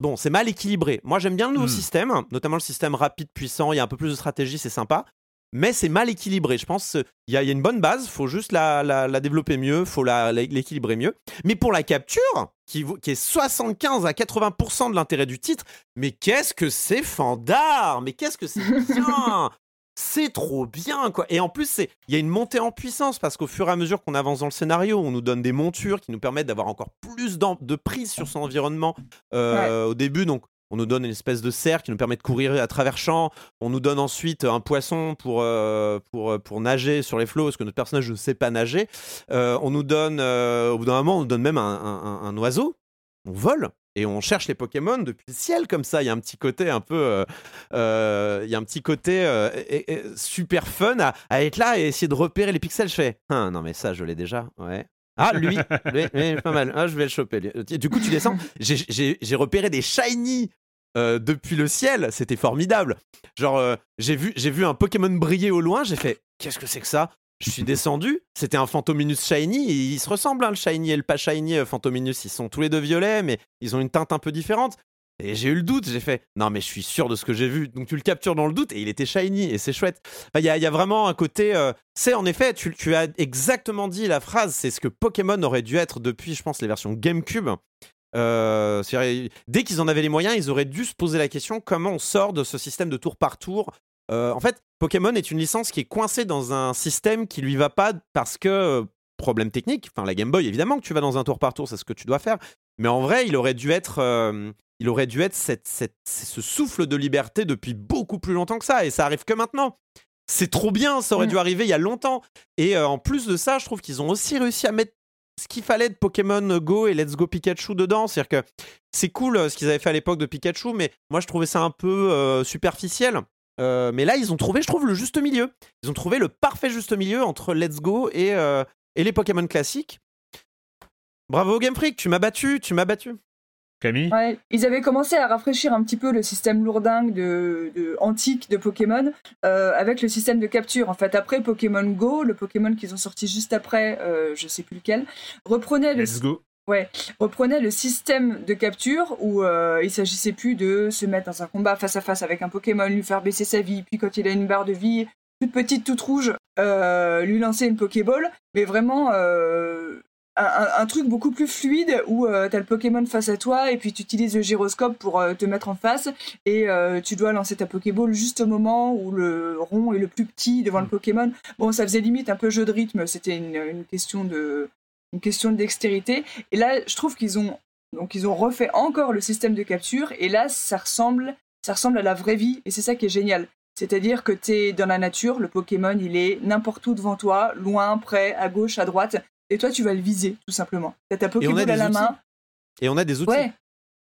Speaker 2: bon, c'est mal équilibré. Moi, j'aime bien le nouveau hmm. système, notamment le système rapide, puissant. Il y a un peu plus de stratégie, c'est sympa mais c'est mal équilibré. Je pense qu'il y, a une bonne base, faut juste la, la, développer mieux, faut l'équilibrer mieux. Mais pour la capture, qui, qui est 75 à 80% de l'intérêt du titre, mais qu'est-ce que c'est fandard? Mais qu'est-ce que c'est bien? C'est trop bien, quoi. Et en plus, il y a une montée en puissance parce qu'au fur et à mesure qu'on avance dans le scénario, on nous donne des montures qui nous permettent d'avoir encore plus de prise sur son environnement euh, au début. Donc, on nous donne une espèce de cerf qui nous permet de courir à travers champs. On nous donne ensuite un poisson pour, euh, pour, euh, pour nager sur les flots, parce que notre personnage ne sait pas nager. Euh, on nous donne, au bout d'un moment, on nous donne même un, oiseau. On vole et on cherche les Pokémon depuis le ciel comme ça. Il y a un petit côté un peu, il y a un petit côté super fun à, être là et essayer de repérer les pixels. Je fais, hein, non mais ça je l'ai déjà, ouais. Ah, lui, pas mal. Ah, je vais le choper. Du coup, tu descends. J'ai repéré des shiny euh, depuis le ciel, c'était formidable. Genre, euh, j'ai vu, j'ai vu un Pokémon briller au loin, j'ai fait qu'est-ce que c'est que ça? Je suis descendu, c'était un Phantominus shiny, et ils se ressemblent, hein, le shiny et le pas shiny euh, Phantominus, ils sont tous les deux violets, mais ils ont une teinte un peu différente. Et j'ai eu le doute, j'ai fait non, mais je suis sûr de ce que j'ai vu. Donc tu le captures dans le doute et il était shiny et c'est chouette. Il y, a, vraiment un côté. c'est en effet, tu, tu, as exactement dit la phrase, c'est ce que Pokémon aurait dû être depuis, je pense, les versions GameCube. Euh, dès qu'ils en avaient les moyens, ils auraient dû se poser la question comment on sort de ce système de tour par tour? Euh, en fait, Pokémon est une licence qui est coincée dans un système qui lui va pas parce que euh, problème technique. Enfin, la Game Boy, évidemment que tu vas dans un tour par tour, c'est ce que tu dois faire. Mais en vrai, il aurait dû être, il aurait dû être cette, ce souffle de liberté depuis beaucoup plus longtemps que ça, et ça arrive que maintenant. C'est trop bien, ça aurait dû arriver il y a longtemps. Et en plus de ça, je trouve qu'ils ont aussi réussi à mettre ce qu'il fallait de Pokémon Go et Let's Go Pikachu dedans. C'est-à-dire que c'est cool euh, ce qu'ils avaient fait à l'époque de Pikachu, mais moi je trouvais ça un peu euh, superficiel. Euh, mais là, ils ont trouvé, je trouve, le juste milieu. Ils ont trouvé le parfait juste milieu entre Let's Go et, et les Pokémon classiques. Bravo Game Freak, tu m'as battu, tu m'as battu.
Speaker 4: Ouais, ils avaient commencé à rafraîchir un petit peu le système lourdingue de, de antique de Pokémon euh, avec le système de capture. En fait, après Pokémon Go, le Pokémon qu'ils ont sorti juste après, euh, je sais plus lequel, reprenait le. Ouais, reprenait le système de capture où euh, il s'agissait plus de se mettre dans un combat face à face avec un Pokémon, lui faire baisser sa vie, puis quand il a une barre de vie toute petite, toute rouge, euh, lui lancer une Pokéball, mais vraiment un, truc beaucoup plus fluide où euh, tu as le Pokémon face à toi et puis tu utilises le gyroscope pour euh, te mettre en face et euh, tu dois lancer ta Pokéball juste au moment où le rond est le plus petit devant le mm. Pokémon. Bon, ça faisait limite un peu jeu de rythme, c'était une, question de une question de dextérité. Et là, je trouve qu'ils ont donc ils ont refait encore le système de capture et là, ça ressemble ça ressemble à la vraie vie et c'est ça qui est génial. C'est-à-dire que tu es dans la nature, le Pokémon, il est n'importe où devant toi, loin, près, à gauche, à droite et toi tu vas le viser tout simplement. Tu as ta Pokéball à la main.
Speaker 2: Et on a des outils.
Speaker 4: Ouais.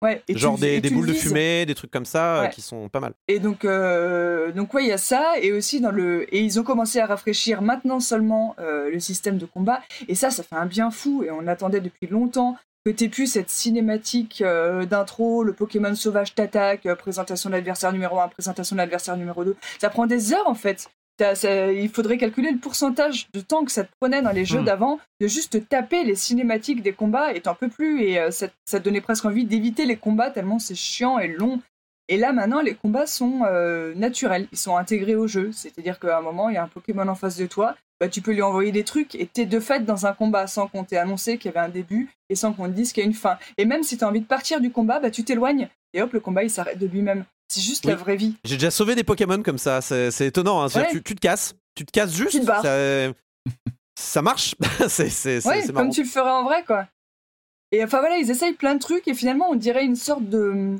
Speaker 4: Ouais,
Speaker 2: Genre des, boules de fumée, des trucs comme ça euh, qui sont pas mal.
Speaker 4: Et donc, euh, donc ouais, il y a ça. Et aussi, dans le... et ils ont commencé à rafraîchir maintenant seulement euh, le système de combat. Et ça, ça fait un bien fou. Et on attendait depuis longtemps que t'aies plus cette cinématique d'intro, le Pokémon sauvage t'attaque, présentation de l'adversaire numéro 1, présentation de l'adversaire numéro 2. Ça prend des heures en fait il faudrait calculer le pourcentage de temps que ça te prenait dans les jeux hmm. d'avant de juste taper les cinématiques des combats et t'en peux plus et euh, ça, donnait presque envie d'éviter les combats tellement c'est chiant et long. Et là maintenant les combats sont euh, naturels, ils sont intégrés au jeu, c'est-à-dire qu'à un moment il y a un Pokémon en face de toi, bah, tu peux lui envoyer des trucs et t'es de fait dans un combat sans qu'on t'ait annoncé qu'il y avait un début et sans qu'on te dise qu'il y a une fin. Et même si t'as envie de partir du combat, bah, tu t'éloignes et hop le combat il s'arrête de lui-même. C'est juste la vraie vie.
Speaker 2: J'ai déjà sauvé des Pokémon comme ça, c'est étonnant. Hein. Tu, te casses, tu te casses juste. Ça, ça, marche. c'est
Speaker 4: ouais, comme tu le ferais en vrai, quoi. Et enfin voilà, ils essayent plein de trucs et finalement on dirait une sorte de,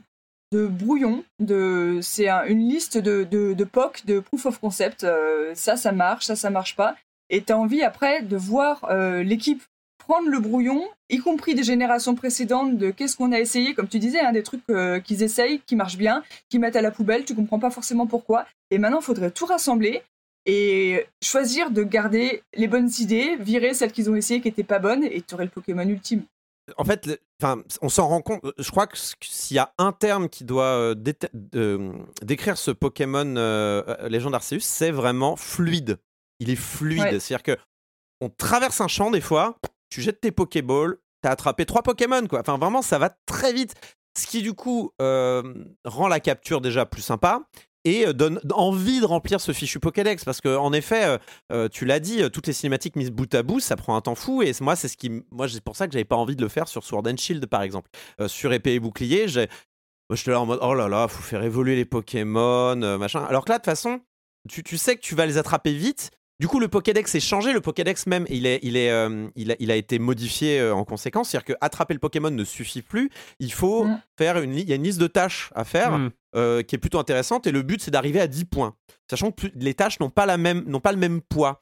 Speaker 4: de brouillon. De, c'est une liste de, de, de, POC, de proof of concept. Euh, ça, ça marche, ça, ça marche pas. Et tu as envie après de voir euh, l'équipe prendre le brouillon, y compris des générations précédentes, de qu'est-ce qu'on a essayé, comme tu disais, hein, des trucs euh, qu'ils essayent, qui marchent bien, qui mettent à la poubelle, tu comprends pas forcément pourquoi. Et maintenant, il faudrait tout rassembler et choisir de garder les bonnes idées, virer celles qu'ils ont essayées qui étaient pas bonnes, et tu aurais le Pokémon ultime.
Speaker 2: En fait, on s'en rend compte. Je crois que s'il y a un terme qui doit euh, décrire ce Pokémon euh, Légende Arceus, c'est vraiment fluide. Il est fluide. C'est-à-dire que on traverse un champ des fois, tu jettes tes Pokéballs, t'as attrapé trois Pokémon, quoi. Enfin, vraiment, ça va très vite. Ce qui, du coup, euh, rend la capture déjà plus sympa et euh, donne envie de remplir ce fichu Pokédex parce que en effet euh, tu l'as dit toutes les cinématiques mises bout à bout ça prend un temps fou et moi c'est ce qui moi pour ça que j'avais pas envie de le faire sur Sword and Shield par exemple sur épée et bouclier j'ai moi j'étais là en mode oh là là faut faire évoluer les Pokémon machin alors que là de toute façon tu, tu sais que tu vas les attraper vite du coup, le Pokédex est changé. Le Pokédex même, il, est, il, est, euh, il, a, il a été modifié euh, en conséquence. C'est-à-dire qu'attraper le Pokémon ne suffit plus. Il faut mm. faire une, il y a une liste de tâches à faire mm. euh, qui est plutôt intéressante. Et le but, c'est d'arriver à 10 points. Sachant que les tâches n'ont pas, la même, n'ont pas le même poids.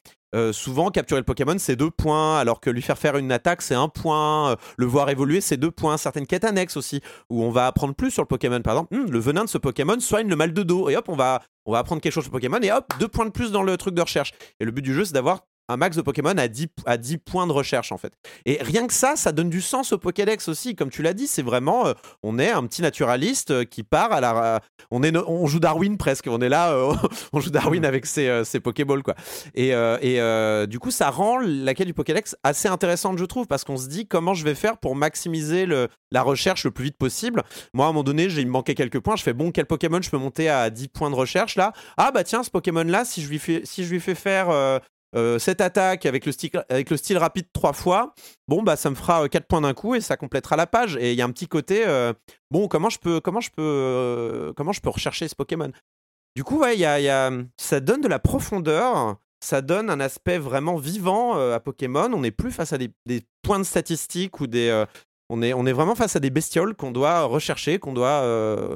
Speaker 2: Souvent, capturer le Pokémon, c'est 2 points, alors que lui faire faire une attaque, c'est 1 point. le voir évoluer, c'est 2 points. Certaines quêtes annexes aussi, où on va apprendre plus sur le Pokémon. Par exemple, hmm, le venin de ce Pokémon soigne le mal de dos. Et hop, on va on va apprendre quelque chose sur Pokémon et hop, deux points de plus dans le truc de recherche. Et le but du jeu, c'est d'avoir un max de Pokémon à 10, à 10 points de recherche en fait. Et rien que ça, ça donne du sens au Pokédex aussi. Comme tu l'as dit, c'est vraiment, euh, on est un petit naturaliste euh, qui part à la, on est, on joue Darwin presque. On est là, euh, on joue Darwin avec ses, ses Pokéballs quoi. Et, et du coup, ça rend la quête du Pokédex assez intéressante, je trouve, parce qu'on se dit comment je vais faire pour maximiser le, la recherche le plus vite possible. Moi, à un moment donné, il me manquait quelques points. Je fais bon, quel Pokémon je peux monter à 10 points de recherche là? Ah bah tiens, ce Pokémon là, si je lui fais, si je lui fais faire euh, cette attaque avec le, style, avec le style rapide trois fois, bon bah ça me fera 4 euh, points d'un coup et ça complétera la page. Et il y a un petit côté, euh, bon comment je peux, comment je peux, comment je peux rechercher ce Pokémon? Du coup ouais, y a, y a, ça donne de la profondeur, ça donne un aspect vraiment vivant à Pokémon. On n'est plus face à des, points de statistiques ou des on est, on est vraiment face à des bestioles qu'on doit rechercher, qu'on doit,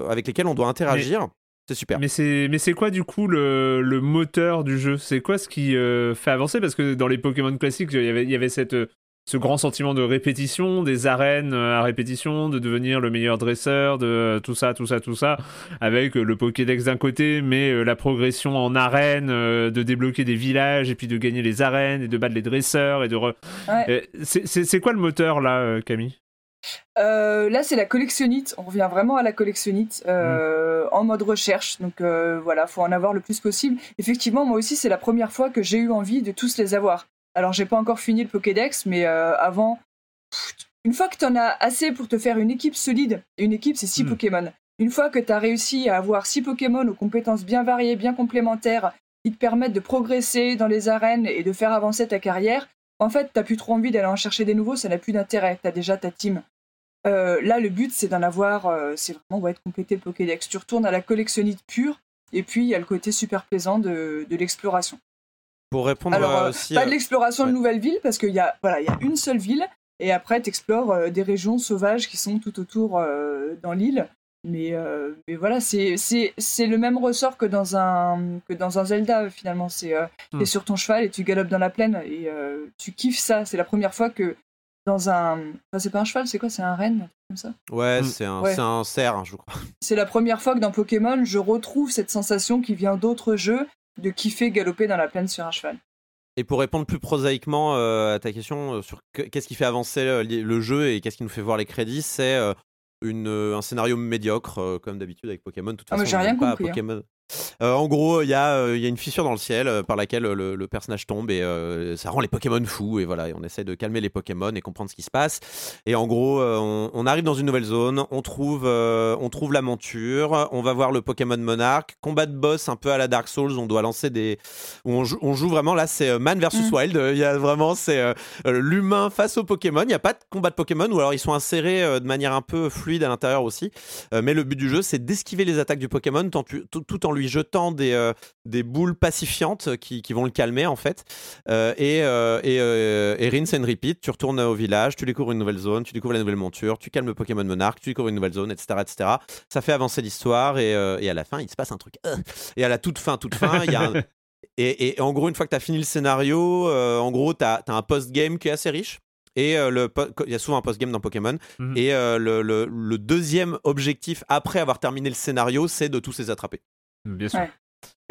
Speaker 2: avec lesquelles on doit interagir. C'est super.
Speaker 1: Mais c'est, mais c'est quoi du coup le, le moteur du jeu? C'est quoi ce qui euh, fait avancer? Parce que dans les Pokémon classiques, il y avait, il y avait cette, ce grand sentiment de répétition, des arènes euh, à répétition, de devenir le meilleur dresseur, de euh, tout ça, tout ça, tout ça, avec le Pokédex d'un côté, mais la progression en arène, de débloquer des villages et puis de gagner les arènes et de battre les dresseurs et de. C'est, c'est, c'est quoi le moteur là, Camille?
Speaker 4: Euh, là, c'est la collectionnite. On revient vraiment à la collectionnite euh, en mode recherche. Donc euh, voilà, faut en avoir le plus possible. Effectivement, moi aussi, c'est la première fois que j'ai eu envie de tous les avoir. Alors, j'ai pas encore fini le Pokédex, mais avant, une fois que tu en as assez pour te faire une équipe solide, une équipe, c'est 6 hmm. Pokémon. Une fois que tu as réussi à avoir 6 Pokémon aux compétences bien variées, bien complémentaires, qui te permettent de progresser dans les arènes et de faire avancer ta carrière, en fait, t'as plus trop envie d'aller en chercher des nouveaux, ça n'a plus d'intérêt. T'as déjà ta team. Euh, là, le but, c'est d'en avoir, euh, c'est vraiment ouais, de compléter le Pokédex. Tu retournes à la collectionnite pure, et puis il y a le côté super plaisant de, l'exploration.
Speaker 2: Pour répondre
Speaker 4: Alors,
Speaker 2: euh,
Speaker 4: aussi. Pas de l'exploration de nouvelles villes, parce qu'il y, a, voilà, y a une seule ville, et après, tu explores des régions sauvages qui sont tout autour dans l'île. Mais, mais voilà, c'est le même ressort que dans un, que dans un Zelda, finalement. C'est hmm. es sur ton cheval et tu galopes dans la plaine, et tu kiffes ça. C'est la première fois que dans un. Enfin, c'est pas un cheval, c'est quoi C'est un renne comme ça?
Speaker 2: Ouais, mm. c'est un, un cerf, je crois.
Speaker 4: C'est la première fois que dans Pokémon, je retrouve cette sensation qui vient d'autres jeux de kiffer galoper dans la plaine sur un cheval.
Speaker 2: Et pour répondre plus prosaïquement euh, à ta question euh, sur qu'est-ce qui fait avancer euh, le, jeu et qu'est-ce qui nous fait voir les crédits, c'est une, un scénario médiocre, comme d'habitude avec Pokémon. toute
Speaker 4: ah,
Speaker 2: façon,
Speaker 4: j'ai rien compris. Hein.
Speaker 2: Euh, en gros, il y, euh, y, a une fissure dans le ciel euh, par laquelle le, personnage tombe et ça rend les Pokémon fous. Et voilà, on essaie de calmer les Pokémon et comprendre ce qui se passe. Et en gros, on, arrive dans une nouvelle zone, on trouve, on trouve la monture, on va voir le Pokémon Monarch, combat de boss un peu à la Dark Souls. On doit lancer des, on joue, vraiment là, c'est Man versus mm. Wild. Il y a vraiment c'est l'humain face au Pokémon. Il n'y a pas de combat de Pokémon ou alors ils sont insérés de manière un peu fluide à l'intérieur aussi. mais le but du jeu, c'est d'esquiver les attaques du Pokémon tout, tout en lui jetant des, euh, des boules pacifiantes qui, qui, vont le calmer en fait. Euh, et, euh, et, et, rinse and repeat, tu retournes au village, tu découvres une nouvelle zone, tu découvres la nouvelle monture, tu calmes le Pokémon Monarch, tu découvres une nouvelle zone, etc. etc. Ça fait avancer l'histoire et, et, à la fin, il se passe un truc. Et à la toute fin, toute fin, il y a Et, et, en gros, une fois que tu as fini le scénario, en gros, tu as, as, un post-game qui est assez riche Et le il y a souvent un post-game dans Pokémon. Mhm. Et le, le, deuxième objectif après avoir terminé le scénario, c'est de tous les attraper.
Speaker 1: Bien sûr.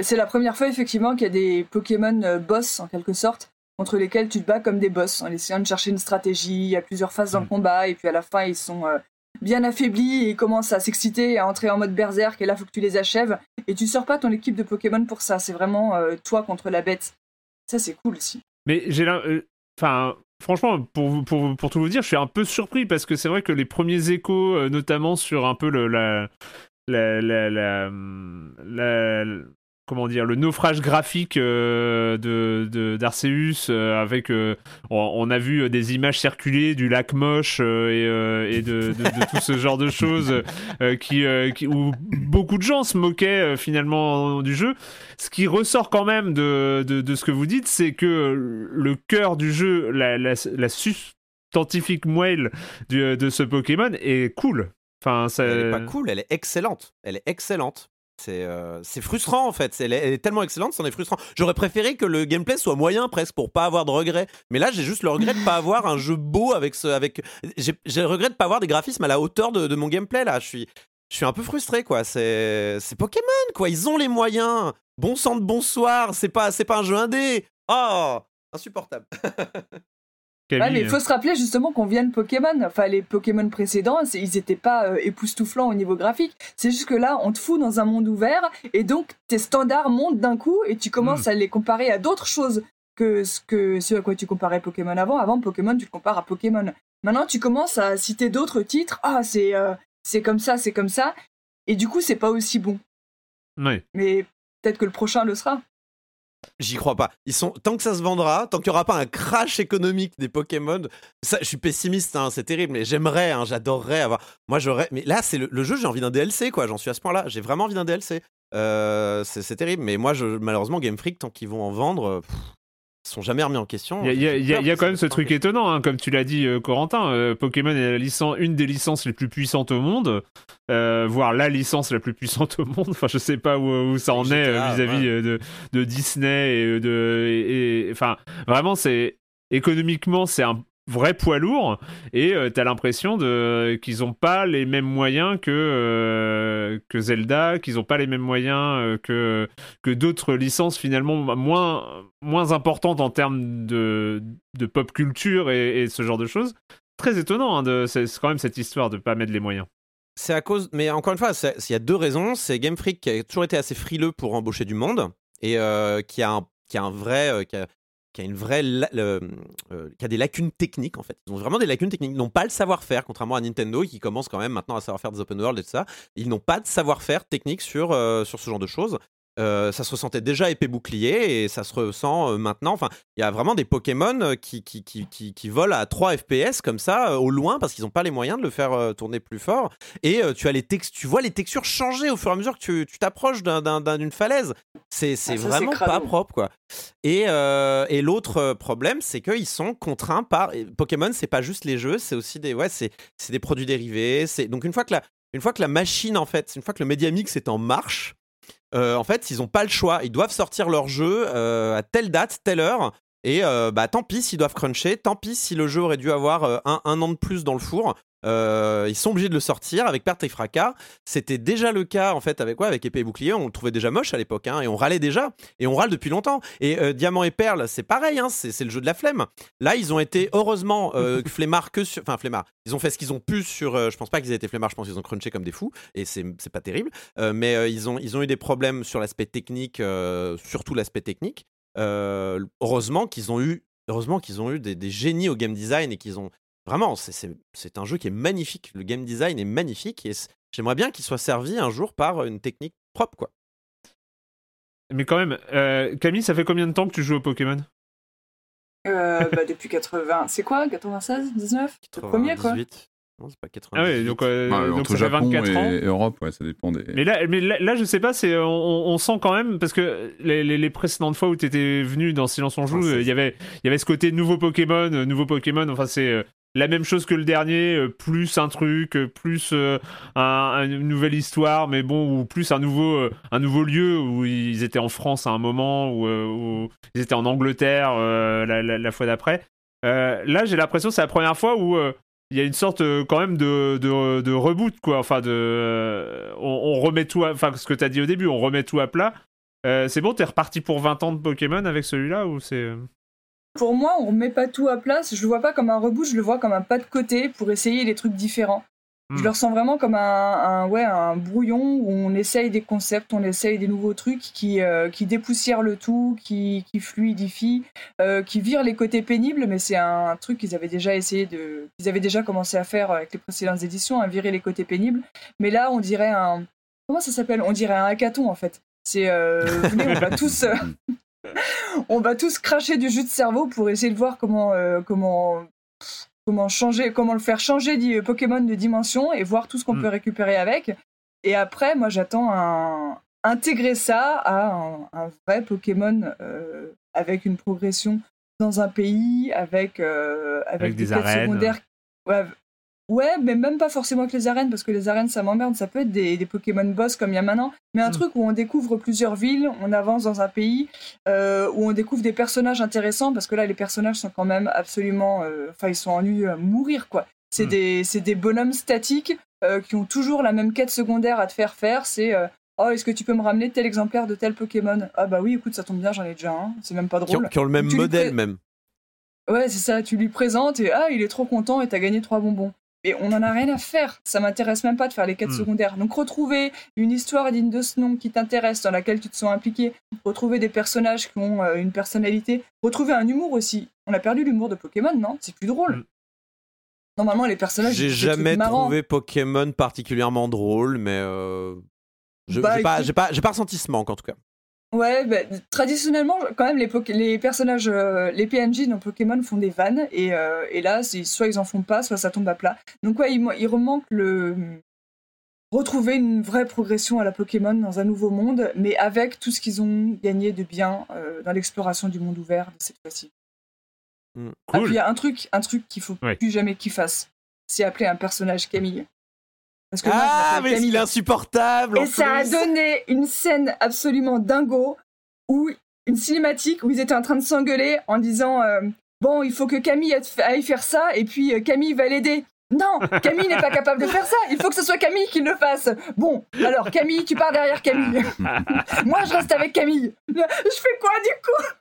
Speaker 4: C'est la première fois effectivement qu'il y a des Pokémon boss en quelque sorte contre lesquels tu te bats comme des boss en essayant de chercher une stratégie. Il y a plusieurs phases dans le mm. combat et puis à la fin ils sont euh, bien affaiblis et ils commencent à s'exciter à entrer en mode berserk et là faut que tu les achèves et tu sors pas ton équipe de Pokémon pour ça. C'est vraiment euh, toi contre la bête. Ça c'est cool aussi.
Speaker 1: Mais j'ai euh, enfin franchement, pour, pour, pour, tout vous dire, je suis un peu surpris parce que c'est vrai que les premiers échos, notamment sur un peu le, la, la, la, la, comment dire le naufrage graphique euh, de d'Arceus euh, avec euh, on, a vu des images circuler du lac moche et, et de, tout ce genre de choses qui, où beaucoup de gens se moquaient finalement du jeu. Ce qui ressort quand même de, de, ce que vous dites c'est que le cœur du jeu la, la, la substantifique moelle de ce Pokémon est cool Enfin,
Speaker 2: Elle est pas cool, elle est excellente. Elle est excellente. Euh, c'est frustrant en fait. Elle est, tellement excellente, c'en est frustrant. J'aurais préféré que le gameplay soit moyen presque pour pas avoir de regrets. Mais là, j'ai juste le regret de pas avoir un jeu beau avec ce. Avec... J'ai le regret de pas avoir des graphismes à la hauteur de, mon gameplay là. Je suis, je suis un peu frustré quoi. C'est Pokémon quoi. Ils ont les moyens. Bon sang de bonsoir. C'est pas, pas un jeu indé. Oh, insupportable.
Speaker 4: mais il faut se rappeler justement qu'on vient de Pokémon. Enfin, les Pokémon précédents, ils n'étaient pas euh, époustouflants au niveau graphique. C'est juste que là, on te fout dans un monde ouvert et donc tes standards montent d'un coup et tu commences hmm. à les comparer à d'autres choses que ce, que ce à quoi tu comparais Pokémon avant. Avant, Pokémon, tu le compares à Pokémon. Maintenant, tu commences à citer d'autres titres. Ah, c'est euh, c'est comme ça, c'est comme ça. Et du coup, c'est pas aussi bon.
Speaker 1: Oui.
Speaker 4: Mais peut-être que le prochain le sera.
Speaker 2: J'y crois pas. Tant que ça se vendra, tant qu'il n'y aura pas un crash économique des Pokémon. Ça, je suis pessimiste, hein, c'est terrible, mais j'aimerais, hein, j'adorerais avoir. Moi, j'aurais. Mais là, c'est le, jeu. J'ai envie d'un DLC, quoi. J'en suis à ce point-là. J'ai vraiment envie d'un DLC. Euh, c'est terrible, mais moi, je, malheureusement, Game Freak, tant qu'ils vont en vendre, sont jamais remis en question.
Speaker 1: Il y a, quand même ce truc étonnant, hein, comme tu l'as dit, euh, Corentin. Euh, Pokémon est la licence, une des licences les plus puissantes au monde, euh, voire la licence la plus puissante au monde. Enfin, je sais pas où, ça en est vis-à-vis de, de, Disney et de. enfin, vraiment, c'est économiquement, c'est un vrai poids lourd et euh, tu as l'impression de qu'ils n'ont pas les mêmes moyens que euh, que Zelda, qu'ils n'ont pas les mêmes moyens euh, que que d'autres licences finalement moins moins importantes en termes de de pop culture et, ce genre de choses. Très étonnant, hein, de, c'est quand même cette histoire de pas mettre les moyens.
Speaker 2: C'est à cause, mais encore une fois, il y a deux raisons. C'est Game Freak qui a toujours été assez frileux pour embaucher du monde et qui a un qui a un vrai, qui a euh, a des lacunes techniques en fait. Ils ont vraiment des lacunes techniques. Ils n'ont pas le savoir-faire, contrairement à Nintendo qui commence quand même maintenant à savoir faire des open world et tout ça. Ils n'ont pas de savoir-faire technique sur, euh, sur ce genre de choses. Euh, ça se ressentait déjà épais bouclier et ça se ressent euh, maintenant. Enfin, il y a vraiment des Pokémon euh, qui, qui, qui, qui, volent à 3 FPS comme ça, au loin, parce qu'ils n'ont pas les moyens de le faire tourner plus fort. Et tu, as les tu vois les textures changer au fur et à mesure que tu t'approches d'une falaise. C'est ah, vraiment pas propre, quoi. Et, et l'autre problème, c'est qu'ils sont contraints par. Pokémon, c'est pas juste les jeux, c'est aussi des, ouais, c'est des produits dérivés. Donc une fois que la, une fois que la machine, en fait, une fois que le Media Mix est en marche, en fait, ils n'ont pas le choix. Ils doivent sortir leur jeu euh, à telle date, telle heure. Et euh, bah tant pis s'ils doivent cruncher, tant pis si le jeu aurait dû avoir un, un, an de plus dans le four. Euh, ils sont obligés de le sortir avec perte et fracas. C'était déjà le cas en fait avec quoi? Avec épée et bouclier, on le trouvait déjà moche à l'époque hein, et on râlait déjà et on râle depuis longtemps. Et euh, diamant et perle, c'est pareil, hein, c'est le jeu de la flemme. Là, ils ont été heureusement euh, flemmards que sur, enfin flemmards. Ils ont fait ce qu'ils ont pu sur. je pense pas qu'ils aient été flemmards, je pense qu'ils ont crunché comme des fous et c'est pas terrible. mais ils ont ils ont eu des problèmes sur l'aspect technique, surtout l'aspect technique. Heureusement qu'ils ont eu heureusement qu'ils ont eu des, des, génies au game design et qu'ils ont Vraiment, c'est un jeu qui est magnifique. Le game design est magnifique et j'aimerais bien qu'il soit servi un jour par une technique propre, quoi.
Speaker 1: Mais quand même, euh, Camille, ça fait combien de temps que tu joues au Pokémon?
Speaker 4: Euh, bah, Depuis 80. C'est quoi 96 19 Le premier, quoi
Speaker 2: non, c'est pas 90. Ah
Speaker 1: ouais, donc, euh, bah,
Speaker 3: donc ça fait 24 ans. Et Europe, ouais, ça dépend des.
Speaker 1: Mais là, mais là, je sais pas, c'est, on, sent quand même, parce que les, les, précédentes fois où tu étais venu dans Silence on Joue, il y avait, il y avait ce côté nouveau Pokémon, nouveau Pokémon, enfin, c'est la même chose que le dernier, euh, plus un truc, euh, plus euh, une nouvelle histoire, mais bon, ou plus un nouveau, un nouveau lieu où ils étaient en France à un moment, ou ils étaient en Angleterre la, fois d'après. là, j'ai l'impression que c'est la première fois où il y a une sorte quand même de, reboot, quoi. Enfin, de, on, remet tout, à, enfin, ce que tu as dit au début, on remet tout à plat. c'est bon, t'es reparti pour 20 ans de Pokémon avec celui-là ou c'est
Speaker 4: pour moi, on remet pas tout à place. Je le vois pas comme un reboot, je le vois comme un pas de côté pour essayer des trucs différents. Je hmm. le ressens vraiment comme un, ouais, un brouillon où on essaye des concepts, on essaye des nouveaux trucs qui, euh, qui dépoussièrent le tout, qui, qui fluidifient, euh, qui virent les côtés pénibles, mais c'est un truc qu'ils avaient déjà essayé de. qu'ils avaient déjà commencé à faire avec les précédentes éditions, à virer les côtés pénibles. Mais là, on dirait un. Comment ça s'appelle? On dirait un hackathon en fait. C'est. Euh, venez, on va tous. on va tous cracher du jus de cerveau pour essayer de voir comment, euh, comment, comment, changer, comment le faire changer du Pokémon de dimension et voir tout ce qu'on mm. peut récupérer avec. Et après, moi, j'attends un, intégrer ça à un, vrai Pokémon euh, avec une progression dans un pays, avec, euh, avec, des, arènes. secondaires. Ouais, mais même pas forcément avec les arènes, parce que les arènes, ça m'emmerde. Ça peut être des, Pokémon boss comme il y a maintenant, mais un mm. truc où on découvre plusieurs villes, on avance dans un pays, euh, où on découvre des personnages intéressants, parce que là, les personnages sont quand même absolument. Euh, enfin, ils sont ennuyeux à mourir, quoi. C'est mm. des, des, bonhommes statiques euh, qui ont toujours la même quête secondaire à te faire faire. C'est. Oh, est-ce que tu peux me ramener tel exemplaire de tel Pokémon? Ah, bah oui, écoute, ça tombe bien, j'en ai déjà un. C'est même pas drôle.
Speaker 2: Qui ont, le même modèle, même.
Speaker 4: Ouais, c'est ça. Tu lui présentes et ah, il est trop content et t'as gagné trois bonbons. Mais on n'en a rien à faire. Ça m'intéresse même pas de faire les quêtes hmm. secondaires. Donc retrouver une histoire digne de ce nom qui t'intéresse, dans laquelle tu te sens impliqué, retrouver des personnages qui ont euh, une personnalité, retrouver un humour aussi. On a perdu l'humour de Pokémon, non? C'est plus drôle. Hmm. Normalement, les personnages.
Speaker 2: J'ai jamais trouvé Pokémon particulièrement drôle, mais euh, je, bah, j'ai pas, pas, pas ressenti ce manque en tout cas.
Speaker 4: Ouais, bah, traditionnellement, quand même, les, les personnages, euh, les PNJ dans Pokémon font des vannes, et, euh, et là, soit ils en font pas, soit ça tombe à plat. Donc ouais, il, il remanque le retrouver une vraie progression à la Pokémon dans un nouveau monde, mais avec tout ce qu'ils ont gagné de bien euh, dans l'exploration du monde ouvert de cette fois-ci. Mmh, ah, puis il y a un truc, un truc qu'il faut plus jamais qu'ils fassent, c'est appeler un personnage Camille
Speaker 2: ah, mais il est insupportable.
Speaker 4: Et ça a donné une scène absolument dingo où une cinématique où ils étaient en train de s'engueuler en disant euh, bon, il faut que Camille aille faire ça et puis euh, Camille va l'aider. Non, Camille n'est pas capable de faire ça. Il faut que ce soit Camille qui le fasse. Bon, alors Camille, tu pars derrière Camille. Moi, je reste avec Camille. Je fais quoi du coup?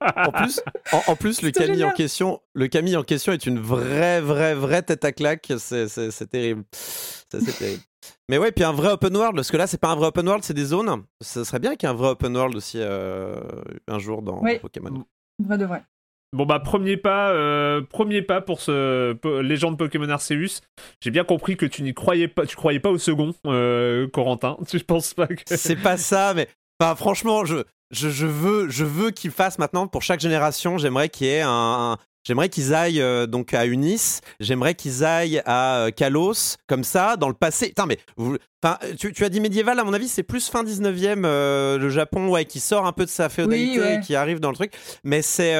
Speaker 2: En plus, en, plus le Camille en question, le Camille en question est une vraie, vraie, vraie tête à claque. C'est terrible. C'est terrible. Mais ouais, puis un vrai open world, parce que là, c'est pas un vrai open world, c'est des zones. Ce serait bien qu'il y ait un vrai open world aussi euh, un jour dans Pokémon.
Speaker 4: Vrai de vrai.
Speaker 1: Bon bah premier pas, euh, premier pas pour ce légende Pokémon Arceus. J'ai bien compris que tu n'y croyais pas, tu croyais pas au second, euh, Corentin. Je pense pas que.
Speaker 2: C'est pas ça, mais bah, franchement, je, je, veux, je veux qu'ils fassent maintenant pour chaque génération. J'aimerais qu'il y ait un, J'aimerais qu'ils aillent euh, donc à Unis, j'aimerais qu'ils aillent à euh, Kalos, comme ça, dans le passé. Putain, mais tu, tu, as dit médiéval, à mon avis, c'est plus fin 19e, euh, le Japon, ouais, qui sort un peu de sa féodalité et qui arrive dans le truc. Mais c'est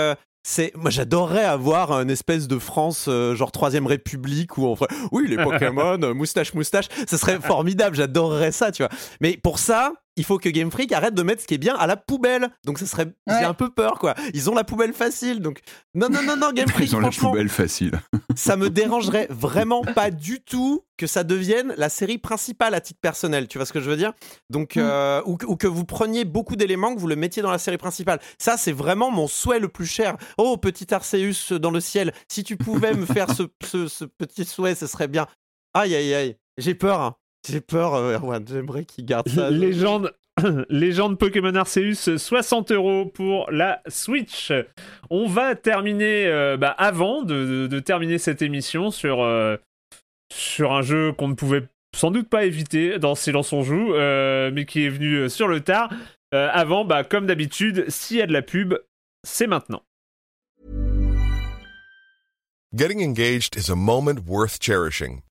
Speaker 2: c'est moi j'adorerais avoir une espèce de France genre troisième république où on ferait oui les Pokémon moustache moustache ce serait formidable j'adorerais ça tu vois mais pour ça il faut que Game Freak arrête de mettre ce qui est bien à la poubelle. Donc ça serait, j'ai un peu peur quoi. Ils ont la poubelle facile, donc non non non non Game Freak.
Speaker 3: Ils ont la poubelle facile.
Speaker 2: ça me dérangerait vraiment pas du tout que ça devienne la série principale à titre personnel. Tu vois ce que je veux dire? Donc mm. euh, ou, que vous preniez beaucoup d'éléments que vous le mettiez dans la série principale. Ça c'est vraiment mon souhait le plus cher. Oh petit Arceus dans le ciel, si tu pouvais me faire ce, ce, petit souhait, ce serait bien. Aïe aïe aïe, j'ai peur. Hein. J'ai peur, euh, Erwan. J'aimerais qu'il garde ça.
Speaker 1: Légende, Légende Pokémon Arceus, 60 euros pour la Switch. On va terminer, euh, bah, avant de, terminer cette émission sur, euh, sur un jeu qu'on ne pouvait sans doute pas éviter dans Silence on joue, mais qui est venu sur le tard. avant, bah, comme d'habitude, s'il y a de la pub, c'est maintenant.
Speaker 7: Getting engaged is a moment worth cherishing.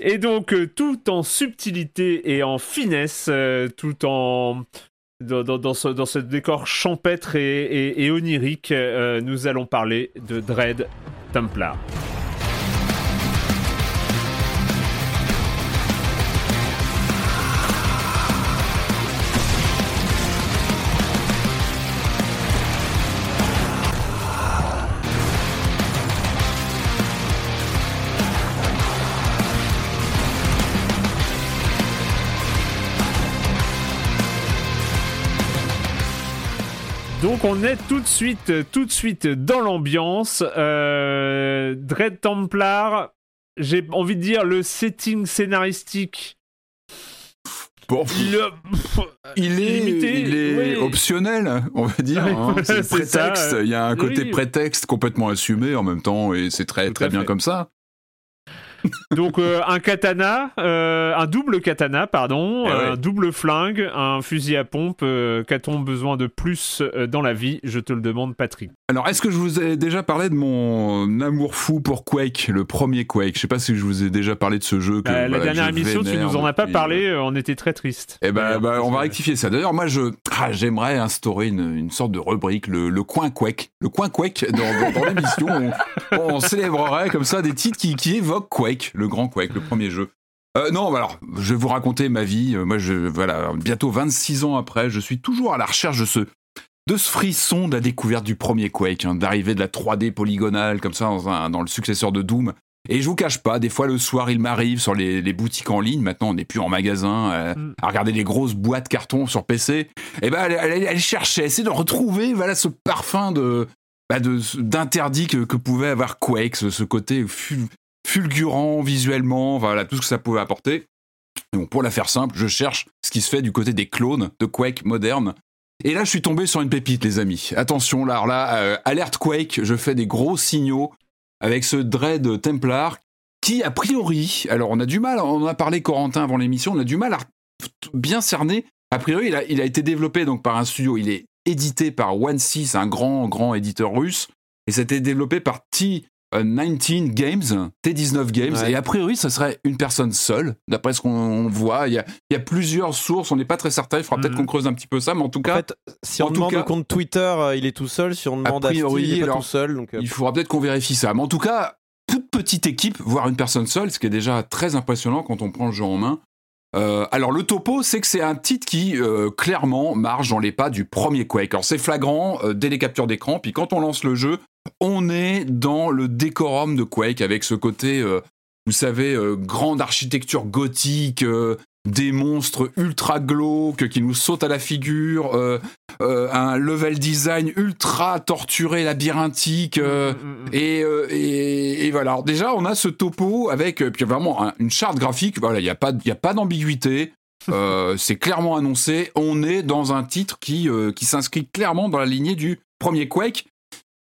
Speaker 1: Et donc, euh, tout en subtilité et en finesse, euh, tout en. Dans, ce, décor champêtre et onirique, euh, nous allons parler de Dread Templar. Donc on est tout de suite, tout de suite dans l'ambiance. Euh, Dread Templar, j'ai envie de dire le setting scénaristique.
Speaker 3: Bon, il, il, est, limité, il est optionnel, on va dire. Hein. c'est prétexte. Il y a un côté oui. prétexte complètement assumé en même temps, et c'est très très bien comme ça.
Speaker 1: Donc euh, un katana, euh, un double katana, pardon,
Speaker 3: Eh ouais.
Speaker 1: un double flingue, un fusil à pompe. euh, Qu'a-t-on besoin de plus dans la vie? Je te le demande, Patrick.
Speaker 3: Alors, est-ce que je vous ai déjà parlé de mon amour fou pour Quake, le premier Quake? Je sais pas si je vous ai déjà parlé de ce jeu. Que,
Speaker 1: Euh, la dernière émission, tu nous en as pas parlé. On était très tristes.
Speaker 3: Eh ben,
Speaker 1: D'ailleurs,
Speaker 3: bah, on va rectifier ça. D'ailleurs, moi, je, ah, j'aimerais instaurer une, une sorte de rubrique, le, le coin Quake. Le coin Quake dans, dans, dans l'émission. On, on célébrerait comme ça des titres qui, qui évoquent Quake, le grand Quake, le premier jeu. Euh, non, alors, je vais vous raconter ma vie. Euh, Moi, je, voilà, bientôt 26 ans après, je suis toujours à la recherche de ce, de ce frisson de la découverte du premier Quake, hein, d'arrivée de la 3D polygonale, comme ça, dans, un- dans le successeur de Doom. Et je vous cache pas, des fois le soir, il m'arrive sur les, les boutiques en ligne. Maintenant, on n'est plus en magasin euh,
Speaker 1: Mm.
Speaker 3: à regarder les grosses boîtes carton sur PC. Et ben, elle, elle, elle cherchait, essayer de retrouver, voilà, ce parfum de, bah, d'interdit que, que pouvait avoir Quake, ce, ce côté fulgurant visuellement, voilà, tout ce que ça pouvait apporter. Bon, pour la faire simple, je cherche ce qui se fait du côté des clones de Quake moderne. Et là, je suis tombé sur une pépite, les amis. Attention, là, là, euh, alerte Quake, je fais des gros signaux avec ce Dread Templar qui, a priori, alors on a du mal, on en a parlé Corentin avant l'émission, on a du mal à bien cerner. A priori, il a, a été développé donc par un studio, il est édité par One Six, un grand, grand éditeur russe, et c'était développé par T19 Games, T19 Games,
Speaker 2: Ouais.
Speaker 3: et a priori, ça serait une personne seule, d'après ce qu'on voit. Il y, a, il y a plusieurs sources, on n'est pas très certain, il faudra peut-être
Speaker 1: Mhm.
Speaker 3: qu'on creuse un petit peu ça, mais en tout
Speaker 2: En
Speaker 3: cas,
Speaker 2: fait, si
Speaker 3: en
Speaker 2: on demande
Speaker 3: cas-
Speaker 2: au compte Twitter, euh, il est tout seul. Si on demande à,
Speaker 3: priori,
Speaker 2: il est pas
Speaker 3: alors,
Speaker 2: tout seul. Donc, euh,
Speaker 3: il faudra peut-être qu'on vérifie ça. Mais en tout cas, toute petite équipe, voire une personne seule, ce qui est déjà très impressionnant quand on prend le jeu en main. Euh, alors le topo, c'est que c'est un titre qui euh, clairement marche dans les pas du premier Quake. Alors c'est flagrant euh, dès les captures d'écran, puis quand on lance le jeu, on est dans le décorum de Quake avec ce côté, euh, vous savez, euh, grande architecture gothique, euh, des monstres ultra glauques qui nous sautent à la figure, un level design ultra torturé, labyrinthique.
Speaker 1: Mm, mm, mm.
Speaker 3: et, et, et voilà. Alors déjà, on a ce topo avec puis vraiment un- une charte graphique. Voilà, il n'y a pas, y a pas d'ambiguïté. C'est clairement annoncé. On est dans un titre qui, qui s'inscrit clairement dans la lignée du premier Quake.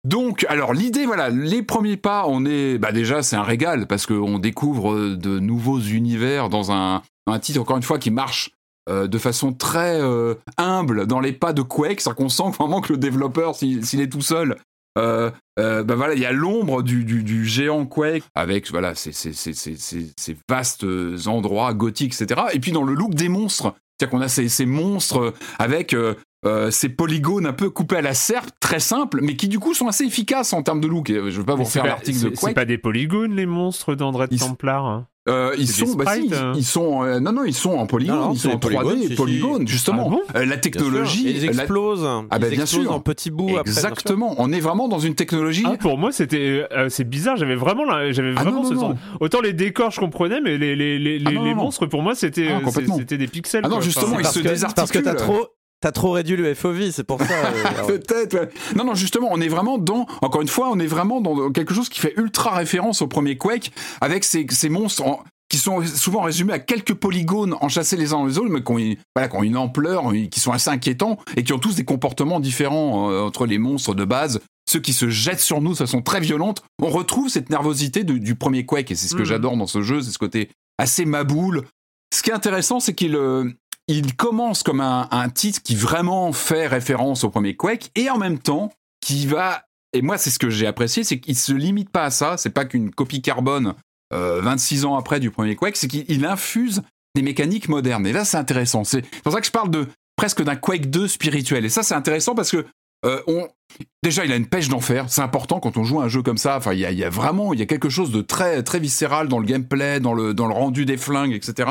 Speaker 3: Donc, alors l'idée, voilà, les premiers pas, on est, bah déjà, c'est un régal parce qu'on découvre euh, de nouveaux univers dans un, un titre encore une fois qui marche euh, de façon très euh, humble dans les pas de Quake, c'est-à-dire qu'on sent vraiment que le développeur, s'il est tout seul, euh, bah voilà, il y a l'ombre du, du, du géant Quake avec voilà ces, vastes endroits gothiques, etc. Et puis dans le look des monstres, c'est-à-dire qu'on a ces, monstres avec euh, ces polygones un peu coupés à la serpe, très simples, mais qui du coup sont assez efficaces en termes de look. Et, euh, je veux pas vous
Speaker 1: Mais c'est
Speaker 3: refaire
Speaker 1: pas-
Speaker 3: l'article de
Speaker 1: c'est- C'est
Speaker 3: Quake.
Speaker 1: pas des polygones, les monstres d'André
Speaker 3: Ils-
Speaker 1: Templar. hein.
Speaker 3: Euh, ils sont, bah si,
Speaker 1: hein.
Speaker 3: ils sont, euh, non non, ils sont en polygone,
Speaker 2: Non, non,
Speaker 3: ils sont en
Speaker 2: des
Speaker 3: 3D,
Speaker 2: polygones, si, si.
Speaker 3: polygones, justement.
Speaker 1: Ah bon
Speaker 3: Euh, la technologie,
Speaker 2: ils
Speaker 3: la-
Speaker 2: explosent.
Speaker 3: Ah bah,
Speaker 2: ils
Speaker 3: bien
Speaker 2: explosent
Speaker 3: sûr.
Speaker 2: en petits bouts après.
Speaker 3: exactement. On est vraiment dans une technologie.
Speaker 1: Ah, pour moi, c'était, euh, c'est bizarre. J'avais vraiment, j'avais
Speaker 3: Ah,
Speaker 1: vraiment
Speaker 3: non,
Speaker 1: ce
Speaker 3: non,
Speaker 1: sens. Autant les décors, je comprenais, mais les, les, les,
Speaker 3: Ah,
Speaker 1: les-
Speaker 3: non,
Speaker 1: les
Speaker 3: non, non.
Speaker 1: monstres, pour moi, c'était, c'était des pixels.
Speaker 3: Ah non,
Speaker 1: quoi.
Speaker 3: justement,
Speaker 1: Enfin,
Speaker 3: ils
Speaker 2: Parce
Speaker 3: se
Speaker 2: que, parce que t'as
Speaker 3: désarticulent.
Speaker 2: trop, t'as trop réduit le FOV, c'est pour ça. euh.
Speaker 3: Peut-être. ouais. Non, non, justement, on est vraiment dans. Encore une fois, on est vraiment dans quelque chose qui fait ultra référence au premier Quake, avec ces, ces monstres en- qui sont souvent résumés à quelques polygones enchâssés les uns dans les autres, mais qui ont, une- voilà, qui ont une ampleur, qui sont assez inquiétants et qui ont tous des comportements différents euh, entre les monstres de base. Ceux qui se jettent sur nous de façon très violente, on retrouve cette nervosité de- du premier Quake, et c'est ce que
Speaker 1: Mhm.
Speaker 3: j'adore dans ce jeu, c'est ce côté assez maboule. Ce qui est intéressant, c'est qu'il euh, il commence comme un, titre qui vraiment fait référence au premier Quake et en même temps qui va et moi c'est ce que j'ai apprécié c'est qu'il se limite pas à ça c'est pas qu'une copie carbone 26 ans après du premier Quake c'est qu'il infuse des mécaniques modernes et là c'est intéressant c'est pour ça que je parle de presque d'un Quake 2 spirituel et ça c'est intéressant parce que euh, on... Déjà, il a une pêche d'enfer. C'est important quand on joue à un jeu comme ça. Enfin, il y a, vraiment, il y a quelque chose de très, très viscéral dans le gameplay, dans le, dans le rendu des flingues, etc.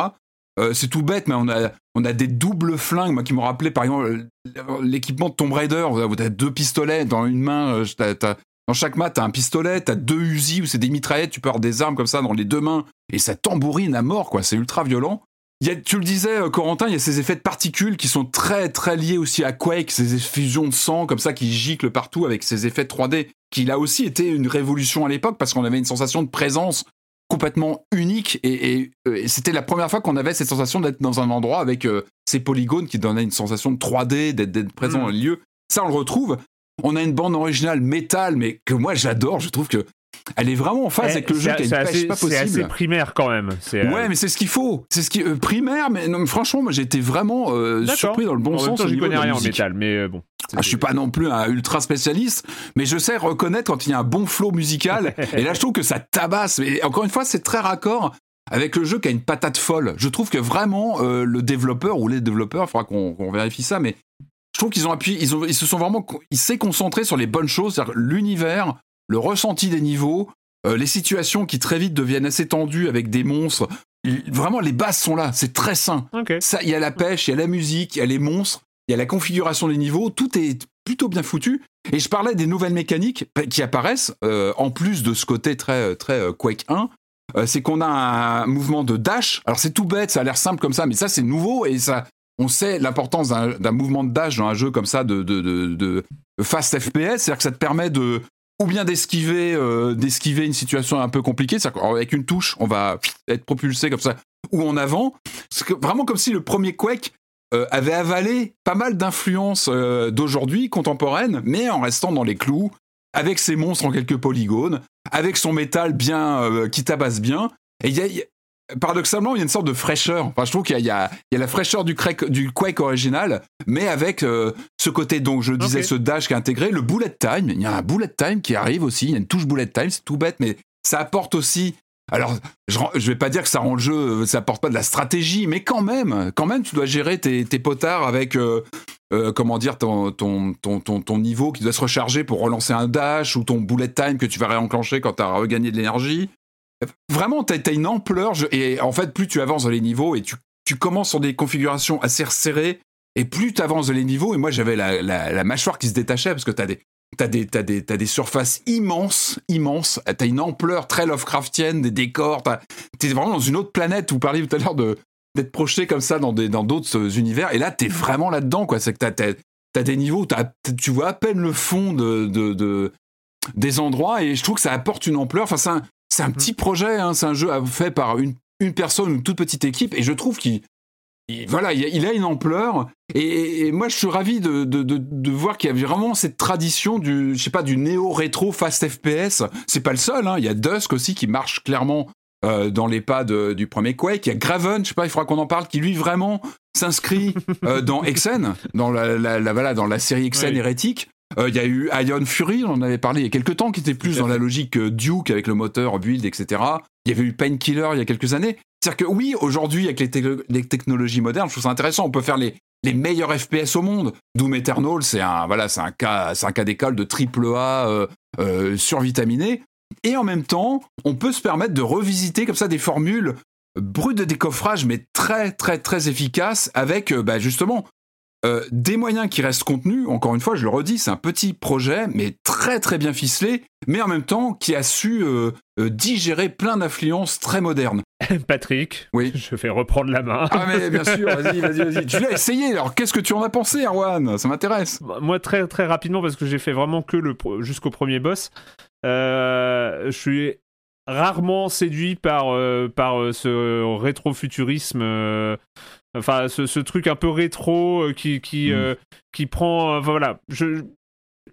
Speaker 3: Euh, c'est tout bête, mais on a, on a des doubles flingues, moi qui m'ont rappelé par exemple l'équipement de Tomb Raider, où t'as deux pistolets dans une main, euh, dans chaque mat, t'as un pistolet, t'as deux Uzi où c'est des mitraillettes, tu peux avoir des armes comme ça dans les deux mains, et ça tambourine à mort, quoi. C'est ultra violent. Y a, tu le disais, euh, Corentin, il y a ces effets de particules qui sont très très liés aussi à Quake, ces effusions de sang comme ça qui giclent partout avec ces effets 3D, qui là aussi été une révolution à l'époque parce qu'on avait une sensation de présence complètement unique et, euh, c'était la première fois qu'on avait cette sensation d'être dans un endroit avec euh, ces polygones qui donnaient une sensation de 3D, d'être présent dans le lieu. Ça, on le retrouve. On a une bande originale métal, mais que moi j'adore. Je trouve que elle est vraiment en phase avec le jeu qui pas possible.
Speaker 1: C'est assez primaire quand même.
Speaker 3: Euh, ouais, mais c'est ce qu'il faut. C'est ce qui euh, primaire, mais non, franchement, moi j'étais vraiment euh, surpris dans le bon sens.
Speaker 1: je connais rien en métal, mais bon.
Speaker 3: Ah, je suis pas non plus un ultra spécialiste, mais je sais reconnaître quand il y a un bon flow musical. et là, je trouve que ça tabasse. Mais encore une fois, c'est très raccord avec le jeu qui a une patate folle. Je trouve que vraiment le développeur ou les développeurs, il faudra qu'on vérifie ça, mais je trouve qu'ils ont appuyé, ils, ont, ils se sont vraiment, ils s'est concentré sur les bonnes choses, c'est-à-dire l'univers, le ressenti des niveaux, euh, les situations qui très vite deviennent assez tendues avec des monstres. Vraiment, les bases sont là, c'est très sain. Ça, il y a la pêche, il y a la musique, il y a les monstres, il y a la configuration des niveaux, tout est plutôt bien foutu. Et je parlais des nouvelles mécaniques qui apparaissent, euh, en plus de ce côté très, très euh, Quake 1. c'est qu'on a un mouvement de dash. Alors c'est tout bête, ça a l'air simple comme ça, mais ça c'est nouveau et ça, on sait l'importance d'un mouvement de dash dans un jeu comme ça de, de, de fast FPS, c'est-à-dire que ça te permet de, ou bien d'esquiver euh, d'esquiver une situation un peu compliquée. Avec une touche, on va être propulsé comme ça ou en avant. C'est vraiment comme si le premier Quake euh, avait avalé pas mal d'influences euh, d'aujourd'hui contemporaines, mais en restant dans les clous, avec ses monstres en quelques polygones, avec son métal bien qui tabasse bien. Et paradoxalement, il y a une sorte de fraîcheur. Enfin, je trouve qu'il y, a, la fraîcheur du, du Quake original, mais avec euh, ce côté, donc je disais, ce dash qui est intégré, le bullet time. Il y a un bullet time qui arrive aussi. Il y a une touche bullet time, c'est tout bête, mais ça apporte aussi. Alors, je, je vais pas dire que ça rend le jeu, euh, ça apporte pas de la stratégie, mais quand même, quand même, tu dois gérer tes, potards avec. Euh, comment dire, ton, ton, ton, ton, niveau qui doit se recharger pour relancer un dash ou ton bullet time que tu vas réenclencher quand tu as regagné de l'énergie vraiment, tu as, une ampleur. et en fait, plus tu avances dans les niveaux et tu, tu commences sur des configurations assez resserrées, et plus tu avances dans les niveaux, et moi j'avais la, la, mâchoire qui se détachait parce que tu as des. T'as as des, as des surfaces immenses, immenses. T'as une ampleur très Lovecraftienne, des décors. T'es vraiment dans une autre planète. Vous parliez tout à l'heure d'être projeté comme ça dans des dans d'autres univers. Et là, t'es vraiment là-dedans, quoi. C'est que t'as as, des niveaux, tu vois à peine le fond de, de, de, des endroits. Et je trouve que ça apporte une ampleur. Enfin, c'est c'est un petit projet, hein, c'est un jeu fait par une, une personne, une toute petite équipe, et je trouve qu'il voilà, il a une ampleur et, moi je suis ravi de, de, de, voir qu'il y a vraiment cette tradition du, je sais pas, du néo rétro fast FPS. C'est pas le seul, hein. il y a Dusk aussi qui marche clairement euh, dans les pas du premier Quake. Il y a Graven, je sais pas, il faudra qu'on en parle, qui lui vraiment s'inscrit euh, dans Exen, dans la, la, voilà, dans la série Exen hérétique. Euh, il y a eu Ion Fury, on en avait parlé il y a quelques temps, qui était plus dans la logique Duke avec le moteur build, etc. Il y avait eu Painkiller il y a quelques années. C'est-à-dire que oui, aujourd'hui, avec les, technologies modernes, je trouve ça intéressant. On peut faire les, les meilleurs FPS au monde. Doom Eternal, c'est un, voilà, un cas, un cas d'école de triple A euh, euh, survitaminé. Et en même temps, on peut se permettre de revisiter comme ça des formules brutes de décoffrage, mais très, très, très efficaces avec, bah, justement, euh, des moyens qui restent contenus, encore une fois, je le redis, c'est un petit projet, mais très très bien ficelé, mais en même temps qui a su euh, euh, digérer plein d'influences très modernes.
Speaker 1: Patrick,
Speaker 3: oui.
Speaker 1: je fais reprendre la main.
Speaker 3: Ah mais bien sûr, vas-y, vas-y, vas-y. Tu l'as essayé, alors qu'est-ce que tu en as pensé, Arwan Ça m'intéresse.
Speaker 1: Bah, moi, très très rapidement, parce que j'ai fait vraiment que le jusqu'au premier boss, je suis rarement séduit par, par ce rétrofuturisme Enfin, ce, truc un peu rétro euh, qui, qui, mm. euh, qui prend. Euh, voilà. Je,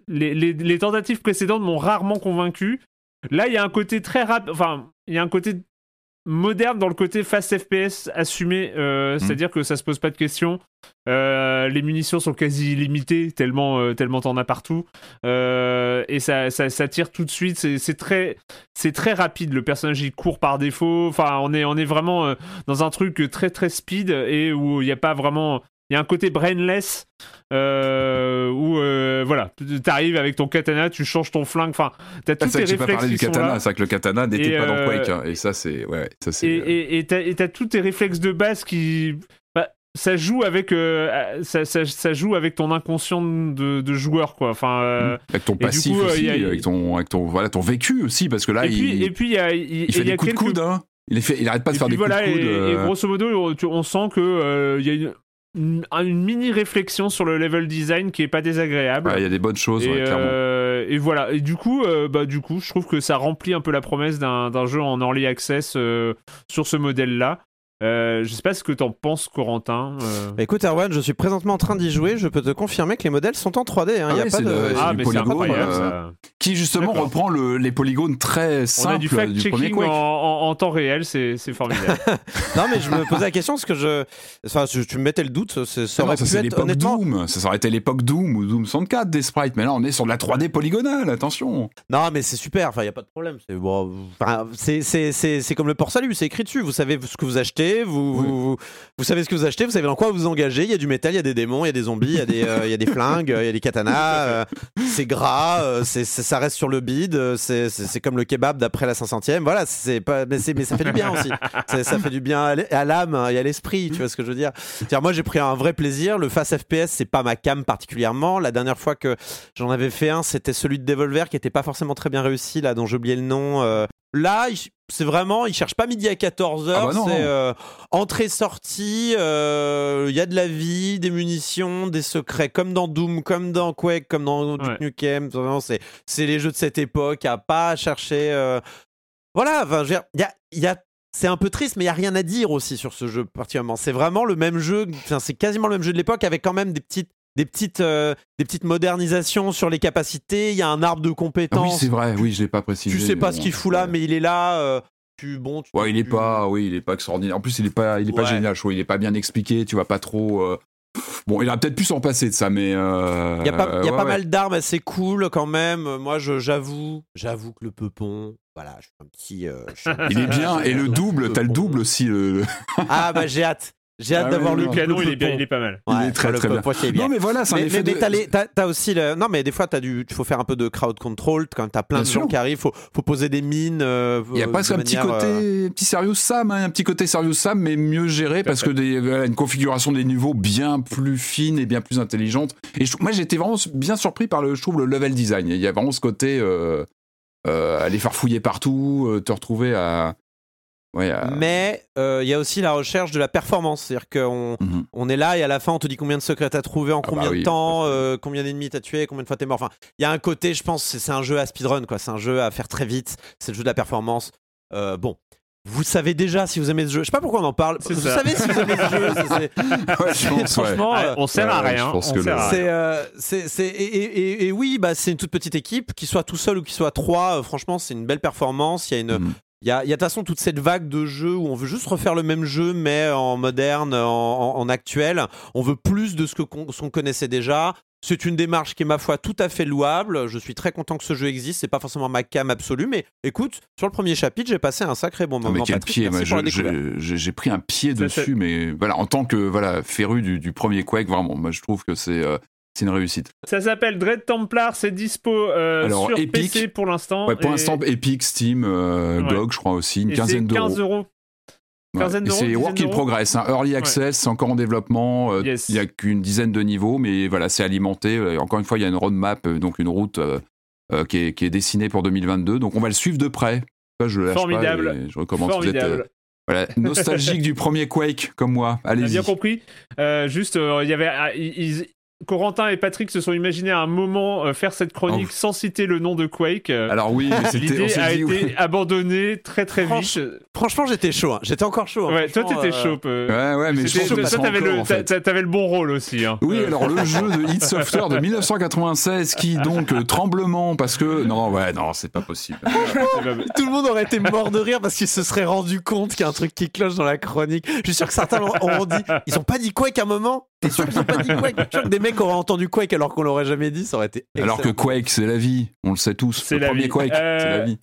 Speaker 1: les, les, tentatives précédentes m'ont rarement convaincu. Là, il y a un côté très rapide. Enfin, il y a un côté moderne dans le côté fast FPS assumé, euh, mhm. c'est-à-dire que ça se pose pas de questions. Euh, les munitions sont quasi illimitées, tellement euh, tellement t'en as partout, et ça, ça, tire tout de suite. C'est très c'est très rapide. Le personnage il court par défaut. Enfin, on est on est vraiment dans un truc très très speed et où il n'y a pas vraiment y a un côté brainless euh, où euh, voilà, tu arrives avec ton katana, tu changes ton flingue, enfin, t'as tous tes réflexes. Pas parlé
Speaker 3: du katana, c'est vrai que le katana n'était pas dans Quake, hein, et ça c'est, ouais, ça c'est.
Speaker 1: Et et t'as tous tes réflexes de base qui, bah, ça joue avec, euh, ça, ça, ça, joue avec ton inconscient de, de joueur quoi, enfin.
Speaker 3: Euh, avec ton passif aussi, avec ton, avec ton, voilà, ton vécu aussi, parce que là,
Speaker 1: et
Speaker 3: il,
Speaker 1: puis, et puis il y a, il,
Speaker 3: fait
Speaker 1: des
Speaker 3: coups de coude, hein. Il, fait, il arrête pas de faire des coups de coude.
Speaker 1: Et, et, grosso modo, on sent que il y a une, une, mini réflexion sur le level design qui est pas désagréable.
Speaker 3: Il y a des bonnes choses,
Speaker 1: et,
Speaker 3: clairement.
Speaker 1: Euh, et voilà. Et du coup, euh, bah du coup, je trouve que ça remplit un peu la promesse d'un jeu en early access euh, sur ce modèle-là. Euh, je sais pas ce que t'en penses, Corentin. Euh.
Speaker 2: Bah, écoute, Erwan, je suis présentement en train d'y jouer. Je peux te confirmer que les modèles sont en 3D. Hein.
Speaker 3: Ah
Speaker 2: y a
Speaker 3: pas
Speaker 2: de...
Speaker 1: ah, mais
Speaker 3: polygones, euh, qui justement reprend le, les polygones très simples
Speaker 1: du, fact-checking en, en, temps réel, c'est formidable.
Speaker 2: non, mais je me posais la question parce que je, enfin, tu me mettais le doute. Ça,
Speaker 3: ça aurait pu être honnêtement... Doom. Ça aurait été l'époque Doom ou Doom 64 des sprites. Mais là, on est sur de la 3D polygonale. Attention.
Speaker 2: Non, mais c'est super. Enfin, il y a pas de problème. C'est bon, c'est comme le port salut. C'est écrit dessus. Vous savez ce que vous achetez. Vous vous, savez ce que vous achetez, vous savez dans quoi vous engagez. Il y a du métal, il y a des démons, il y a des zombies, il y a des, euh, il y a des flingues, il y a des katanas. Euh, c'est gras, euh, c'est, ça reste sur le bide. C'est, c'est, comme le kebab d'après la 500e. Voilà, c'est pas, mais, mais ça fait du bien aussi. ça fait du bien à l'âme et à l'esprit. Tu vois ce que je veux dire Moi, j'ai pris un vrai plaisir. Le Fast FPS, c'est pas ma cam particulièrement. La dernière fois que j'en avais fait un, c'était celui de Devolver qui était pas forcément très bien réussi, là, dont j'ai oublié le nom. Là, c'est vraiment, ils cherchent pas midi à 14h, ah bah c'est euh, entrée-sortie, euh, il y a de la vie, des munitions, des secrets, comme dans Doom, comme dans Quake, comme dans Duke Nukem, c'est, les jeux de cette époque, à pas chercher... Euh, voilà, enfin, il y a, y a c'est un peu triste, mais il y a rien à dire aussi sur ce jeu particulièrement. C'est vraiment le même jeu, c'est quasiment le même jeu de l'époque avec quand même des petites des petites, euh, des petites modernisations sur les capacités. Il y a un arbre de compétences. Ah
Speaker 3: oui, c'est vrai. Oui, je l'ai pas précisé.
Speaker 2: Tu sais pas ce qu'il fout là, mais il est là. Euh, tu, bon, tu,
Speaker 3: ouais, il est pas, oui, il est pas extraordinaire. En plus, il est pas, il est pas génial. Je il est pas bien expliqué. Tu vas pas trop. Euh, bon, il a peut-être pu s'en passer de ça, mais. il y
Speaker 2: a pas, y a pas mal d'armes assez cool quand même. Moi, j'avoue, j'avoue que le peupon, voilà, je suis un petit.
Speaker 3: il est bien. Et le double, t'as le double aussi.
Speaker 2: ah bah j'ai hâte. J'ai hâte ah d'avoir le
Speaker 1: canon, il est, bien, il est pas mal.
Speaker 3: il est très très bien. Non mais voilà, c'est un effet
Speaker 2: mais, de... t'as, aussi le... non mais des fois t'as du, il faut faire un peu de crowd control quand t'as plein de gens qui arrivent, faut, faut poser des mines. Euh,
Speaker 3: il y a presque un petit côté, euh, petit Serious Sam, hein, un petit côté Serious Sam, mais mieux géré parce que des, une configuration des niveaux bien plus fine et bien plus intelligente. Et moi j'étais vraiment bien surpris par le, je trouve le level design. Il y a vraiment ce côté euh, aller farfouiller partout, te retrouver à
Speaker 2: euh, Mais euh, il y a aussi la recherche de la performance. C'est-à-dire qu'on mhm. on est là et à la fin, on te dit combien de secrets t'as trouvé, en ah combien bah de temps, euh, combien d'ennemis t'as tué, combien de fois t'es mort. Enfin, il y a un côté, je pense, c'est un jeu à speedrun, quoi. C'est un jeu à faire très vite. C'est le jeu de la performance. bon, vous savez déjà si vous aimez ce jeu. Je sais pas pourquoi on en parle. Vous savez si vous aimez ce jeu.
Speaker 1: Franchement, on sert à rien.
Speaker 2: C'est et, oui, bah c'est une toute petite équipe, qu'il soit tout seul ou qu'il soit trois. franchement, c'est une belle performance. Il y a une, mhm. Il y a, de toute façon toute cette vague de jeux où on veut juste refaire le même jeu, mais en moderne, en, actuel. On veut plus de ce qu'on connaissait déjà. C'est une démarche qui est, ma foi, tout à fait louable. Je suis très content que ce jeu existe. C'est pas forcément ma cam absolue, mais écoute, sur le premier chapitre, j'ai passé un sacré bon moment.
Speaker 3: mais quel pied J'ai pris un pied dessus, mais voilà, en tant que voilà féru du, premier Quake, vraiment, moi je trouve que c'est euh, c'est une réussite.
Speaker 1: Ça s'appelle Dread Templar, c'est dispo euh, sur PC pour l'instant.
Speaker 3: pour l'instant, Epic, Steam, euh, GOG, je crois aussi, une quinzaine d'euros. 15
Speaker 1: euros.
Speaker 3: c'est work in progress, hein. early access, c'est encore en développement. Euh, il n'y a qu'une dizaine de niveaux, mais voilà, c'est alimenté. Encore une fois, il y a une roadmap, donc une route qui est, qui, est, dessinée pour 2022. Donc on va le suivre de près. je le
Speaker 1: Formidable.
Speaker 3: Pas je recommande. Formidable. Voilà, nostalgique du premier Quake comme moi. Allez-y.
Speaker 1: bien compris. juste, il y avait, Corentin et Patrick se sont imaginés à un moment euh, faire cette chronique oh. sans citer le nom de Quake.
Speaker 3: Alors oui,
Speaker 1: l'idée a été abandonnée très très vite.
Speaker 2: Franchement, j'étais chaud. Hein. J'étais encore chaud.
Speaker 1: Hein. Ouais, toi t'étais chaud.
Speaker 3: Ouais, ouais, mais je
Speaker 1: toi t'avais le, le bon rôle aussi. Hein.
Speaker 3: Oui, alors le jeu de Hit Software de 1996 qui donc euh, tremblement parce que non, ouais, non, c'est pas possible.
Speaker 2: Tout le monde aurait été mort de rire parce qu'il se serait rendu compte qu'il y a un truc qui cloche dans la chronique. Je suis sûr que certains ont dit, ils ont pas dit Quake à un moment? T'es sûr qu'ils ont pas dit Quake suis sûr que des mecs auraient entendu Quake alors qu'on l'aurait jamais dit, ça aurait été.
Speaker 3: Alors que Quake, c'est la vie, on le sait tous. C'est le premier Quake, c'est la euh, vie.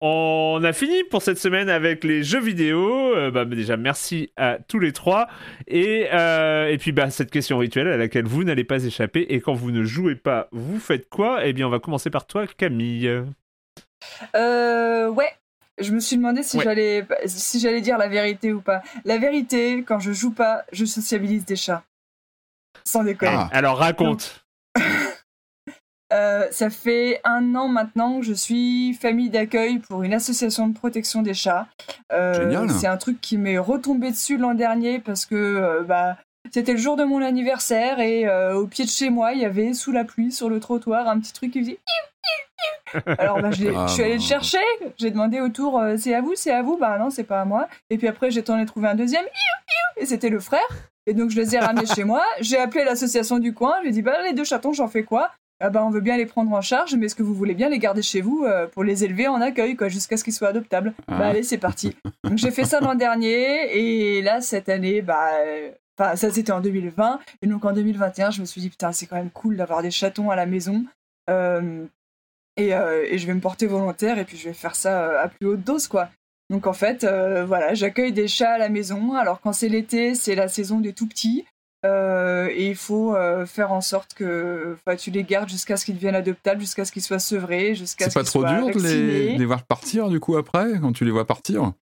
Speaker 1: On a fini pour cette semaine avec les jeux vidéo. Euh, bah, déjà, merci à tous les trois. Et, euh, et puis, bah, cette question rituelle à laquelle vous n'allez pas échapper. Et quand vous ne jouez pas, vous faites quoi? Eh bien, on va commencer par toi, Camille.
Speaker 4: Euh, ouais. Je me suis demandé si j'allais si j'allais dire la vérité ou pas. La vérité, quand je joue pas, je sociabilise des chats. Sans déconner. Ah.
Speaker 1: Alors raconte.
Speaker 4: Euh, ça fait un an maintenant que je suis famille d'accueil pour une association de protection des chats. Euh, c'est un truc qui m'est retombé dessus l'an dernier parce que euh, bah, c'était le jour de mon anniversaire et au pied de chez moi, il y avait sous la pluie sur le trottoir un petit truc qui faisait alors bah, je, suis allée le chercher, j'ai demandé autour c'est à vous, c'est à vous, bah non c'est pas à moi. Et puis après j'ai tourné trouver un deuxième. Et c'était le frère. Et donc je les ai ramenés chez moi, j'ai appelé l'association du coin, j'ai dit bah les deux chatons j'en fais quoi? Ah bah, on veut bien les prendre en charge, mais est-ce que vous voulez bien les garder chez vous euh, pour les élever en accueil, quoi, jusqu'à ce qu'ils soient adoptables? Bah ah. allez, c'est parti. Donc j'ai fait ça l'an dernier, et là, cette année, bah... Enfin, ça c'était en 2020, et donc en 2021, je me suis dit, putain, c'est quand même cool d'avoir des chatons à la maison. Euh, et, euh, et, je vais me porter volontaire, et puis je vais faire ça à plus haute dose, quoi. Donc en fait, voilà, j'accueille des chats à la maison. Alors quand c'est l'été, c'est la saison des tout petits. Euh, et il faut euh, faire en sorte que tu les gardes jusqu'à ce qu'ils deviennent adoptables, jusqu'à ce qu'ils soient sevrés, jusqu'à ce qu'ils soient
Speaker 3: C'est pas trop dur de les, les, voir partir du coup après, quand tu les vois partir?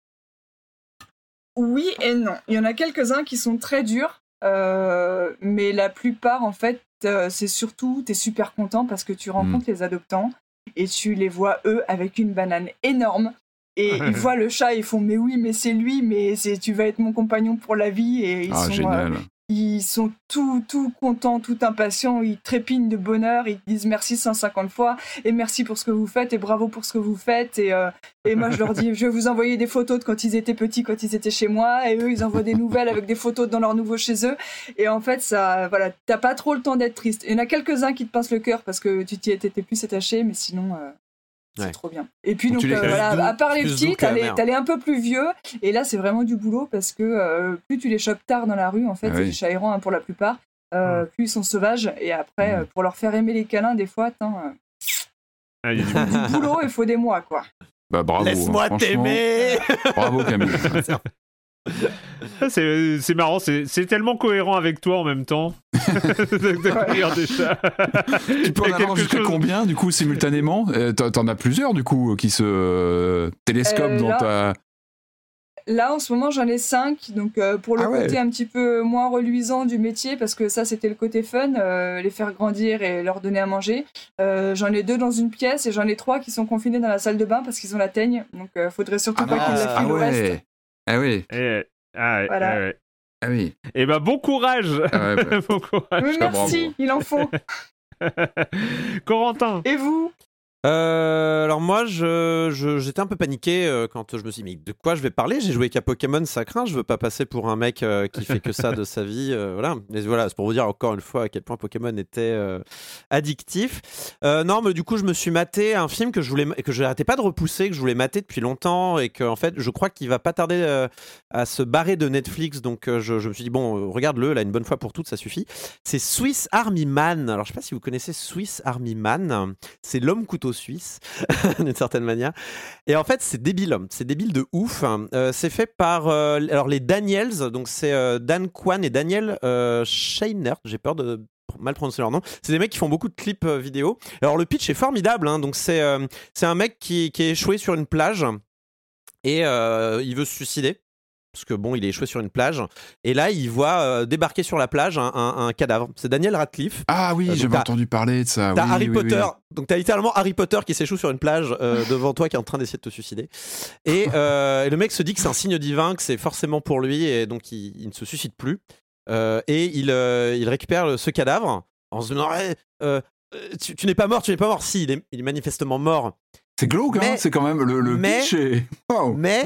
Speaker 4: Oui et non. Il y en a quelques-uns qui sont très durs, euh, mais la plupart en fait, c'est surtout, tu es super content parce que tu rencontres hmm. les adoptants et tu les vois eux avec une banane énorme. Et ils voient le chat, ils font mais oui, mais c'est lui, mais c'est tu vas être mon compagnon pour la vie et ils ah, génial ils sont tout, tout contents, tout impatients, ils trépignent de bonheur, ils disent merci 150 fois et merci pour ce que vous faites et bravo pour ce que vous faites. Et, euh, et moi, je leur dis, je vais vous envoyer des photos de quand ils étaient petits, quand ils étaient chez moi. Et eux, ils envoient des nouvelles avec des photos dans leur nouveau chez eux. Et en fait, ça, voilà, t'as pas trop le temps d'être triste. Il y en a quelques-uns qui te pincent le cœur parce que tu t'y étais plus attaché, mais sinon, euh, c'est trop bien. Et puis, donc, euh, voilà, à part les petits, t'as les, un peu plus vieux. Et là, c'est vraiment du boulot parce que euh, plus tu les chopes tard dans la rue, en fait, ah c'est des chats errants hein, pour la plupart, euh, plus ils sont sauvages. Et après, pour leur faire aimer les câlins, des fois, attends, ah, du, boulot, il faut des mois, quoi.
Speaker 3: Bah, bravo.
Speaker 2: Laisse-moi hein, t'aimer
Speaker 3: Bravo, Camille.
Speaker 1: C'est marrant, c'est tellement cohérent avec toi en même temps.
Speaker 3: de des chats. Tu peux en avoir jusqu'à combien, du coup, simultanément? Euh, T'en as plusieurs, du coup, qui se euh, télescopent euh, dans ta.
Speaker 4: Là, en ce moment, j'en ai cinq. Donc, pour le ah côté un petit peu moins reluisant du métier, parce que ça, c'était le côté fun, les faire grandir et leur donner à manger. j'en ai deux dans une pièce et j'en ai trois qui sont confinés dans la salle de bain parce qu'ils ont la teigne. Donc, il faudrait surtout ah pas qu'ils la filent ah reste.
Speaker 3: Ah oui.
Speaker 1: Et, ah, voilà.
Speaker 3: ah oui.
Speaker 1: Et eh ben bon courage.
Speaker 3: Ah bah.
Speaker 4: bon courage. merci, il en faut.
Speaker 1: Corentin.
Speaker 4: Et vous?
Speaker 2: Euh, alors moi, je, j'étais un peu paniqué euh, quand je me suis dit, mais de quoi je vais parler? J'ai joué qu'à Pokémon, ça craint. Je veux pas passer pour un mec euh, qui fait que ça de sa vie. voilà. Mais voilà, c'est pour vous dire encore une fois à quel point Pokémon était addictif. non, mais du coup, je me suis maté un film que je voulais, que je n'arrêtais pas de repousser, que je voulais mater depuis longtemps et que en fait, je crois qu'il va pas tarder à se barrer de Netflix. Donc, je, je, me suis dit bon, regarde-le là une bonne fois pour toutes, ça suffit. C'est Swiss Army Man. Alors, je sais pas si vous connaissez Swiss Army Man. C'est l'homme couteau suisse, d'une certaine manière. Et en fait, c'est débile, c'est débile de ouf. Euh, c'est fait par euh, alors les Daniels, donc c'est euh, Dan Kwan et Daniel Scheiner. J'ai peur de mal prononcer leur nom. C'est des mecs qui font beaucoup de clips vidéo. Alors le pitch est formidable. Hein. donc c'est c'est un mec qui, qui, est échoué sur une plage et il veut se suicider parce que bon, il est échoué sur une plage. Et là, il voit euh, débarquer sur la plage un, cadavre. C'est Daniel Radcliffe.
Speaker 3: Ah oui, euh, j'avais entendu parler de ça.
Speaker 2: T'as Harry Potter. Donc t'as littéralement Harry Potter qui s'échoue sur une plage euh, devant toi, qui est en train d'essayer de te suicider. Et, le mec se dit que c'est un signe divin, que c'est forcément pour lui, et donc il, ne se suicide plus. et il, il récupère ce cadavre. en se disant tu, n'es pas mort, tu n'es pas mort. Si, il est, il est manifestement mort.
Speaker 3: C'est glauque, hein c'est quand même le, le
Speaker 2: mais,
Speaker 3: pitch est...
Speaker 2: Mais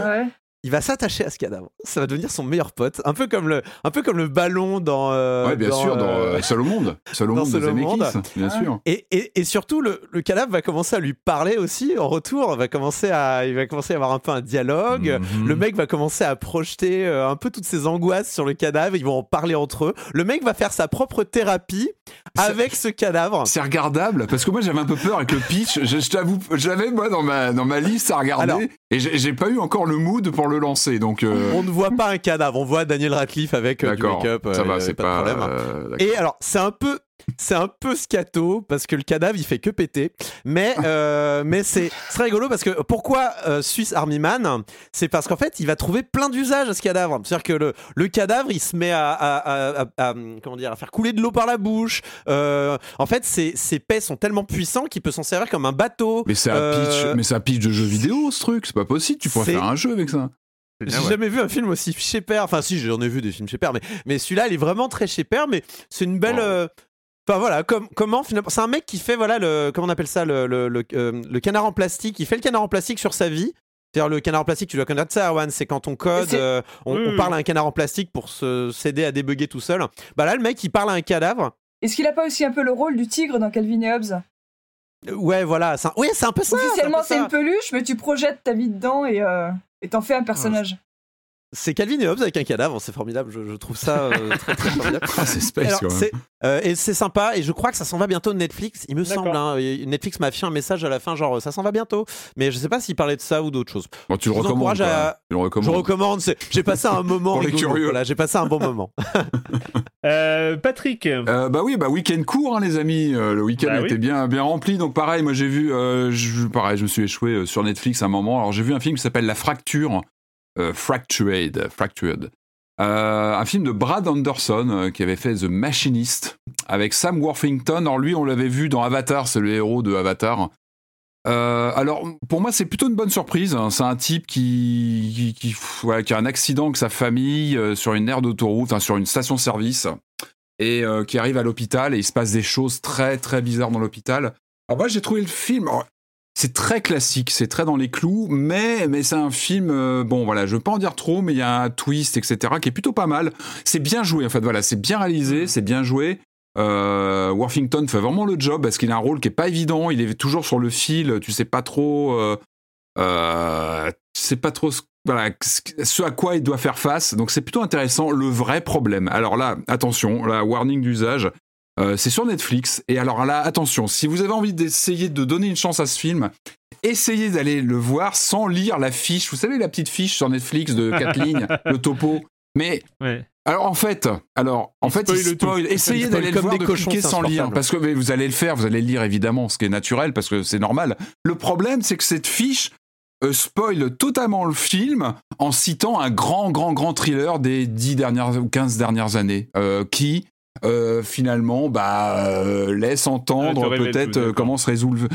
Speaker 2: il va s'attacher à ce cadavre. Ça va devenir son meilleur pote, un peu comme le, un peu comme le ballon dans. Euh,
Speaker 3: ouais, bien sûr, dans euh, Seul au monde, Seul au monde de Zemeckis, bien sûr.
Speaker 2: Et, et, et, surtout, le, le, cadavre va commencer à lui parler aussi en retour. Va commencer à, il va commencer à avoir un peu un dialogue. Mhm. Le mec va commencer à projeter euh, un peu toutes ses angoisses sur le cadavre. Ils vont en parler entre eux. Le mec va faire sa propre thérapie avec ce cadavre.
Speaker 3: C'est regardable parce que moi j'avais un peu peur avec le pitch. Je, je t'avoue, j'avais moi dans ma dans ma liste à regarder et j'ai pas eu encore le mood pour le lancer. Donc, euh,
Speaker 2: On ne voit pas un cadavre, on voit Daniel Radcliffe avec euh, du make-up.
Speaker 3: Ça va, euh, c'est pas, pas, de problème.
Speaker 2: Et alors, c'est un peu c'est un peu scato parce que le cadavre il fait que péter. Mais mais c'est très rigolo parce que pourquoi Swiss Army Man? C'est parce qu'en fait il va trouver plein d'usages à ce cadavre. C'est à dire que le, le cadavre il se met à, à, à, comment dire à faire couler de l'eau par la bouche. En fait ses, ses pets sont tellement puissants qu'il peut s'en servir comme un bateau.
Speaker 3: Mais c'est un pitch mais c'est un pitch de jeu vidéo ce truc. C'est pas possible tu pourrais faire un jeu avec ça
Speaker 2: j'ai jamais vu un film aussi chez père. Enfin, si, j'en ai vu des films chez père, mais, mais celui-là, il est vraiment très chez père, mais c'est une belle. Euh, enfin voilà, comme, comment finalement. C'est un mec qui fait, voilà, le, comment on appelle ça, le, le, le, euh, canard en plastique. Il fait le canard en plastique sur sa vie. C'est-à-dire le canard en plastique, tu dois connaître ça, Arwan, c'est quand on code, euh, on, parle à un canard en plastique pour s'aider à débugger tout seul. Bah là, le mec, il parle à un cadavre.
Speaker 4: Est-ce qu'il a pas aussi un peu le rôle du tigre dans Calvin et Hobbes?
Speaker 2: Ouais, voilà. Oui, c'est un peu ça.
Speaker 4: Officiellement, c'est une peluche, mais tu projettes ta vie dedans et et t'en fais un personnage.
Speaker 2: C'est Calvin et Hobbes avec un cadavre, c'est formidable, je, trouve ça euh, très, très formidable.
Speaker 3: Ah, c'est space quand même.
Speaker 2: Euh, et c'est sympa, et je crois que ça s'en va bientôt de Netflix, il me semble. Hein. Netflix m'a fait un message à la fin, genre ça s'en va bientôt. Mais je sais pas s'il parlait de ça ou d'autre chose.
Speaker 3: Bon, tu le recommandes. À...
Speaker 2: Je recommande, j'ai passé un moment.
Speaker 3: Curieux.
Speaker 2: Voilà, j'ai passé un bon moment.
Speaker 1: euh, Patrick
Speaker 3: Bah oui, bah week-end court, hein, les amis. le week-end bah était bien, bien rempli, donc pareil, moi j'ai vu, je, pareil, je me suis échoué sur Netflix à un moment. Alors j'ai vu un film qui s'appelle La Fracture Fractured. Fractured. Euh, un film de Brad Anderson euh, qui avait fait The Machinist avec Sam Worthington. Alors lui, on l'avait vu dans Avatar, c'est le héros de Avatar. alors pour moi, c'est plutôt une bonne surprise. Hein. C'est un type qui qui, qui, a un accident avec sa famille sur une aire d'autoroute, sur une station-service, et qui arrive à l'hôpital et il se passe des choses très très bizarres dans l'hôpital. Alors moi, j'ai trouvé le film c'est très classique, c'est très dans les clous, mais, mais c'est un film, euh, bon voilà, je veux pas en dire trop, mais il y a un twist, etc., qui est plutôt pas mal. C'est bien joué, en fait, voilà, c'est bien réalisé, c'est bien joué. Euh, Worthington fait vraiment le job parce qu'il a un rôle qui est pas évident, il est toujours sur le fil, tu sais pas trop, euh, euh, tu sais pas trop ce, voilà, ce à quoi il doit faire face, donc c'est plutôt intéressant. Le vrai problème, alors là, attention, la warning d'usage, euh, c'est sur Netflix. Et alors là, attention, si vous avez envie d'essayer de donner une chance à ce film, essayez d'aller le voir sans lire la fiche. Vous savez, la petite fiche sur Netflix de 4 lignes, le topo. Mais alors en fait, alors en fait, il spoil. Essayez d'aller le voir de cliquer sans lire, parce que vous allez le faire, vous allez le lire évidemment, ce qui est naturel parce que c'est normal. Le problème, c'est que cette fiche euh, spoil totalement le film en citant un grand, grand, grand thriller des 10 dernières ou 15 dernières années, euh, qui finalement bah, euh, laisse entendre peut-être euh, comment se résout le...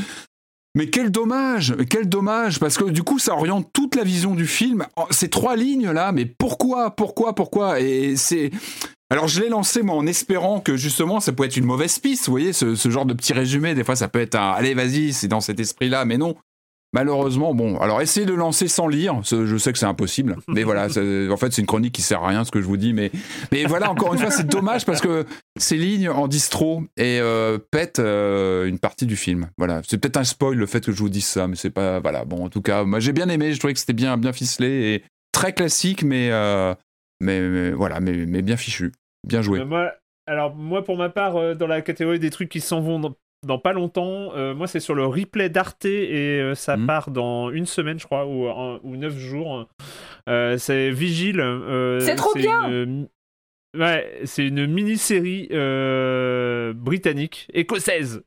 Speaker 3: Mais quel dommage, quel dommage, parce que du coup ça oriente toute la vision du film. Ces trois lignes là, mais pourquoi, pourquoi, pourquoi? Et c'est alors je l'ai lancé moi en espérant que justement ça peut être une mauvaise piste, vous voyez, ce, ce genre de petit résumé, des fois ça peut être un allez vas-y, c'est dans cet esprit-là, mais non, Malheureusement, bon, alors essayez de lancer sans lire. Je sais que c'est impossible, mais voilà. En fait, c'est une chronique qui sert à rien, ce que je vous dis. Mais, mais voilà, encore une fois, c'est dommage parce que ces lignes en distro et euh, pètent euh, une partie du film. Voilà, c'est peut-être un spoil le fait que je vous dise ça, mais c'est pas. Voilà, bon, en tout cas, moi j'ai bien aimé. Je trouvais que c'était bien, bien ficelé et très classique, mais, euh, mais, voilà, mais, mais, bien fichu, bien joué.
Speaker 1: Moi, alors moi, pour ma part, dans la catégorie des trucs qui s'en vont dans pas longtemps. Euh, moi, c'est sur le replay d'Arte et euh, ça hmm. part dans une semaine, je crois, ou, ou neuf jours. Euh, c'est Vigile.
Speaker 4: c'est trop bien!
Speaker 1: Ouais, c'est une mini-série britannique, écossaise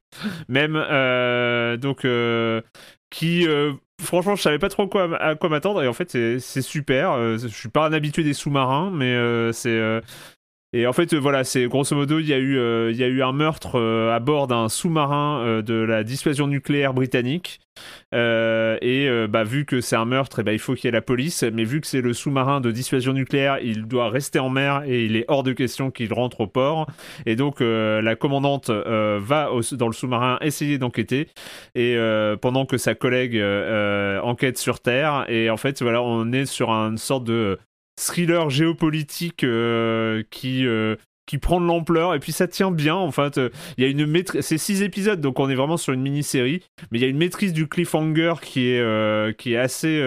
Speaker 1: même, donc qui, franchement, je savais pas trop quoi, à quoi m'attendre et en fait c'est super. je suis pas un habitué des sous-marins, mais c'est Et en fait, voilà, c'est grosso modo, il y a eu, il y a eu un meurtre à bord d'un sous-marin de la dissuasion nucléaire britannique. et bah, vu que c'est un meurtre, et eh ben, il faut qu'il y ait la police. Mais vu que c'est le sous-marin de dissuasion nucléaire, il doit rester en mer et il est hors de question qu'il rentre au port. Et donc, la commandante va dans le sous-marin essayer d'enquêter. Et pendant que sa collègue enquête sur Terre. Et en fait, voilà, on est sur une sorte de thriller géopolitique euh, qui euh, qui prend de l'ampleur et puis ça tient bien en fait il y a une maîtrise c'est six épisodes donc on est vraiment sur une mini série mais il y a une maîtrise du cliffhanger qui est euh, qui est assez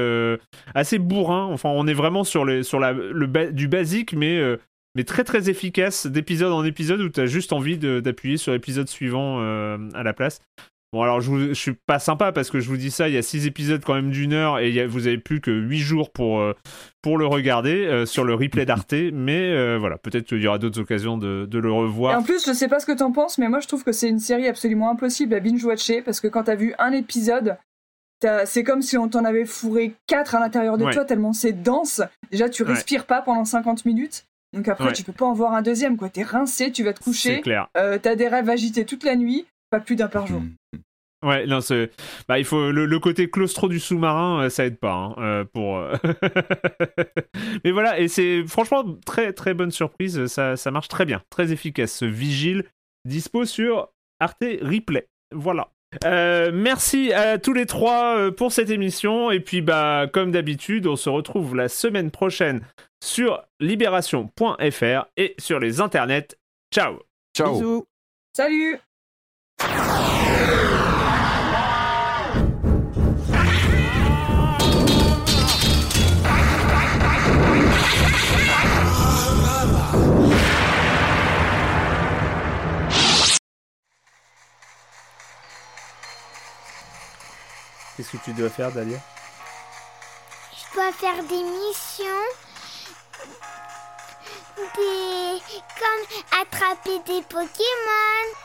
Speaker 1: assez bourrin. Enfin on est vraiment sur les sur le du basique mais mais très très efficace d'épisode en épisode où tu as juste envie d'appuyer sur l'épisode suivant à la place Bon, alors je, suis pas sympa parce que je vous dis ça, il y a 6 épisodes quand même d'une heure et vous avez plus que 8 jours pour, euh, pour le regarder euh, sur le replay d'Arte, mais euh, voilà, peut-être qu'il y aura d'autres occasions de, le revoir.
Speaker 4: Et en plus, je sais pas ce que t'en penses, mais moi je trouve que c'est une série absolument impossible à binge-watcher parce que quand t'as vu un épisode, c'est comme si on t'en avait fourré 4 à l'intérieur de toi tellement c'est dense. Déjà, tu respires pas pendant 50 minutes. Donc après, tu peux pas en voir un deuxième, quoi. T'es rincé, tu vas te coucher.
Speaker 1: clair.
Speaker 4: t'as des rêves agités toute la nuit pas plus d'un par jour. Mm.
Speaker 1: Ouais, non, c'est. Bah, il faut le, côté claustro du sous-marin, euh, ça aide pas hein, euh, pour. Euh, Mais voilà, et c'est franchement très très bonne surprise. Ça, ça marche très bien, très efficace. Ce vigile dispo sur Arte Replay. Voilà. merci à tous les trois pour cette émission. Et puis, bah, comme d'habitude, on se retrouve la semaine prochaine sur libération.fr et sur les internets. Ciao.
Speaker 3: Ciao.
Speaker 4: Bisous. Salut.
Speaker 1: Qu'est-ce que tu dois faire, Dalia?
Speaker 8: Je dois faire des missions, des... comme attraper des Pokémon.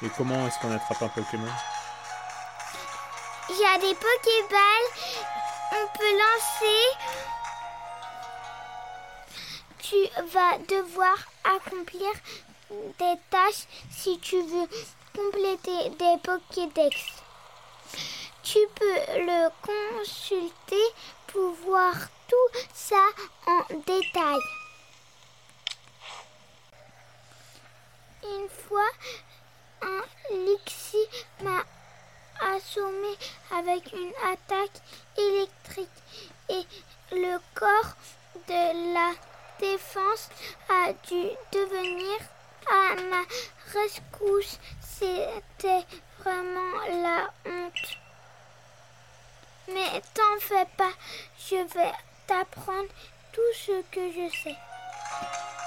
Speaker 1: Et comment est-ce qu'on attrape un Pokémon?
Speaker 8: Il y a des Pokéballs, on peut lancer. Tu vas devoir accomplir des tâches si tu veux compléter des Pokédex. Tu peux le consulter pour voir tout ça en détail. Une fois, un Lixi m'a assommé avec une attaque électrique et le corps de la défense a dû devenir à ma rescousse. C'était vraiment la honte. Mais t'en fais pas, je vais t'apprendre tout ce que je sais.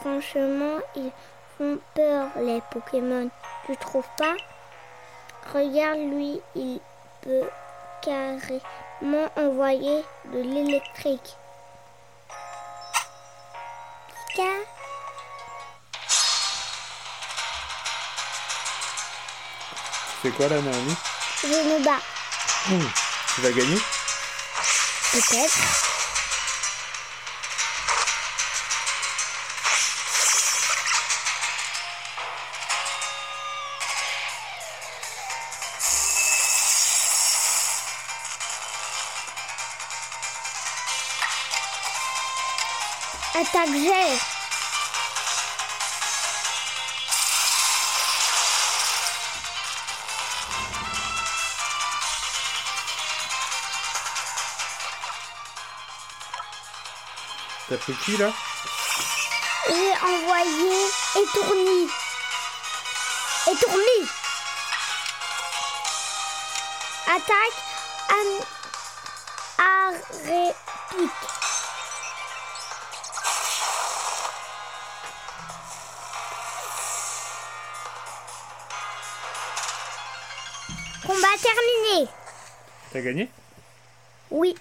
Speaker 8: Franchement, ils font peur les Pokémon. Tu trouves pas? Regarde lui, il peut carrément envoyer de l'électrique.
Speaker 1: C'est quoi là, Naomi?
Speaker 8: Je me bats.
Speaker 1: Hmm. Tu vas gagner?
Speaker 8: Peut-être. Attaque G
Speaker 1: T'as pris qui là?
Speaker 8: J'ai envoyé Étourni. Étourni Attaque an... Arépique.
Speaker 1: T'as gagné?
Speaker 8: Oui.